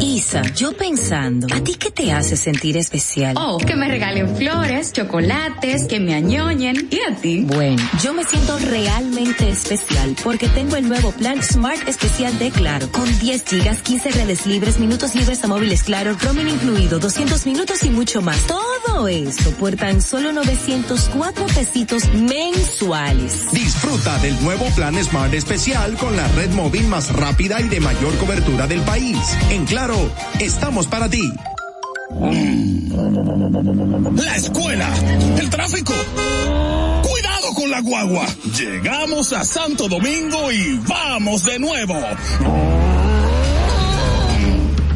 Isa, yo pensando, ¿a ti qué te hace sentir especial? Oh, que me regalen flores, chocolates, que me añoñen. ¿Y a ti? Bueno, yo me siento realmente especial porque tengo el nuevo plan Smart Especial de Claro, con 10 gigas, 15 redes libres, minutos libres a móviles Claro, roaming incluido, 200 minutos y mucho más. Todo eso por tan solo 904 pesitos mensuales. Disfruta del nuevo plan Smart Especial con la red móvil más rápida y de mayor cobertura del país. En Estamos para ti. La escuela, el tráfico. Cuidado con la guagua. Llegamos a Santo Domingo y vamos de nuevo.